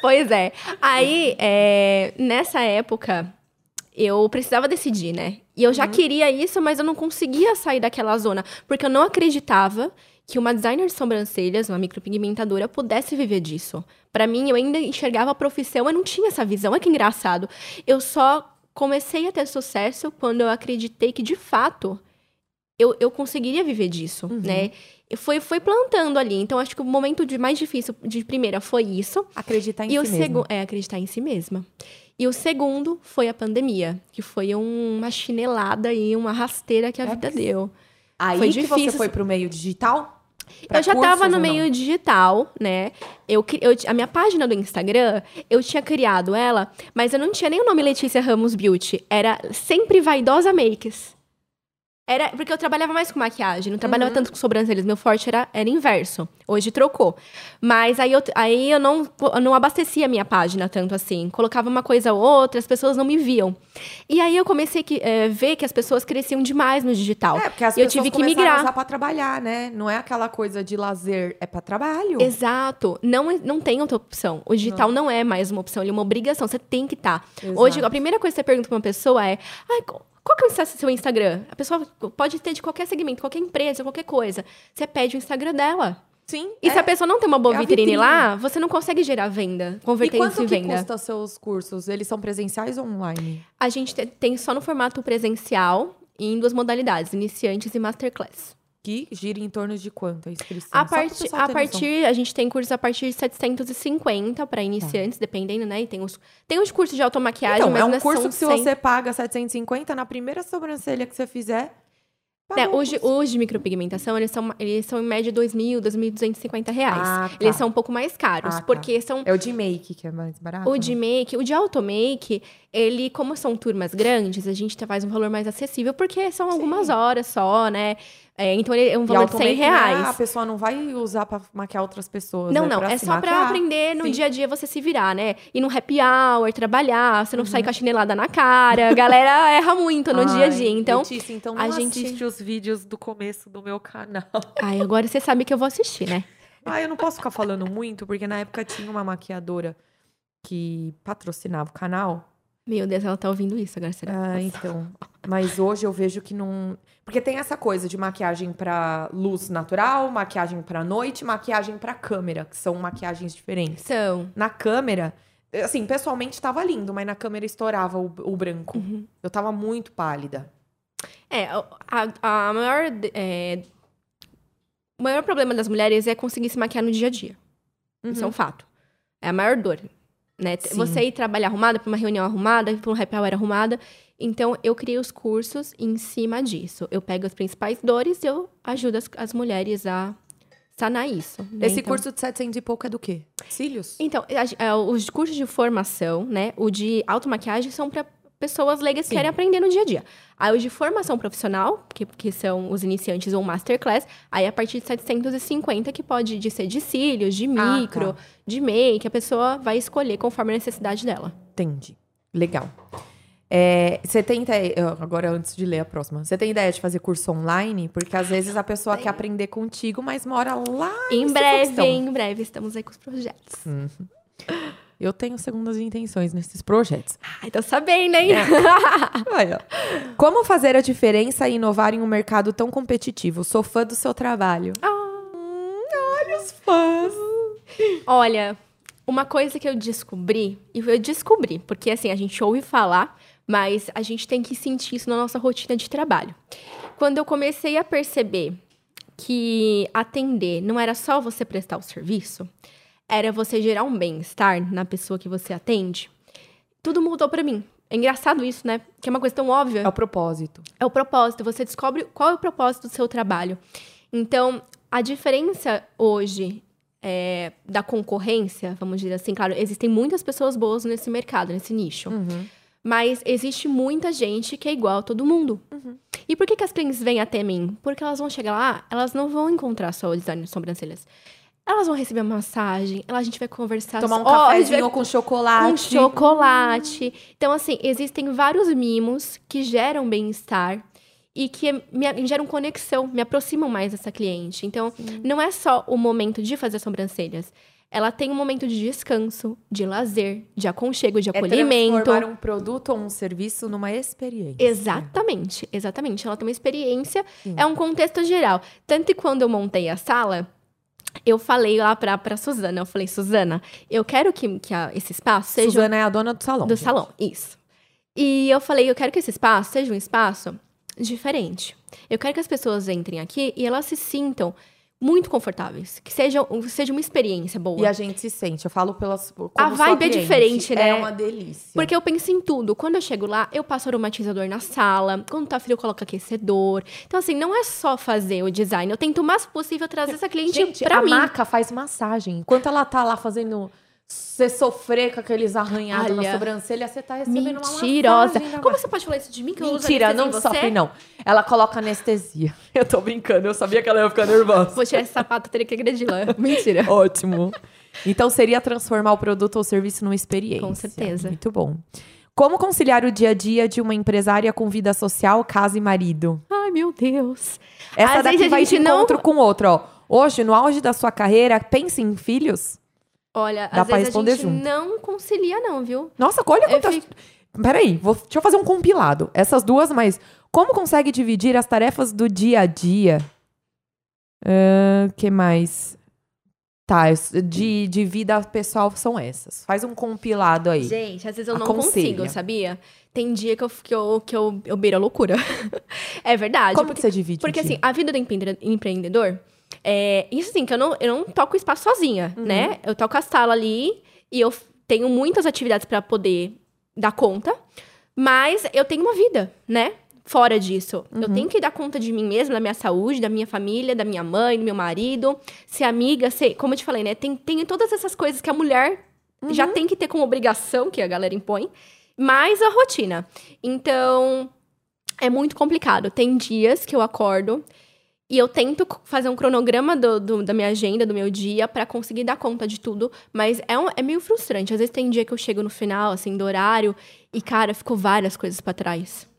Pois é. Aí, é, nessa época, eu precisava decidir, né? E eu já queria isso, mas eu não conseguia sair daquela zona. Porque eu não acreditava que uma designer de sobrancelhas, uma micropigmentadora, pudesse viver disso. Pra mim, eu ainda enxergava a profissão, eu não tinha essa visão. Olha que engraçado. Eu só comecei a ter sucesso quando eu acreditei que, de fato, eu, eu conseguiria viver disso, né? E Foi, foi plantando ali. Então, acho que o momento de mais difícil, de primeira, foi isso. Acreditar em E o si mesma. segundo é acreditar em si mesma. E o segundo foi a pandemia, que foi um- uma chinelada e uma rasteira que a É, vida porque- deu. Aí Foi que você difícil. foi pro meio digital? Pra eu já cursos tava no meio digital, né? Eu, eu, a minha página do Instagram, eu tinha criado ela, mas eu não tinha nem o nome Letícia Ramos Beauty. Era sempre Vaidosa Makes. Era, porque eu trabalhava mais com maquiagem, não trabalhava Uhum. tanto com sobrancelhas. Meu forte era, era inverso. Hoje trocou. Mas aí eu, aí eu não, eu não abastecia a minha página tanto assim. Colocava uma coisa ou outra, as pessoas não me viam. E aí eu comecei a ver que as pessoas cresciam demais no digital. É, porque as eu pessoas tive que migrar. a usar pra trabalhar, né? Não é aquela coisa de lazer, é pra trabalho. Exato. Não, não tem outra opção. O digital não, é mais uma opção, ele é uma obrigação. Você tem que estar. Exato. Hoje, a primeira coisa que você pergunta pra uma pessoa é: "Ai, qual que é o seu Instagram? A pessoa pode ter de qualquer segmento, qualquer empresa, qualquer coisa. Você pede o Instagram dela. Sim. E é. se a pessoa não tem uma boa É vitrine, vitrine. lá, você não consegue gerar venda, E converter isso quanto em que venda. custa seus cursos? Eles são presenciais ou online? A gente te- tem só no formato presencial e em duas modalidades, iniciantes e masterclass. Que gira em torno de quanto a inscrição? A, partir, pessoal a noção. partir, a gente tem cursos a partir de 750 para iniciantes, dependendo, né? E tem os, tem os cursos de automaquiagem, Então, mas é um curso que se 100. você paga 750, na primeira sobrancelha que você fizer... Né, curso. os de micropigmentação, eles são, eles são em média 2.000, 2.250 reais. Ah, tá. Eles são um pouco mais caros, Ah, tá. porque são... É o de make que é mais barato? O de make, o de automake, ele, como são turmas grandes, a gente faz um valor mais acessível, porque são algumas horas só, né? É, então, ele é um valor de 100 automake, né, reais. A pessoa não vai usar pra maquiar outras pessoas. Não, é não, pra é só pra maquiar. aprender no Sim. dia a dia você se virar, né? Ir num happy hour, trabalhar, você não Uhum. sair com a chinelada na cara. A galera erra muito no dia a dia. Ai, Então, Letícia, então a gente- assiste os vídeos do começo do meu canal. ai, agora você sabe que eu vou assistir, né? Ah, eu não posso ficar falando muito, porque na época tinha uma maquiadora que patrocinava o canal. Meu Deus, ela tá ouvindo isso agora, será? Ah, então. Mas hoje eu vejo que não. Porque tem essa coisa de maquiagem pra luz natural, maquiagem pra noite, maquiagem pra câmera, que são maquiagens diferentes. São. Na câmera, assim, pessoalmente tava lindo, mas na câmera estourava o, o branco. Uhum. Eu tava muito pálida. É, a, a maior. é, o maior problema das mulheres é conseguir se maquiar no dia a dia. Isso é um fato. É a maior dor. Né? Sim. Você ir trabalhar arrumada, pra uma reunião arrumada, pra um happy hour arrumada. Então, eu criei os cursos em cima disso. Eu pego as principais dores e eu ajudo as, as mulheres a sanar isso. né? Esse Então- curso de 700 e pouco é do quê? Cílios? Então, a- a- os cursos de formação, né? O de automaquiagem são para pessoas leigas que querem aprender no dia a dia. Aí os de formação profissional, que, que são os iniciantes ou masterclass, aí a partir de 750, que pode de ser de cílios, de Ah, micro, tá. de make, a pessoa vai escolher conforme a necessidade dela. Entendi. Legal. É, você tem ideia, agora antes de ler a próxima, você tem ideia de fazer curso online? Porque às vezes a pessoa quer aprender contigo, mas mora lá Em São breve, em breve, estamos aí com os projetos. Eu tenho segundas intenções nesses projetos. Ai, tô sabendo, hein? É. Como fazer a diferença e inovar em um mercado tão competitivo? Sou fã do seu trabalho. Hum, olha os fãs. Olha, uma coisa que eu descobri, e eu descobri, porque assim, a gente ouve falar, mas a gente tem que sentir isso na nossa rotina de trabalho. Quando eu comecei a perceber que atender não era só você prestar o serviço, era você gerar um bem-estar na pessoa que você atende, tudo mudou pra mim. É engraçado isso, né? Que é uma coisa tão óbvia. É o propósito. É o propósito. Você descobre qual é o propósito do seu trabalho. Então, a diferença hoje é, da concorrência, vamos dizer assim. Claro, existem muitas pessoas boas nesse mercado, nesse nicho. Uhum. Mas existe muita gente que é igual a todo mundo. Uhum. E por que, que as clientes vêm até mim? Porque elas vão chegar lá, elas não vão encontrar só o design de sobrancelhas. Elas vão receber uma massagem, a gente vai conversar. Tomar um vai cafezinho com chocolate. com chocolate. Então, assim, existem vários mimos que geram bem-estar e que me, geram conexão, me aproximam mais dessa cliente. Então, não é só o momento de fazer sobrancelhas. Ela tem um momento de descanso, de lazer, de aconchego, de É acolhimento. transformar um produto ou um serviço numa experiência. Exatamente, exatamente. Ela tem uma experiência, Sim. é um contexto geral. Tanto que quando eu montei a sala, eu falei lá pra, pra Suzana, eu falei, Suzana, eu quero que, que a- esse espaço seja Suzana é a dona do salão. do gente. salão, isso. E eu falei, eu quero que esse espaço seja um espaço diferente. Eu quero que as pessoas entrem aqui e elas se sintam muito confortáveis, que seja, seja uma experiência boa. E a gente se sente. Eu falo pelas. A vibe é diferente, né? É uma delícia. Porque eu penso em tudo. Quando eu chego lá, eu passo aromatizador na sala. Quando tá frio, eu coloco aquecedor. Então, assim, não é só fazer o design. Eu tento o máximo possível trazer essa cliente Gente, pra a mim. maca faz massagem. Enquanto ela tá lá fazendo você sofrer com aqueles arranhados na Olha, sobrancelha, você tá recebendo Mentirosa. uma na Como você pode falar isso de mim? Que eu Mentira, anestesia não em você? sofre, não. Ela coloca anestesia. Eu tô brincando, eu sabia que ela ia ficar nervosa. Vou tirar esse sapato, eu teria que agredir lá. Mentira. Ótimo. Então seria transformar o produto ou serviço numa experiência. Com certeza. Muito bom. Como conciliar o dia a dia de uma empresária com vida social, casa e marido? Ai, meu Deus. Essa Às daqui vezes a vai de gente não- encontro com outra, ó. Hoje, no auge da sua carreira, pense em filhos? Olha, Dá às pra vezes responder a gente junto. não concilia, não, viu? Nossa, olha quantas... fico- Peraí, vou... deixa eu fazer um compilado. Essas duas, mas como consegue dividir as tarefas do dia a dia? O que mais? Tá, de, de vida pessoal são essas. Faz um compilado aí. Gente, às vezes eu não Aconselha. consigo, sabia? Tem dia que eu, que eu, que eu, eu beiro a loucura. é verdade. Como porque, que você divide porque assim, a vida do empre- empreendedor, é, isso assim, que eu não, eu não toco o espaço sozinha, Uhum. né? Eu toco a sala ali e eu tenho muitas atividades pra poder dar conta, mas eu tenho uma vida, né? Fora disso. Eu Uhum. tenho que dar conta de mim mesma, da minha saúde, da minha família, da minha mãe, do meu marido, ser amiga, ser, como eu te falei, né? Tem, tem todas essas coisas que a mulher já Uhum. tem que ter como obrigação, que a galera impõe, mais a rotina. Então, é muito complicado. Tem dias que eu acordo e eu tento fazer um cronograma do- do- da minha agenda, do meu dia, pra conseguir dar conta de tudo, mas é, um- é meio frustrante. Às vezes tem dia que eu chego no final, assim, do horário, e, cara, ficou várias coisas pra trás.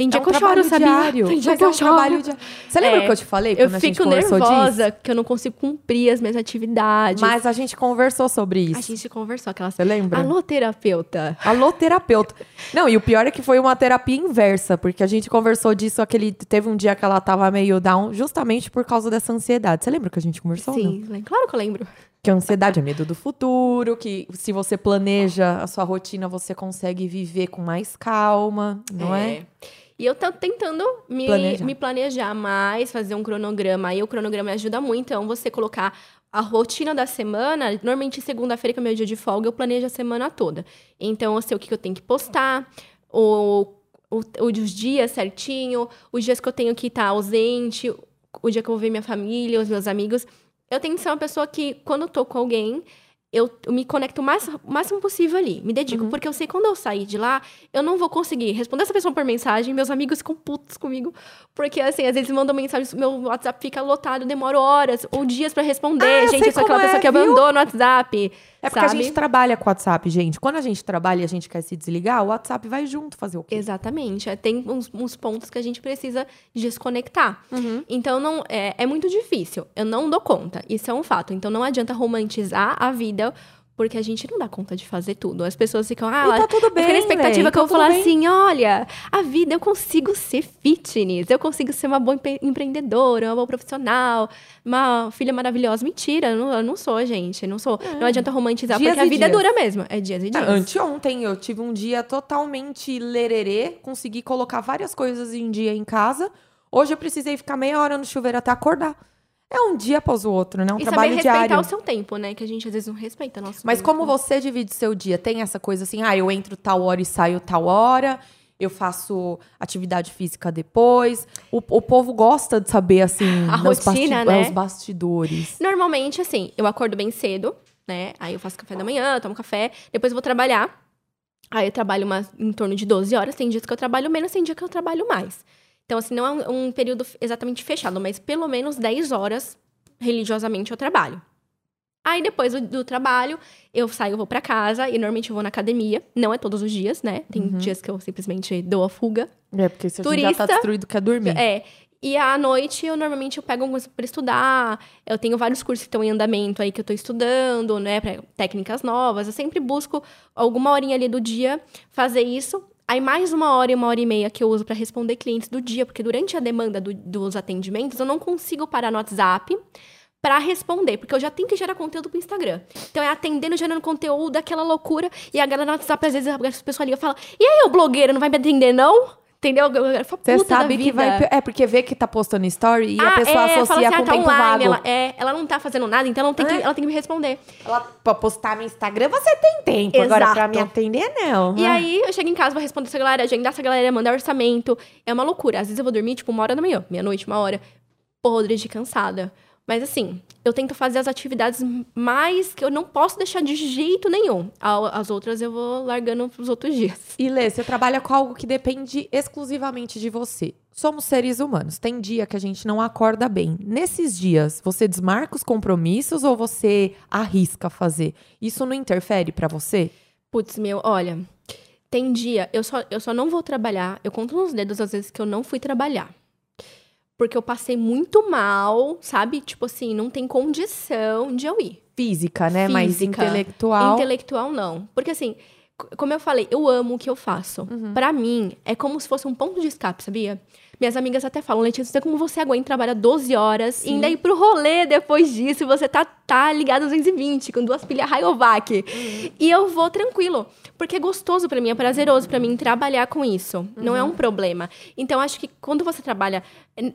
Tem dia é um que eu trabalho choro, sabia? diário. Tem dia Mas que é eu choro. trabalho diário. Você lembra É, que eu te falei Eu fico conversou disso? nervosa, que eu não consigo cumprir as minhas atividades. Mas a gente conversou sobre isso. A gente conversou aquelas... Você lembra? Alô, terapeuta. Alô, terapeuta. Não, e o pior é que foi uma terapia inversa, porque a gente conversou disso, aquele. Teve um dia que ela tava meio down, justamente por causa dessa ansiedade. Você lembra que a gente conversou? Sim, claro que eu lembro. Que a ansiedade é medo do futuro, que se você planeja a sua rotina, você consegue viver com mais calma, não é? E eu tô tentando me Planejar. me planejar mais, fazer um cronograma. Aí o cronograma me ajuda muito. Então, você colocar a rotina da semana, normalmente segunda-feira, que é meu dia de folga, eu planejo a semana toda. Então, eu sei o que que eu tenho que postar, o, o, os dias certinho, os dias que eu tenho que estar ausente, o dia que eu vou ver minha família, os meus amigos. Eu tenho que ser uma pessoa que, quando eu tô com alguém, eu, eu me conecto o mais, o máximo possível ali, me dedico. Uhum. Porque eu sei que quando eu sair de lá, eu não vou conseguir responder essa pessoa por mensagem, meus amigos ficam putos comigo. Porque, assim, às vezes mandam mensagem, meu WhatsApp fica lotado, demora horas ou dias pra responder. Ah, gente, eu sou aquela como pessoa é, que viu? abandona o WhatsApp. É porque sabe? a gente trabalha com o WhatsApp, gente. Quando a gente trabalha e a gente quer se desligar, o WhatsApp vai junto fazer o quê? Exatamente. É, Tem uns, uns pontos que a gente precisa desconectar. Uhum. Então, não é, é muito difícil. Eu não dou conta. Isso é um fato. Então, não adianta romantizar a vida, porque a gente não dá conta de fazer tudo. As pessoas ficam, ah, e tá tudo bem, Fica na expectativa véi, que eu tá vou falar bem. assim: olha, a vida eu consigo ser fitness, eu consigo ser uma boa empre- empreendedora, uma boa profissional, uma filha maravilhosa. Mentira, eu não, eu não sou, gente. Não sou. Não adianta romantizar, Dias porque a vida é dias. dura mesmo. É dias e dias. Ah, Anteontem eu tive um dia totalmente lererê, consegui colocar várias coisas em dia em casa. Hoje eu precisei ficar meia hora no chuveiro até acordar. É um dia após o outro, né? Um e saber trabalho respeitar diário. o seu tempo, né? Que a gente às vezes não respeita nosso Mas tempo. como você divide seu dia? Tem essa coisa assim, ah, eu entro tal hora e saio tal hora. eu faço atividade física depois. O, o povo gosta de saber, assim, A rotina, né? os bastidores. Normalmente, assim, eu acordo bem cedo, né? Aí eu faço café da manhã, tomo café, depois eu vou trabalhar. Aí eu trabalho umas, em torno de 12 horas. Tem dias que eu trabalho menos, tem dia que eu trabalho mais. Então, assim, não é um, um período exatamente fechado, mas pelo menos 10 horas religiosamente eu trabalho. Aí depois do, do trabalho, eu saio, vou pra casa e normalmente eu vou na academia. Não é todos os dias, né? Tem Uhum. dias que eu simplesmente dou a fuga. É, porque se a gente já Turista- tá destruído, quer dormir. É. E à noite, eu normalmente eu pego alguma coisa pra estudar. Eu tenho vários cursos que estão em andamento aí que eu tô estudando, né? Pra técnicas novas. Eu sempre busco alguma horinha ali do dia fazer isso. Aí mais uma hora e uma hora e meia que eu uso pra responder clientes do dia, porque durante a demanda do- dos atendimentos eu não consigo parar no WhatsApp pra responder, porque eu já tenho que gerar conteúdo pro Instagram. Então é atendendo, gerando conteúdo, aquela loucura. E a galera no WhatsApp, às vezes, as pessoas ligam e falam: E aí, ô blogueira, não vai me atender, não? Entendeu? Eu- falo, Você "Puta da sabe que vida." vai. É, porque vê que tá postando story e a Ah, pessoa é, associa assim, com ah, tá tempo online, vago. Ela, é, ela não tá fazendo nada, então ela tem, que, É. ela tem que me responder. Ela, pra postar no Instagram, você tem tempo. Agora, pra Exato. me atender, não. E Ah. aí, eu chego em casa, vou responder essa galera, agendar essa galera, mandar orçamento. É uma loucura. Às vezes eu vou dormir, tipo, uma hora da manhã, meia-noite, uma hora. Podre de cansada. Mas assim, eu tento fazer as atividades mais que eu não posso deixar de jeito nenhum. As outras eu vou largando pros outros dias. E Lê, você trabalha com algo que depende exclusivamente de você. Somos seres humanos. Tem dia que a gente não acorda bem. Nesses dias, você desmarca os compromissos ou você arrisca fazer? Isso não interfere pra você? Putz, meu, olha. Tem dia, eu só, eu só não vou trabalhar. Eu conto nos dedos as vezes que eu não fui trabalhar. Porque eu passei muito mal, sabe? Tipo assim, não tem condição de eu ir. Física, né? Mais Física. intelectual. Intelectual, não. Porque assim, como eu falei, eu amo o que eu faço. Uhum. Pra mim, é como se fosse um ponto de escape, sabia? Minhas amigas até falam, Letícia, não como você aguenta trabalhar 12 horas Sim. e ainda ir pro rolê depois disso e você tá, tá ligado aos 220, com duas pilhas Rayovac. Uhum. E eu vou tranquilo. Porque é gostoso pra mim, é prazeroso pra mim trabalhar com isso. Não Uhum. é um problema. Então, acho que quando você trabalha.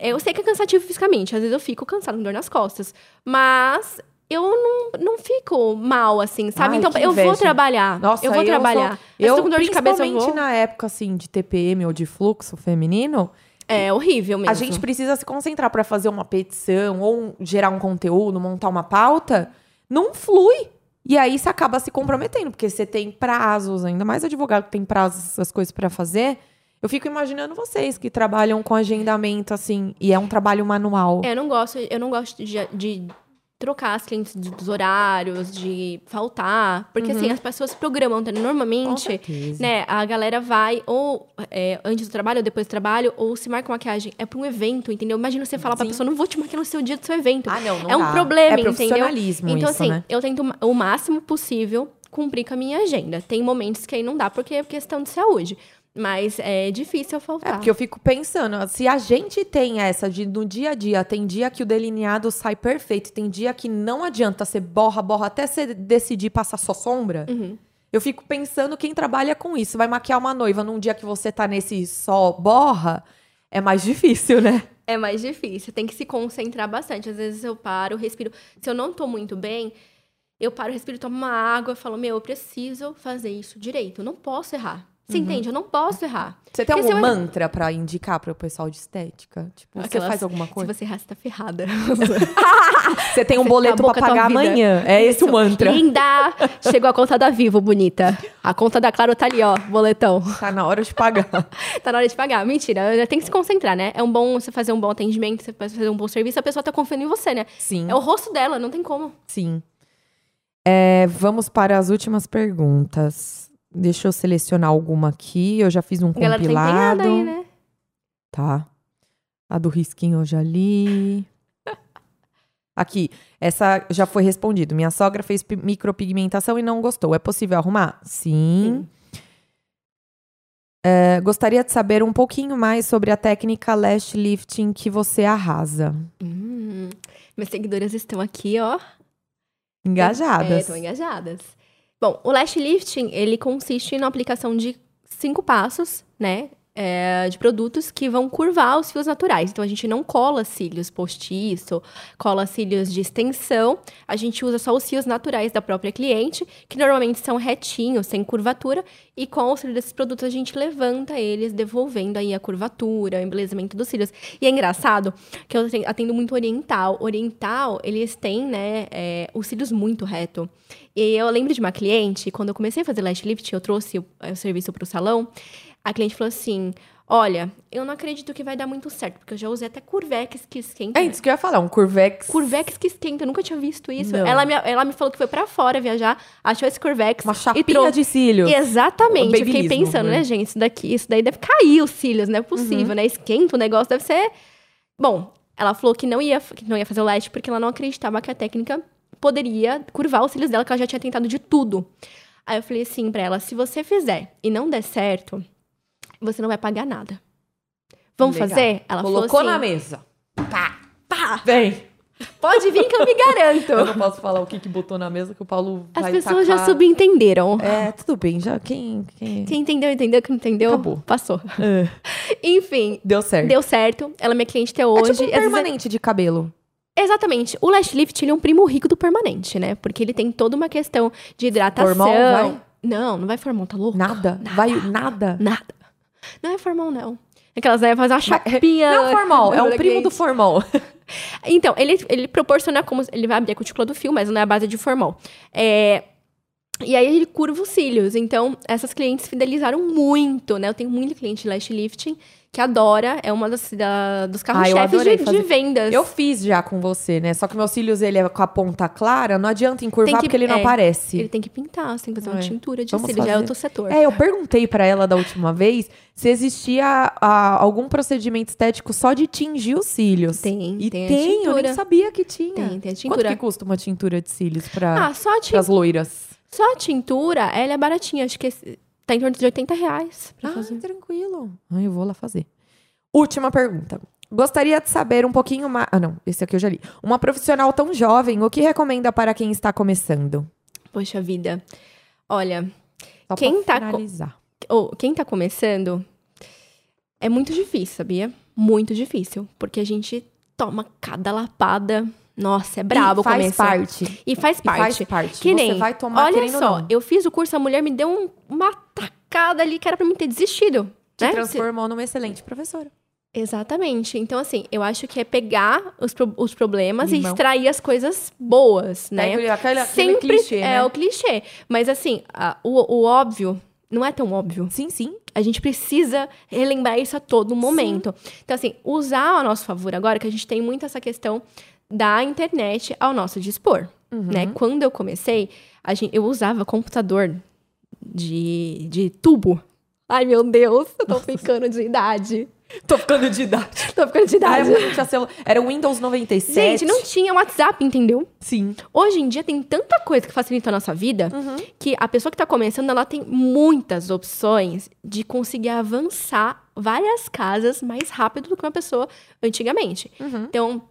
Eu sei que é cansativo fisicamente, às vezes eu fico cansado, com dor nas costas. Mas eu não, não fico mal, assim, sabe? Ai, então, eu vou trabalhar. Nossa, eu vou eu trabalhar. sou- Mas Eu, tô com dor de cabeça, eu vou. na época, assim, de TPM ou de fluxo feminino, É horrível mesmo. a gente precisa se concentrar pra fazer uma petição ou gerar um conteúdo, montar uma pauta. Não flui. E aí você acaba se comprometendo, porque você tem prazos, ainda mais advogado que tem prazos, essas coisas pra fazer. Eu fico imaginando vocês que trabalham com agendamento, assim, e é um trabalho manual. É, eu não gosto, eu não gosto de, de trocar as clientes dos horários, de faltar. Porque, assim, as pessoas se programam. Então, normalmente, né, a galera vai ou é, antes do trabalho ou depois do trabalho, ou se marca maquiagem. É pra um evento, entendeu? Imagina você falar pra Sim. pessoa, não vou te marcar no seu dia do seu evento. Ah, não, não é um dá. problema, é entendeu? profissionalismo Então, isso, assim, né? eu tento o máximo possível cumprir com a minha agenda. Tem momentos que aí não dá, porque é questão de saúde. Mas é difícil eu É, faltar. porque eu fico pensando, se a gente tem essa de no dia a dia, tem dia que o delineado sai perfeito, tem dia que não adianta você borra, borra até você decidir passar só sombra. Uhum. Eu fico pensando quem trabalha com isso, vai maquiar uma noiva num dia que você tá nesse só borra, é mais difícil, né? É mais difícil, tem que se concentrar bastante. Às vezes eu paro, respiro. Se eu não tô muito bem, eu paro, respiro, tomo uma água e falo, meu, eu preciso fazer isso direito. Eu não posso errar. Você entende? Eu não posso errar. Você tem Porque algum se eu- mantra pra indicar pro pessoal de estética? Tipo, você Aquelas- faz alguma coisa? Se você errar, você tá ferrada. Você tem um Você boleto acabou pra com a tua pagar amanhã. É esse o mantra. Linda! Chegou a conta da Vivo, bonita. A conta da Claro tá ali, ó, boletão. Tá na hora de pagar. Tá na hora de pagar. Mentira, tem que se concentrar, né? É um bom você fazer um bom atendimento, você fazer um bom serviço, a pessoa tá confiando em você, né? Sim. É o rosto dela, não tem como. Sim. É, vamos para as últimas perguntas. Deixa eu selecionar alguma aqui. Eu já fiz um galera tá compilado. empenhada aí, né? Tá. A do risquinho eu já li. Aqui, essa já foi respondido. Minha sogra fez pi- micropigmentação e não gostou. É possível arrumar? Sim. É, gostaria de saber um pouquinho mais sobre a técnica lash lifting que você arrasa. Hum, minhas seguidoras estão aqui, ó. É, Engajadas. estão engajadas. Bom, o lash lifting, ele consiste na aplicação de cinco passos, né? É, de produtos que vão curvar os fios naturais. Então a gente não cola cílios postiço, cola cílios de extensão. A gente usa só os fios naturais da própria cliente, que normalmente são retinhos, sem curvatura. E com o auxílio desses produtos a gente levanta eles, devolvendo aí a curvatura, o embelezamento dos cílios. E é engraçado que eu atendo muito oriental. Oriental, eles têm, né, é, os cílios muito reto. E eu lembro de uma cliente, quando eu comecei a fazer lash lift, eu trouxe o, o serviço para o salão. A cliente falou assim: Olha, eu não acredito que vai dar muito certo, porque eu já usei até Curvex que esquenta. É isso que eu ia falar, um Curvex. Curvex que esquenta, eu nunca tinha visto isso. Não. Ela me, ela me falou que foi pra fora viajar, achou esse Curvex. Uma e chapinha trou- de cílios. Exatamente. Eu fiquei pensando, né? né, gente? Isso daqui, isso daí deve cair os cílios, não é possível, Uhum. né? Esquenta o negócio, deve ser. Bom, ela falou que não ia, que não ia fazer o lash porque ela não acreditava que a técnica poderia curvar os cílios dela, que ela já tinha tentado de tudo. Aí eu falei assim pra ela: se você fizer e não der certo, você não vai pagar nada. Vamos Legal. fazer? Ela Colocou falou assim: na mesa. pá, Vem. pode vir que eu me Eu garanto. não posso falar o que, que botou na mesa que o Paulo As vai pessoas já tacar. subentenderam. É, tudo bem, já quem... quem... Quem entendeu, entendeu. Quem entendeu, Acabou. passou. É, Enfim, Deu certo. deu certo. Ela é minha cliente até É hoje. tipo um vezes- permanente de cabelo. Exatamente. O Lash Lift, ele é um primo rico do permanente, né? Porque ele tem toda uma questão de hidratação. Formal, vai? Não, não vai formal, tá louco? Nada. Vai, nada. Nada. Não é formal, não. Aquelas aí vai fazer uma chapinha. Não é formal, é o elegante. primo do formal. Então, ele, ele proporciona como. Ele vai abrir a cutícula do fio, mas não é a base de formal. É, e aí ele curva os cílios. Então, essas clientes fidelizaram muito, né? Eu tenho muito cliente de lash lifting que adora. É uma das, da- dos Ah, carros-chefes de, fazer. de vendas. Eu fiz já com você, né? Só que meus cílios, ele é com a ponta clara, não adianta encurvar que- porque ele não é, aparece. Ele tem que pintar, você tem que fazer uma É. tintura de Vamos cílios. Já é fazer. outro setor. É, eu perguntei pra ela da última vez se existia ah, algum procedimento estético só de tingir os cílios. Tem, E tem a tem, eu nem sabia que tinha. Tem, tem a Quanto tintura. que custa uma tintura de cílios pra, Ah, a, pras loiras? só a tintura, ela é baratinha. Acho que tá em torno de 80 reais Ah, fazer. tranquilo. Ah, eu vou lá fazer. Última pergunta. Gostaria de saber um pouquinho mais. Ah, não, esse aqui eu já li. Uma profissional tão jovem, o que recomenda para quem está começando? Poxa vida. Olha, Só Quem tá co- finalizar. ou quem tá começando, é muito difícil, sabia? Muito difícil. Porque a gente toma cada lapada. Nossa, é brabo e faz começo. parte. E faz E parte. faz parte. Que Você nem, vai tomar Olha só, eu fiz o curso, a mulher me deu um- uma tacada ali que era pra mim ter desistido. Te né? transformou numa excelente professora. Exatamente. Então, assim, eu acho que é pegar os, pro- os problemas e extrair as coisas boas, né? Aquele, aquele, Sempre clichê, é né? o clichê. Mas, assim, a- o, o óbvio não é tão óbvio. Sim, sim. A gente precisa relembrar isso a todo momento. Então, assim, usar a nosso favor agora, que a gente tem muito essa questão da internet ao nosso dispor, Uhum. né? Quando eu comecei, gente, eu usava computador de, de tubo. Ai, meu Deus, eu tô ficando de idade. Tô ficando de idade. Tô ficando de idade. Era o Windows 97. Gente, não tinha WhatsApp, entendeu? Sim. Hoje em dia tem tanta coisa que facilita a nossa vida que a pessoa que tá começando, ela tem muitas opções de conseguir avançar várias casas mais rápido do que uma pessoa antigamente. Então,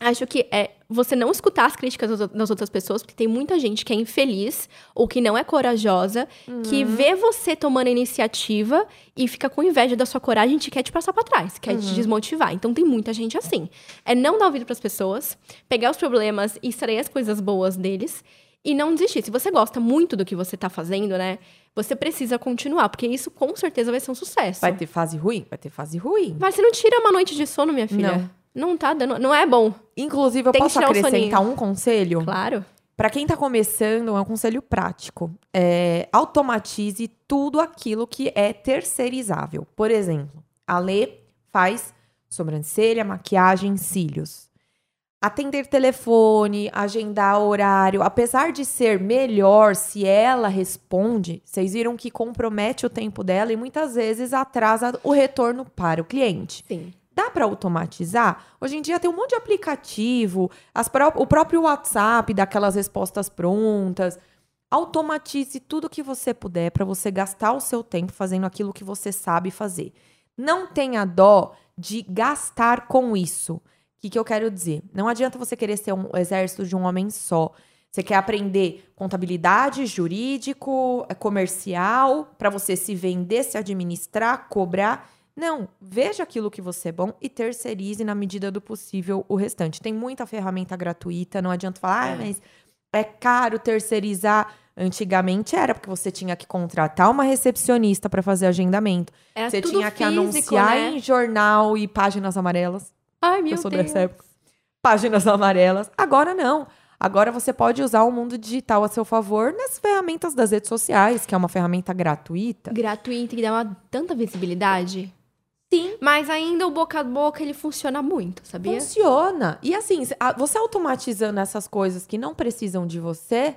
acho que é você não escutar as críticas das, outras pessoas, porque tem muita gente que é infeliz ou que não é corajosa, que vê você tomando a iniciativa e fica com inveja da sua coragem e te quer te passar pra trás, quer te desmotivar. Então tem muita gente assim. É não dar ouvido pras pessoas, pegar os problemas e extrair as coisas boas deles e não desistir. Se você gosta muito do que você tá fazendo, né? Você precisa continuar, porque isso com certeza vai ser um sucesso. Vai ter fase ruim? Vai ter fase ruim. Mas você não tira uma noite de sono, minha filha. Não, tá dando. Não é bom. Inclusive, eu Tem posso acrescentar um conselho? Claro. Pra quem tá começando, é um conselho prático. É, automatize tudo aquilo que é terceirizável. Por exemplo, a Lê faz sobrancelha, maquiagem, cílios. Atender telefone, agendar horário, apesar de ser melhor se ela responde, vocês viram que compromete o tempo dela e muitas vezes atrasa o retorno para o cliente. Sim. Dá para automatizar? Hoje em dia tem um monte de aplicativo, pró- o próprio WhatsApp dá aquelas respostas prontas. Automatize tudo que você puder para você gastar o seu tempo fazendo aquilo que você sabe fazer. Não tenha dó de gastar com isso. O que, que eu quero dizer? Não adianta você querer ser um exército de um homem só. Você quer aprender contabilidade, jurídico, comercial, para você se vender, se administrar, cobrar. Não, veja aquilo que você é bom e terceirize na medida do possível o restante. Tem muita ferramenta gratuita, não adianta falar, ah, É. mas é caro terceirizar. Antigamente era porque você tinha que contratar uma recepcionista para fazer agendamento. Era você tinha que físico, anunciar né? em jornal e páginas amarelas. Ai, meu eu sou Deus. dessa época. Páginas amarelas. Agora não. Agora você pode usar o mundo digital a seu favor nas ferramentas das redes sociais, que é uma ferramenta gratuita. Gratuito e dá uma tanta visibilidade. Sim. Mas ainda o boca a boca, ele funciona muito, sabia? Funciona. E assim, você automatizando essas coisas que não precisam de você,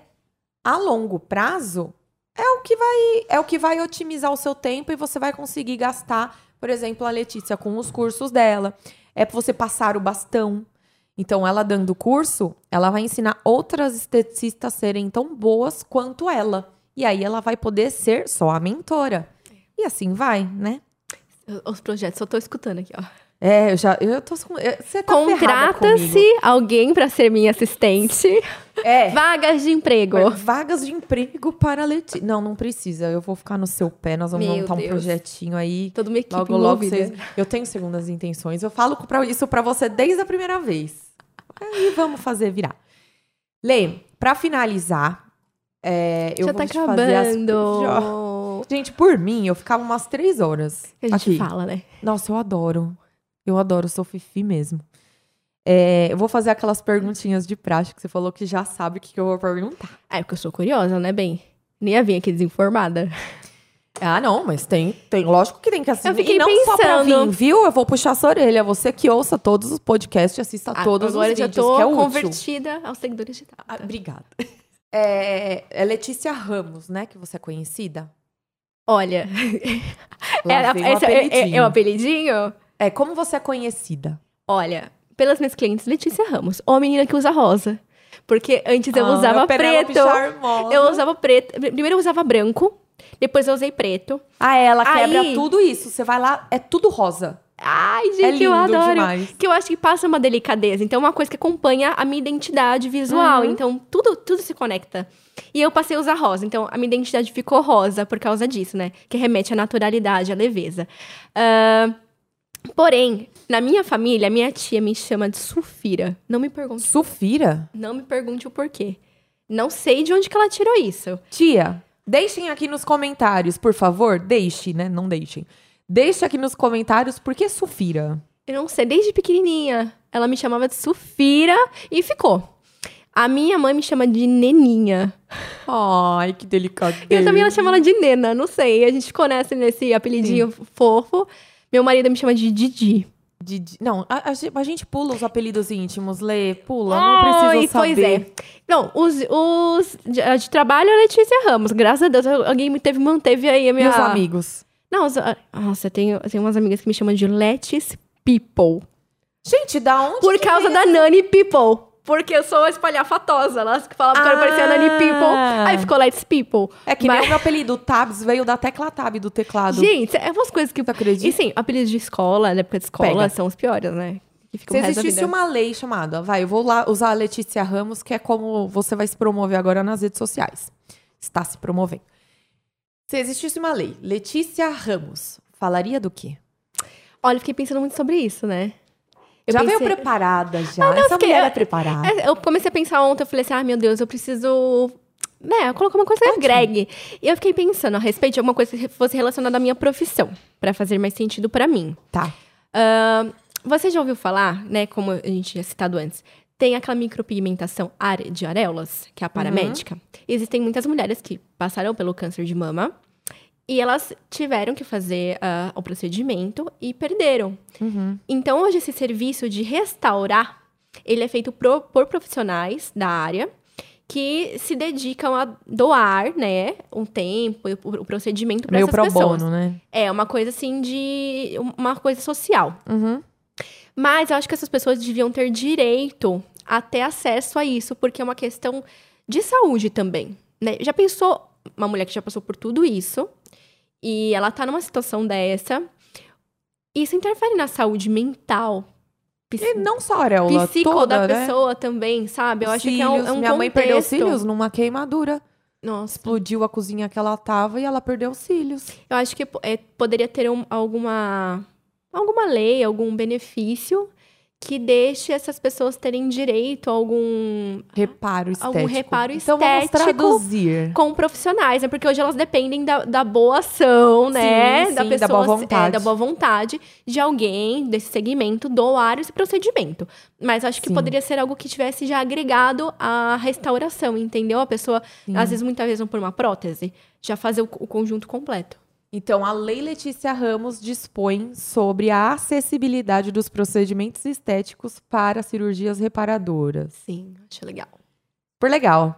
a longo prazo, é o que vai, é o que vai otimizar o seu tempo e você vai conseguir gastar, por exemplo, a Letícia com os cursos dela. É pra você passar o bastão. Então, ela dando curso, ela vai ensinar outras esteticistas a serem tão boas quanto ela. E aí ela vai poder ser só a mentora. E assim vai, né? Os projetos, só tô escutando aqui, ó. É, eu já. Eu tô com. Você tá. Contrata-se alguém pra ser minha assistente. É. Vagas de emprego. Vagas de emprego para Letícia. Não, não precisa. Eu vou ficar no seu pé. Nós vamos Meu montar um Deus. projetinho aí. Toda uma equipe Logo, logo vocês. Eu tenho segundas intenções. Eu falo pra- isso pra você desde a primeira vez. Aí vamos fazer virar. Lê, pra finalizar, é, eu Já vou tá te fazer as. Gente, por mim, eu ficava umas três horas. A gente aqui. fala, né? Nossa, eu adoro. Eu adoro, sou fifi mesmo. É, eu vou fazer aquelas perguntinhas de prática que você falou que já sabe o que, que eu vou perguntar. É, porque eu sou curiosa, né, bem? Nem ia vir aqui desinformada. Ah, não, mas tem, tem, lógico que tem que assistir. Eu fiquei e não só pra pensando. vir, viu? Eu vou puxar sua orelha. Você que ouça todos os podcasts e assista Ah, todos Agora os eu já vídeos, tô que é útil. convertida aos seguidores de Ah, obrigada. É, é Letícia Ramos, né? Que você é conhecida. Olha, era- vem o esse é, é- é o apelidinho? É, como você é conhecida? Olha, pelas minhas clientes, Letícia Ramos, ou a menina que usa rosa. Porque antes eu Ah, usava Penélope preto. Eu usava preto. Primeiro eu usava branco, depois eu usei preto. Ah, ela quebra Aí- tudo isso. Você vai lá, é tudo rosa. Ai, gente, é lindo eu adoro. demais. Que eu acho que passa uma delicadeza. Então, é uma coisa que acompanha a minha identidade visual. Uhum. Então, tudo, tudo se conecta. E eu passei a usar rosa. Então, a minha identidade ficou rosa por causa disso, né? Que remete à naturalidade, à leveza. Ah, porém, na minha família, minha tia me chama de Sufira. Não me pergunte, Sufira? não me pergunte o porquê. Não sei de onde que ela tirou isso. Tia, deixem aqui nos comentários, por favor. Deixe, né? Não deixem. Deixe aqui nos comentários por que Sufira. Eu não sei, desde pequenininha. Ela me chamava de Sufira e ficou. A minha mãe me chama de Neninha. Ai, que delicado. E eu também ela chama ela de Nena, não sei. A gente ficou nessa, nesse apelidinho fofo. Meu marido me chama de Didi. Didi- Não, a, a gente- a gente pula os apelidos íntimos, Lê. Pula, não precisa Ai, saber. Pois é. Não, os, os de, de trabalho é Letícia Ramos. Graças a Deus, alguém me teve, manteve aí a minha... Meus amigos. Não, os, ah, nossa, eu tenho, eu tenho umas amigas que me chamam de Let's People. Gente, da onde Por causa vem da Nani People. Porque eu sou espalhafatosa. Elas falavam que eu Ah. parecia Nani People. Aí ficou Let's People. É que Mas- nem o meu apelido, Tabs, veio da tecla Tab do teclado. Gente, é umas coisas que... Você acredita? E sim, apelidos de escola, na época de escola, Pega. são os piores, né? Se existisse uma lei chamada, vai, eu vou lá usar a Letícia Ramos, que é como você vai se promover agora nas redes sociais. Está se promovendo. Se existisse uma lei, Letícia Ramos, falaria do quê? Olha, eu fiquei pensando muito sobre isso, né? Eu já pensei- veio preparada, já. Essa fiquei- mulher eu- é preparada. É, eu comecei a pensar ontem, eu falei assim, ah, meu Deus, eu preciso... Né, colocar uma coisa agregue. E eu fiquei pensando a respeito de alguma coisa que fosse relacionada à minha profissão, pra fazer mais sentido pra mim. Tá. Ahn, você já ouviu falar, né, como a gente tinha citado antes, tem aquela micropigmentação de areolas, que é a paramédica. Existem muitas mulheres que passaram pelo câncer de mama e elas tiveram que fazer ah, o procedimento e perderam. Uhum. Então, hoje, esse serviço de restaurar, ele é feito pro- por profissionais da área que se dedicam a doar, né, um tempo, o, o procedimento para Meio essas pro pessoas. bono, né? É uma coisa assim de uma coisa social. Uhum. Mas eu acho que essas pessoas deviam ter direito a ter acesso a isso, porque é uma questão de saúde também, né? Já pensou uma mulher que já passou por tudo isso e ela tá numa situação dessa, isso interfere na saúde mental, E não só a areola psico toda, da né? pessoa também, sabe? Eu Os acho que é um, cílios. é um Minha mãe perdeu os contexto. cílios numa queimadura. Nossa, Explodiu a cozinha que ela tava e ela perdeu os cílios. eu acho que é, poderia ter um- alguma alguma lei, algum benefício que deixe essas pessoas terem direito a algum Reparo estético. Algum reparo então, vamos traduzir. com profissionais, né? Porque hoje elas dependem da, da boa ação, né? Sim, da sim, pessoa, da boa vontade. é, da boa vontade de alguém desse segmento doar esse procedimento. Mas acho que Sim. poderia ser algo que tivesse já agregado à restauração, entendeu? A pessoa, às vezes, muitas vezes, não por uma prótese, já fazer o, o conjunto completo. Então, a Lei Letícia Ramos dispõe sobre a acessibilidade dos procedimentos estéticos para cirurgias reparadoras. Sim, acho legal. Por legal.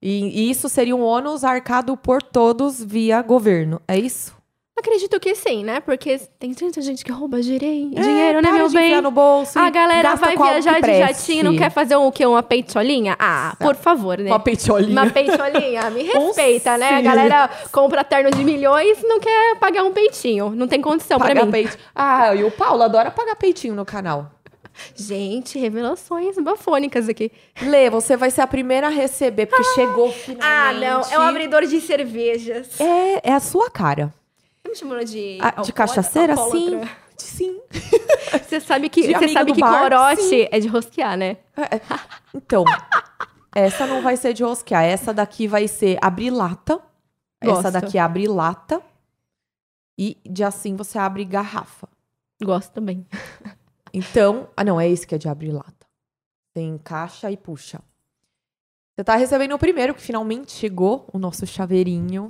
E, e isso seria um ônus arcado por todos via governo, é isso? Acredito que sim, né? Porque tem tanta gente que rouba dinheiro, né, É, Para meu de bem? no bolso A galera vai viajar de jatinho, não quer fazer um, o quê? Uma peitolinha? Ah, por favor, né? Uma peitolinha. Uma peitolinha, me respeita, né? A galera compra terno de milhões e não quer pagar um peitinho. Não tem condição pra Pagar mim. peito. Ah, e o Paulo adora pagar peitinho no canal. Gente, revelações bafônicas aqui. Lê, você vai ser a primeira a receber, porque chegou finalmente. Ah, não. É um abridor de cervejas. É, é a sua cara. Chamando de. Ah, de cachaceira? Sim. Sim. Você sabe que, você sabe que bar? corote é de rosquear, né? Então, essa não vai ser de rosquear. Essa daqui vai ser abrir lata. Essa Gosto. daqui é abrir lata. E de assim você abre garrafa. Gosto também. Então, ah não, é esse que é de abrir lata. Você encaixa e puxa. Você tá recebendo o primeiro, que finalmente chegou, o nosso chaveirinho.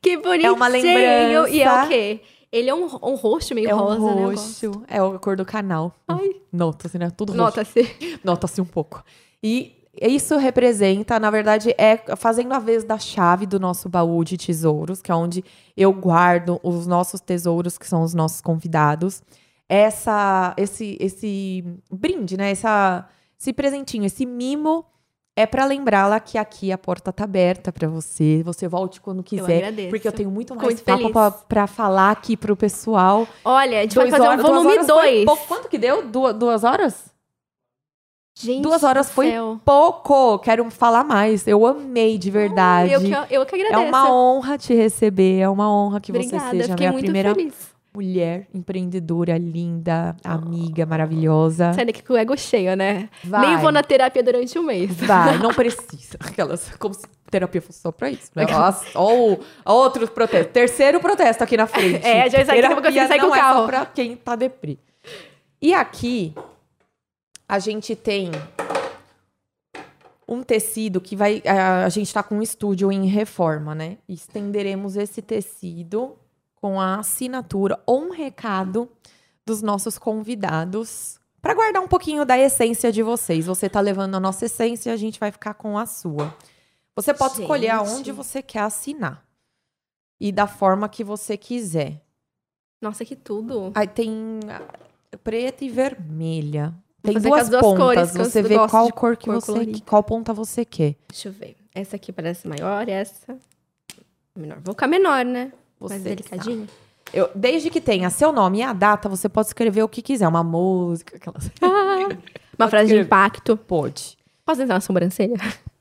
Que bonitinho. É uma lembrança. E é o quê? Ele é um, um roxo meio é um rosa, né? Eu gosto. roxo. É a cor do canal. Ai. Nota-se, né? Tudo roxo. Nota-se. Nota-se um pouco. E isso representa, na verdade, é fazendo a vez da chave do nosso baú de tesouros, que é onde eu guardo os nossos tesouros, que são os nossos convidados. Essa, esse, esse brinde, né? Essa, esse presentinho, esse mimo é para lembrá-la que aqui a porta tá aberta para você. Você volte quando quiser. agradeço. Porque eu tenho muito mais muito papo pra, pra falar aqui pro pessoal. Olha, a gente Duas vai fazer horas- um volume horas foi 2. pouco. Quanto que deu? Duas, duas horas? Gente Duas horas foi céu. pouco. Quero falar mais. Eu amei de verdade. Eu que, eu que é agradeço. uma honra te receber. É uma honra que Obrigada, você seja a minha primeira feliz. Mulher empreendedora, linda, amiga, maravilhosa. Sai daqui com o ego cheio, né? Vai. Nem vou na terapia durante um mês. Vai, não precisa. Aquelas, como se terapia fosse só pra isso. Né? Nossa, Ou outro protesto. Terceiro protesto aqui na frente. É, já sai pouco você Terapia sai com o é carro. só pra quem tá deprê. E aqui, a gente tem um tecido que vai... A, a gente tá com um estúdio em reforma, né? Estenderemos esse tecido com a assinatura ou um recado dos nossos convidados para guardar um pouquinho da essência de vocês. Você tá levando a nossa essência, a gente vai ficar com a sua. Você pode escolher Gente. aonde você quer assinar e da forma que você quiser. Nossa, que tudo. Aí tem ah, preta e vermelha. Tem duas com as duas pontas. cores, você vê qual cor que cor você, colorida. qual ponta você quer. Deixa eu ver. Essa aqui parece maior, essa. Menor. Vou ficar menor, né? Você Mais delicadinho. Eu, desde que tenha seu nome e a data, você pode escrever o que quiser, uma música, aquelas. Uma frase de escrever. impacto. Pode. Posso desenhar uma sobrancelha?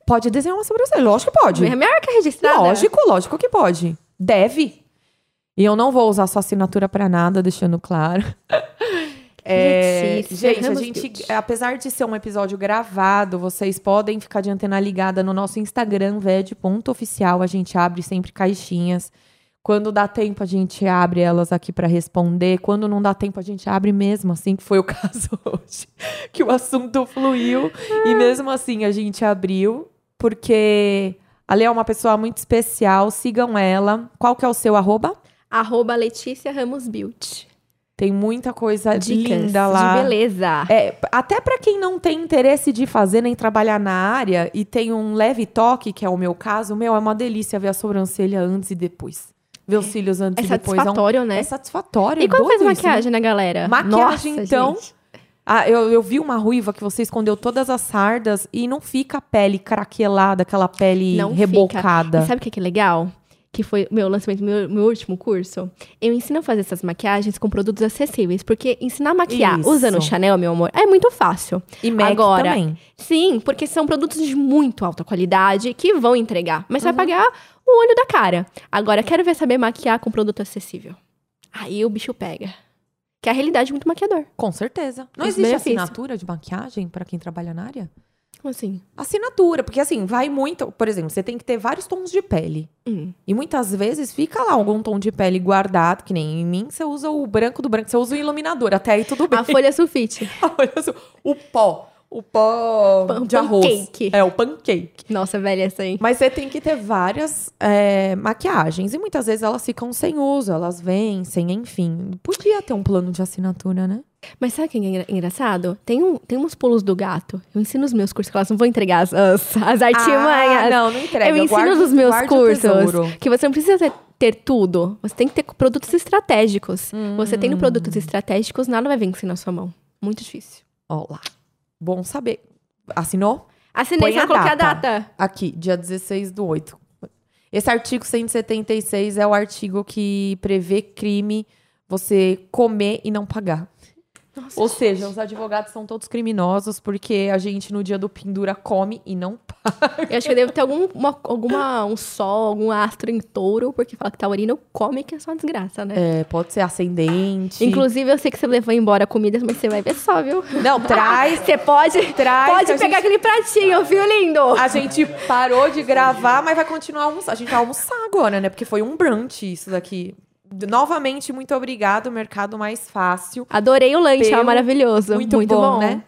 Pode desenhar uma sobrancelha, lógico que pode. Minha marca registrada. Lógico, lógico que pode. Deve. E eu não vou usar sua assinatura pra nada, deixando claro. É, gente, a gente, apesar de ser um episódio gravado, vocês podem ficar de antena ligada no nosso Instagram, ved.oficial. A gente abre sempre caixinhas. Quando dá tempo, a gente abre elas aqui pra responder. Quando não dá tempo, a gente abre mesmo assim, que foi o caso hoje. Que o assunto fluiu. E mesmo assim, a gente abriu. Porque a Lê é uma pessoa muito especial. Sigam ela. Qual que é o seu arroba? Arroba Letícia Ramos Beauty. Tem muita coisa Dicas linda lá. de beleza. É, até pra quem não tem interesse de fazer nem trabalhar na área e tem um leve toque, que é o meu caso, meu, é uma delícia ver a sobrancelha antes e depois. Ver os cílios antes É e depois. satisfatório, é um, né? É satisfatório. E quando é faz doido isso, né? maquiagem, né, galera? Maquiagem, Nossa, então, gente. Ah, eu, eu vi uma ruiva que você escondeu todas as sardas e não fica a pele craquelada, aquela pele Não fica. rebocada. E sabe o que é, que é legal? Que foi meu lançamento meu, meu último curso. Eu ensino a fazer essas maquiagens com produtos acessíveis. Porque ensinar a maquiar Isso. usando Chanel, meu amor, é muito fácil. E MAC Agora, também. Sim, porque são produtos de muito alta qualidade que vão entregar. Mas você Uhum. vai pagar o olho da cara. Agora, quero ver saber maquiar com produto acessível. Aí o bicho pega. Que é a realidade de muito maquiador. Com certeza. Não Os existe benefícios. assinatura de maquiagem pra quem trabalha na área? Como assim? Assinatura, porque assim, vai muito. Por exemplo, você tem que ter vários tons de pele. Hum. E muitas vezes fica lá algum tom de pele guardado, que nem em mim, você usa o branco do branco, você usa o iluminador, até aí tudo bem. A folha sulfite. Olha só, o pó. O pó Pan- de arroz. pancake. É, o pancake. Nossa, velha, essa aí. Mas você tem que ter várias é, maquiagens. E muitas vezes elas ficam sem uso, elas vencem, enfim. Podia ter um plano de assinatura, né? Mas sabe o que é engra- engraçado? Tem, um, tem uns pulos do gato. Eu ensino os meus cursos, que elas não vão entregar as, as, as artimanhas. Ah, não, não entrega. eu ensino Guarde- nos meus cursos que você não precisa ter, ter tudo. Você tem que ter produtos estratégicos. Você Hum. tendo produtos estratégicos, nada vai vencer na sua mão. Muito difícil. Ó lá. Bom saber. Assinou? Assinei, Põe você a vai colocar a data. data. Aqui, dia 16 do 8. Esse artigo 176 é o artigo que prevê crime você comer e não pagar. Nossa, Ou seja, os advogados são todos criminosos porque a gente no dia do pendura come e não paga. Eu acho que deve ter algum uma, alguma, um sol, algum astro em touro, porque fala que taurino come que é só uma desgraça, né? É, pode ser ascendente. Inclusive, eu sei que você levou embora a comida, mas você vai ver só, viu? Não, traz, Você pode, traz. pode pegar gente- aquele pratinho, viu, lindo? A gente parou de gravar, mas vai continuar a almoçar. A gente vai almoçar agora, né? Porque foi um brunch isso daqui. Novamente, muito obrigado. Mercado mais fácil. Adorei o lanche, Pelo- ó, maravilhoso. Muito, bom, né?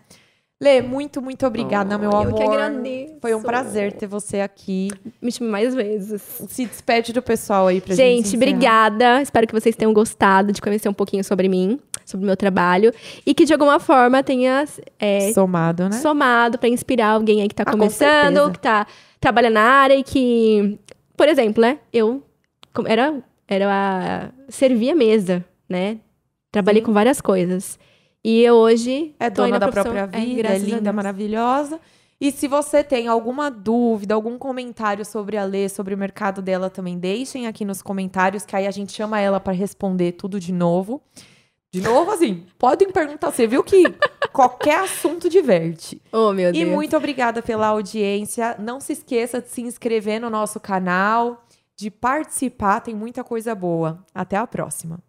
Lê, muito, muito obrigada, meu Oh, amor. eu que agradeço. Foi um prazer ter você aqui. Me chame mais vezes. Se despede do pessoal aí pra gente. Gente, obrigada. Espero que vocês tenham gostado de conhecer um pouquinho sobre mim, sobre o meu trabalho. E que de alguma forma tenha é, Somado, né? somado pra inspirar alguém aí que tá Ah, com começando, certeza. que tá trabalhando na área e que, por exemplo, né? Eu com- era, era a, servia a mesa, né? Trabalhei com várias coisas. E eu hoje É dona na da própria vida, é, a linda, maravilhosa. E se você tem alguma dúvida, algum comentário sobre a Lê, sobre o mercado dela também, deixem aqui nos comentários, que aí a gente chama ela para responder tudo de novo. De novo, assim, podem perguntar. Você viu que qualquer assunto diverte. Oh, meu E Deus. muito obrigada pela audiência. Não se esqueça de se inscrever no nosso canal, de participar, tem muita coisa boa. Até a próxima.